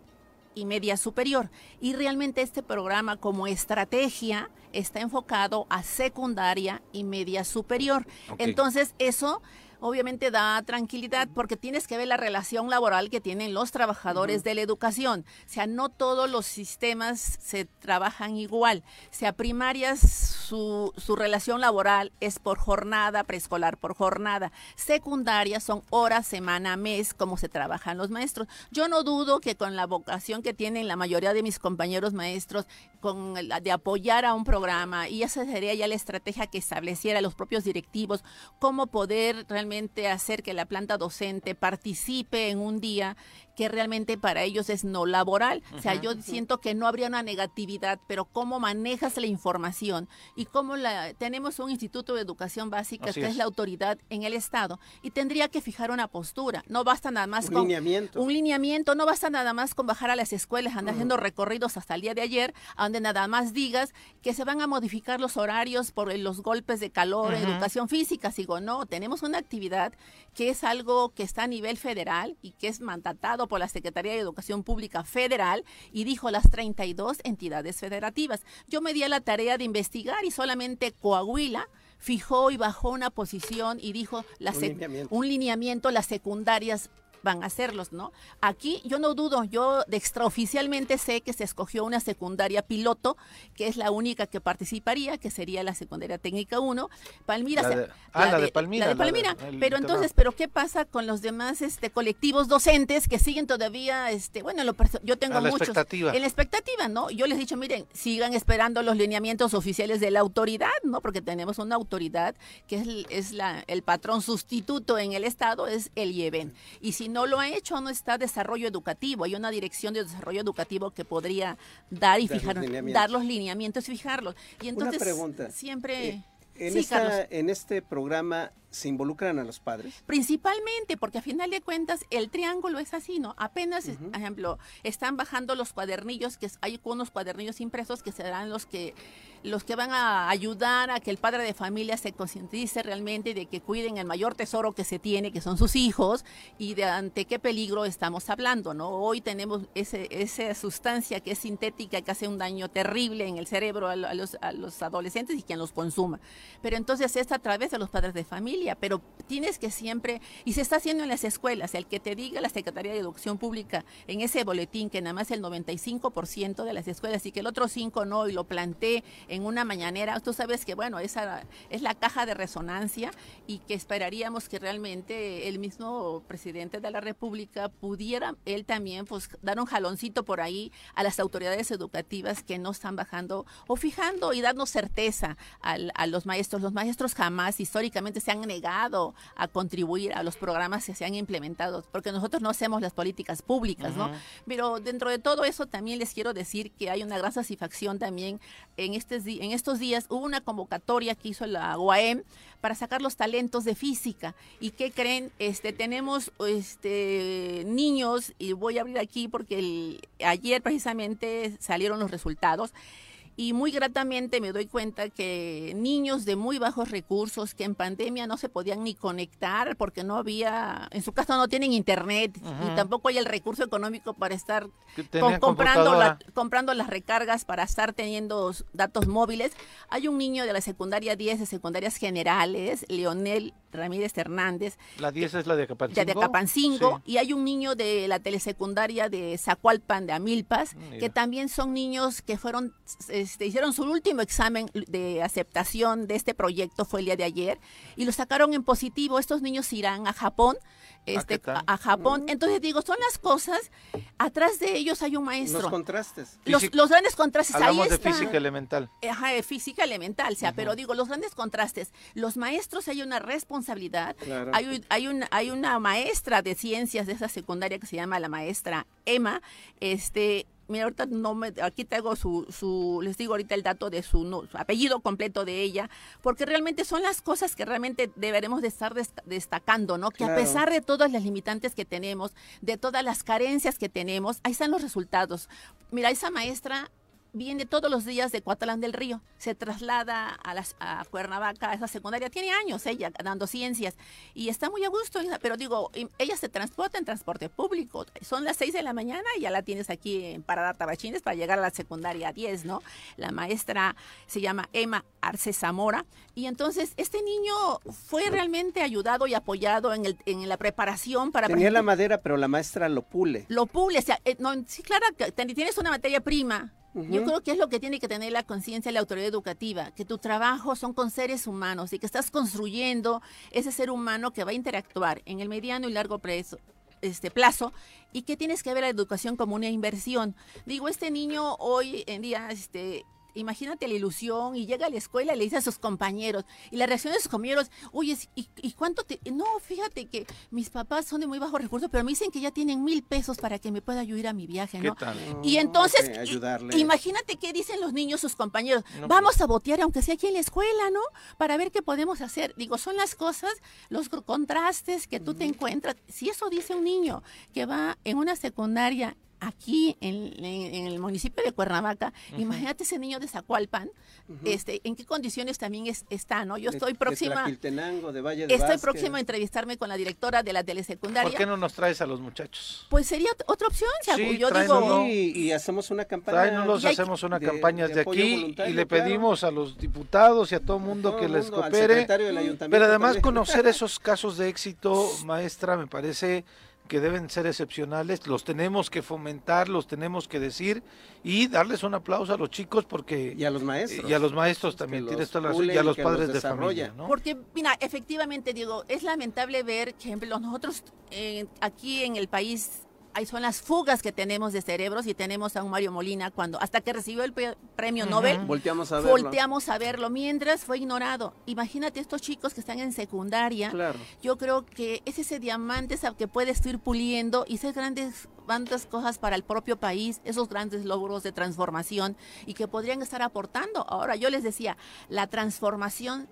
S15: y media superior. Y realmente este programa como estrategia está enfocado a secundaria y media superior. Entonces eso obviamente da tranquilidad porque tienes que ver la relación laboral que tienen los trabajadores de la educación. O sea, no todos los sistemas se trabajan igual. O sea, primarias su, su relación laboral es por jornada, preescolar por jornada. Secundaria son horas, semana, mes, como se trabajan los maestros. Yo no dudo que con la vocación que tienen la mayoría de mis compañeros maestros, con la de apoyar a un programa, y esa sería ya la estrategia que estableciera los propios directivos, cómo poder realmente hacer que la planta docente participe en un día que realmente para ellos es no laboral. o sea, yo siento que no habría una negatividad, pero cómo manejas la información y cómo la tenemos un instituto de educación básica que es. la autoridad en el estado y tendría que fijar una postura. No basta nada más
S4: un
S15: con
S4: lineamiento.
S15: un lineamiento, no basta nada más con bajar a las escuelas, andar haciendo recorridos hasta el día de ayer, donde nada más digas que se van a modificar los horarios por los golpes de calor, educación física. Sigo, no, tenemos una actividad que es algo que está a nivel federal y que es mandatado por la Secretaría de Educación Pública Federal y dijo las 32 entidades federativas. Yo me di a la tarea de investigar y solamente Coahuila fijó y bajó una posición y dijo un, lineamiento. un lineamiento, las secundarias van a hacerlos, ¿no? Aquí yo no dudo, yo de extraoficialmente sé que se escogió una secundaria piloto, que es la única que participaría, que sería la secundaria técnica 1. Palmira,
S1: ah, la de, Palmira.
S15: La de Palmira. pero entonces, ¿pero qué pasa con los demás este, colectivos docentes que siguen todavía, este, bueno, lo, yo tengo muchos.
S1: Expectativa.
S15: En la expectativa, ¿no? Yo les he dicho, miren, sigan esperando los lineamientos oficiales de la autoridad, ¿no? Porque tenemos una autoridad que es, es la, el patrón sustituto en el Estado, es el IEBEN. Y si no lo ha hecho, no está desarrollo educativo. Hay una dirección de desarrollo educativo que podría dar y fijar, dar los lineamientos y fijarlos. Y entonces,
S4: una pregunta.
S15: Siempre.
S4: Eh, en, en este programa se involucran a los padres?
S15: Principalmente, porque a final de cuentas el triángulo es así, ¿no? Apenas, por ejemplo, están bajando los cuadernillos, que hay unos cuadernillos impresos que serán los que los que van a ayudar a que el padre de familia se concientice realmente de que cuiden el mayor tesoro que se tiene, que son sus hijos, y de ante qué peligro estamos hablando, ¿no? Hoy tenemos ese, esa sustancia que es sintética, que hace un daño terrible en el cerebro a, los, a los adolescentes y quien los consuma. Pero entonces es a través de los padres de familia, pero tienes que siempre, y se está haciendo en las escuelas, el que te diga la Secretaría de Educación Pública en ese boletín que nada más el 95% de las escuelas y que el otro 5 no, y lo planté en una mañanera, tú sabes que, bueno, esa es la caja de resonancia y que esperaríamos que realmente el mismo presidente de la República pudiera él también pues dar un jaloncito por ahí a las autoridades educativas que no están bajando o fijando y darnos certeza a los maestros. Los maestros jamás históricamente se han negado a contribuir a los programas que se han implementado, porque nosotros no hacemos las políticas públicas, ¿no? Pero dentro de todo eso también les quiero decir que hay una gran satisfacción también en este en estos días hubo una convocatoria que hizo la UAM para sacar los talentos de física. ¿Y qué creen? Este, tenemos este, niños, y voy a abrir aquí porque ayer precisamente salieron los resultados y muy gratamente me doy cuenta que niños de muy bajos recursos que en pandemia no se podían ni conectar porque no había, en su casa no tienen internet y tampoco hay el recurso económico para estar comprando, comprando las recargas para estar teniendo datos móviles. Hay un niño de la secundaria 10 de secundarias generales, Leonel Ramírez Hernández.
S1: La 10 es la de Acapancingo.
S15: de Acapancingo. Y hay un niño de la telesecundaria de Zacualpan, de Amilpas, que también son niños que fueron, este, hicieron su último examen de aceptación de este proyecto, fue el día de ayer, y lo sacaron en positivo. Estos niños irán a Japón este, a, Japón. Entonces digo, son las cosas, atrás de ellos hay un maestro.
S4: Los contrastes.
S15: Los, grandes contrastes.
S1: Hablamos de física elemental.
S15: Ajá, de física elemental, o sea, pero digo, los grandes contrastes. Los maestros hay una responsabilidad. Hay, hay, un, hay una maestra de ciencias de esa secundaria que se llama la maestra Emma, este mira, ahorita no me, aquí tengo su, su, les digo ahorita el dato de su, apellido completo de ella, porque realmente son las cosas que realmente deberemos de estar destacando, ¿no? Que a pesar de todas las limitantes que tenemos, de todas las carencias que tenemos, ahí están los resultados. Mira, esa maestra viene todos los días de Cuatalán del Río, se traslada a, las, a Cuernavaca, a esa secundaria, tiene años ella dando ciencias y está muy a gusto, pero digo, ella se transporta en transporte público, son las 6 de la mañana y ya la tienes aquí en Parada Tabachines para llegar a la secundaria 10, ¿no? La maestra se llama Emma Arce Zamora. Y entonces este niño fue realmente ayudado y apoyado en, el, en la preparación para...
S4: Tenía la madera, pero la maestra lo pule.
S15: Lo pule, o sea, eh, no, sí, claro, tienes una materia prima, yo creo que es lo que tiene que tener la conciencia de la autoridad educativa, que tu trabajo son con seres humanos y que estás construyendo ese ser humano que va a interactuar en el mediano y largo plazo, este plazo y que tienes que ver la educación como una inversión. Digo, este niño hoy en día este imagínate la ilusión y llega a la escuela y le dice a sus compañeros y la reacción de sus compañeros, oye, ¿y, cuánto te...? No, fíjate que mis papás son de muy bajo recurso, pero me dicen que ya tienen mil pesos para que me pueda ayudar a mi viaje, ¿no? Y entonces, imagínate qué dicen los niños, sus compañeros, vamos pues a botear aunque sea aquí en la escuela, ¿no? Para ver qué podemos hacer. Digo, son las cosas, los contrastes que tú te encuentras. Si eso dice un niño que va en una secundaria aquí en, el municipio de Cuernavaca, imagínate ese niño de Zacualpan, este, en qué condiciones también está, ¿no? Yo estoy próxima,
S4: de
S15: estoy próxima a entrevistarme con la directora de la telesecundaria.
S1: ¿Por qué no nos traes a los muchachos?
S15: Pues sería otra opción,
S4: sí, yo digo, y, hacemos una campaña.
S1: los hacemos una campaña de, aquí y le pedimos a los diputados y a todo mundo que les coopere. Pero además conocer [laughs] esos casos de éxito, maestra, me parece que deben ser excepcionales, los tenemos que fomentar, los tenemos que decir y darles un aplauso a los chicos porque
S4: y a los maestros
S1: y a los maestros también tienes toda la razón y a los padres de familia, ¿no?
S15: Porque mira, efectivamente digo, es lamentable ver que ejemplo nosotros eh, aquí en el país ahí son las fugas que tenemos de cerebros y tenemos a un Mario Molina cuando hasta que recibió el premio Nobel
S4: volteamos a verlo.
S15: volteamos a verlo. Mientras fue ignorado. Imagínate estos chicos que están en secundaria. Yo creo que es ese diamante que puedes ir puliendo y ser grandes tantas cosas para el propio país, esos grandes logros de transformación y que podrían estar aportando. Ahora, yo les decía, la transformación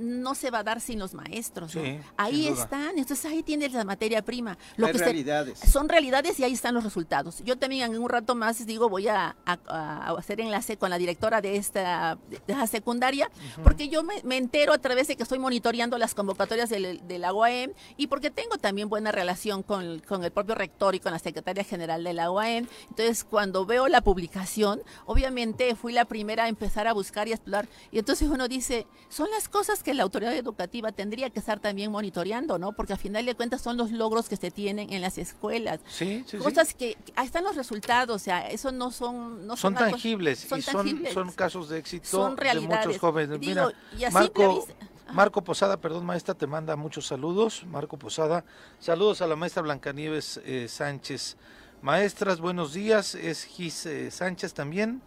S15: no se va a dar sin los maestros. ¿no?
S1: Sí,
S15: ahí están, entonces ahí tienes la materia prima. Lo
S4: Hay
S15: que se-
S4: realidades.
S15: son realidades y ahí están los resultados. Yo también en un rato más digo voy a, a- a hacer enlace con la directora de esta de secundaria porque yo me, me entero a través de que estoy monitoreando las convocatorias del, de la UAM y porque tengo también buena relación con, con el propio rector y con la secretaria general de la UAM. Entonces cuando veo la publicación, obviamente fui la primera a empezar a buscar y a explorar y entonces uno dice, son las cosas que la autoridad educativa tendría que estar también monitoreando, ¿no? Porque al final de cuentas son los logros que se tienen en las escuelas
S1: Sí, sí, sí.
S15: cosas que que ahí están los resultados, o sea, eso no son no
S1: son tangibles
S15: son
S1: y son,
S15: tangibles.
S1: son casos de éxito
S15: Son
S1: de muchos jóvenes.
S15: Digo,
S1: Mira,
S15: y
S1: Marco, Marco Posada, perdón, maestra, te manda muchos saludos. Marco Posada, saludos a la maestra Blancanieves eh, Sánchez. Maestras, buenos días. Es Gis eh, Sánchez también.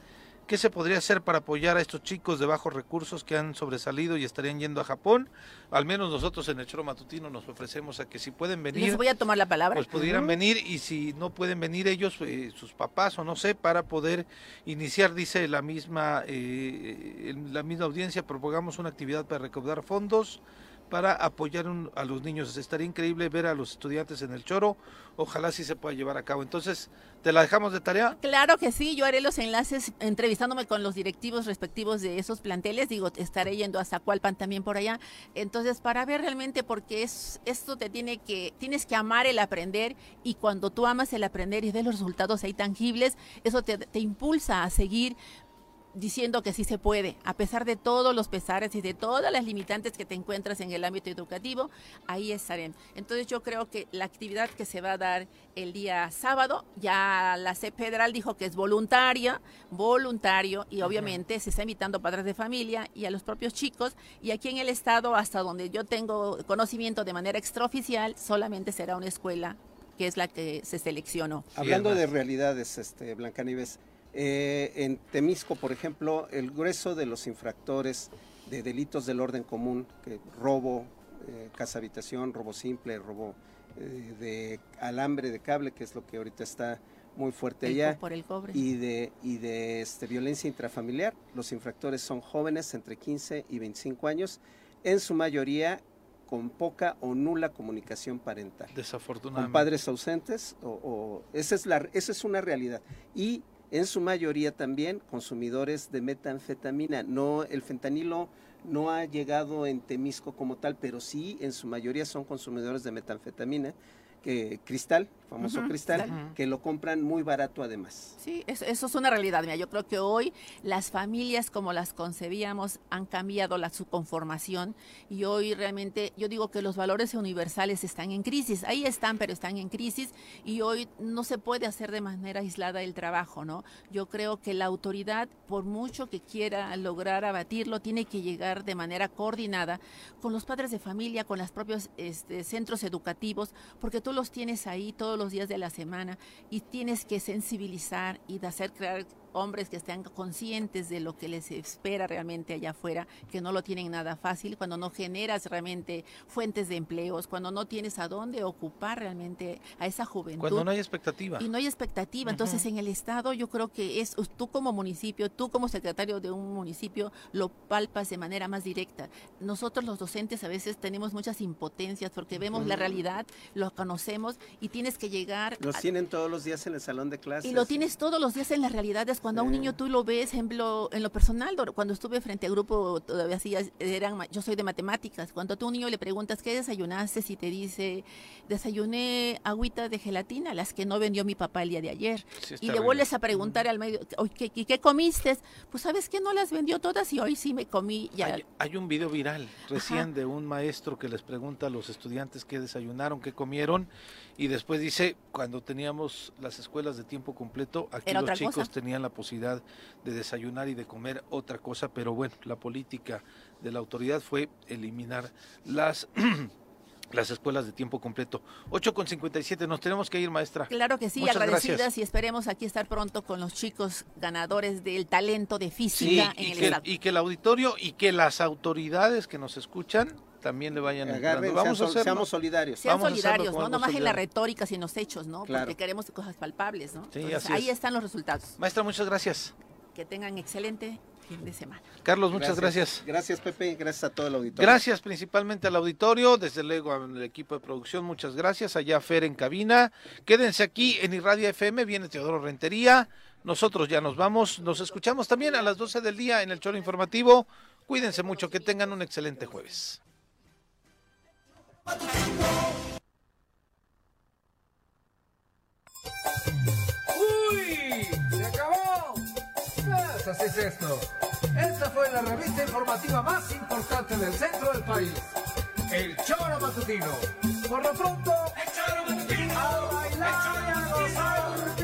S1: ¿Qué se podría hacer para apoyar a estos chicos de bajos recursos que han sobresalido y estarían yendo a Japón? Al menos nosotros en el Choro Matutino nos ofrecemos a que si pueden venir,
S15: Les voy a tomar la palabra.
S1: pues pudieran venir y si no pueden venir ellos, eh, sus papás o no sé, para poder iniciar, dice la misma, eh, la misma audiencia, propagamos una actividad para recaudar fondos para apoyar un- a los niños. Estaría increíble ver a los estudiantes en el choro, ojalá sí se pueda llevar a cabo. Entonces, ¿te la dejamos de tarea?
S15: Claro que sí, yo haré los enlaces entrevistándome con los directivos respectivos de esos planteles, digo, estaré yendo hasta Cualpan también por allá. Entonces, para ver realmente porque es esto te tiene que tienes que amar el aprender y cuando tú amas el aprender y ves los resultados ahí tangibles, eso te, te impulsa a seguir diciendo que sí se puede, a pesar de todos los pesares y de todas las limitantes que te encuentras en el ámbito educativo, ahí estaré. Entonces yo creo que la actividad que se va a dar el día sábado, ya la CEP federal dijo que es voluntaria, voluntario, y obviamente se está invitando a padres de familia y a los propios chicos, y aquí en el estado, hasta donde yo tengo conocimiento de manera extraoficial, solamente será una escuela que es la que se seleccionó.
S4: Hablando de realidades, este, Blancanieves, eh, en Temisco, por ejemplo, el grueso de los infractores de delitos del orden común, que robo, eh, casa habitación, robo simple, robo eh, de alambre de cable, que es lo que ahorita está muy fuerte
S15: El
S4: allá,
S15: co- por el cobre.
S4: y de, y de este, violencia intrafamiliar. Los infractores son jóvenes entre 15 y 25 años, en su mayoría con poca o nula comunicación parental
S1: Desafortunadamente.
S4: con padres ausentes o, o- esa es la esa es una realidad y en su mayoría también consumidores de metanfetamina. No el fentanilo no ha llegado en Temisco como tal pero sí en su mayoría son consumidores de metanfetamina que cristal famoso cristal que lo compran muy barato además
S15: Sí, eso, eso es una realidad. Mira, yo creo que hoy las familias como las concebíamos han cambiado la, su conformación y hoy realmente yo digo que los valores universales están en crisis. Ahí están, pero están en crisis y hoy no se puede hacer de manera aislada el trabajo, ¿no? Yo creo que la autoridad, por mucho que quiera lograr abatirlo, tiene que llegar de manera coordinada con los padres de familia, con los propios este, centros educativos, porque tú los tienes ahí todos los días de la semana y tienes que sensibilizar y de hacer crear hombres que estén conscientes de lo que les espera realmente allá afuera, que no lo tienen nada fácil, cuando no generas realmente fuentes de empleos, cuando no tienes a dónde ocupar realmente a esa juventud.
S1: Cuando no hay expectativa.
S15: Y no hay expectativa. Entonces, en el Estado yo creo que es tú como municipio, tú como secretario de un municipio, lo palpas de manera más directa. Nosotros los docentes a veces tenemos muchas impotencias porque vemos la realidad, lo conocemos y tienes que llegar...
S4: los
S15: a-
S4: tienen todos los días en el salón de clases
S15: y lo tienes todos los días en las realidades. Cuando a un niño tú lo ves, ejemplo, en lo personal, cuando estuve frente a grupo, todavía sí, eran, yo soy de matemáticas. Cuando tú a un niño le preguntas, ¿qué desayunaste? Si te dice, desayuné agüita de gelatina, las que no vendió mi papá el día de ayer.
S1: Sí,
S15: y le vuelves a preguntar al medio, "Oye, ¿qué, qué, qué comiste? Pues, ¿sabes qué? No las vendió todas y hoy sí me comí ya.
S1: Hay, hay un video viral recién de un maestro que les pregunta a los estudiantes qué desayunaron, qué comieron y después dice, cuando teníamos las escuelas de tiempo completo, aquí los chicos
S15: cosa.
S1: tenían la posibilidad de desayunar y de comer otra cosa, pero bueno, la política de la autoridad fue eliminar las... [clears throat] las escuelas de tiempo completo. 8 con 57, nos tenemos que ir, maestra.
S15: Claro que sí,
S1: Muchas
S15: agradecidas
S1: gracias.
S15: y esperemos aquí estar pronto con los chicos ganadores del talento de
S1: Sí,
S15: física en
S1: y
S15: el
S1: que,
S15: estado.
S1: y que el auditorio y que las autoridades que nos escuchan también le vayan
S4: Agarren,
S1: entrando. Vamos
S4: sean
S1: a hacerlo.
S4: seamos solidarios.
S15: Sean
S1: Vamos
S15: solidarios, ¿no?
S1: algo
S15: No más en la retórica, sino en los hechos, ¿no?
S4: Claro.
S15: Porque queremos cosas palpables, ¿no?
S1: Sí,
S15: Entonces,
S1: así
S15: ahí
S1: es.
S15: están los resultados.
S1: Maestra, muchas gracias.
S15: Que tengan excelente fin de semana.
S1: Carlos, muchas gracias.
S4: Gracias, Pepe, gracias a todo el auditorio.
S1: Gracias principalmente al auditorio, desde luego al equipo de producción, muchas gracias. Allá Fer en cabina. Quédense aquí en Irradia FM, viene Teodoro Rentería. Nosotros ya nos vamos, nos escuchamos también a las 12 del día en el Choro Informativo. Cuídense mucho, que tengan un excelente jueves.
S16: ¡Uy! ¡Se acabó! Pues así es esto. Esta fue la revista informativa más importante del centro del país. El Choro Matutino. Por lo pronto, el Choro Matutino. A bailar y a gozar.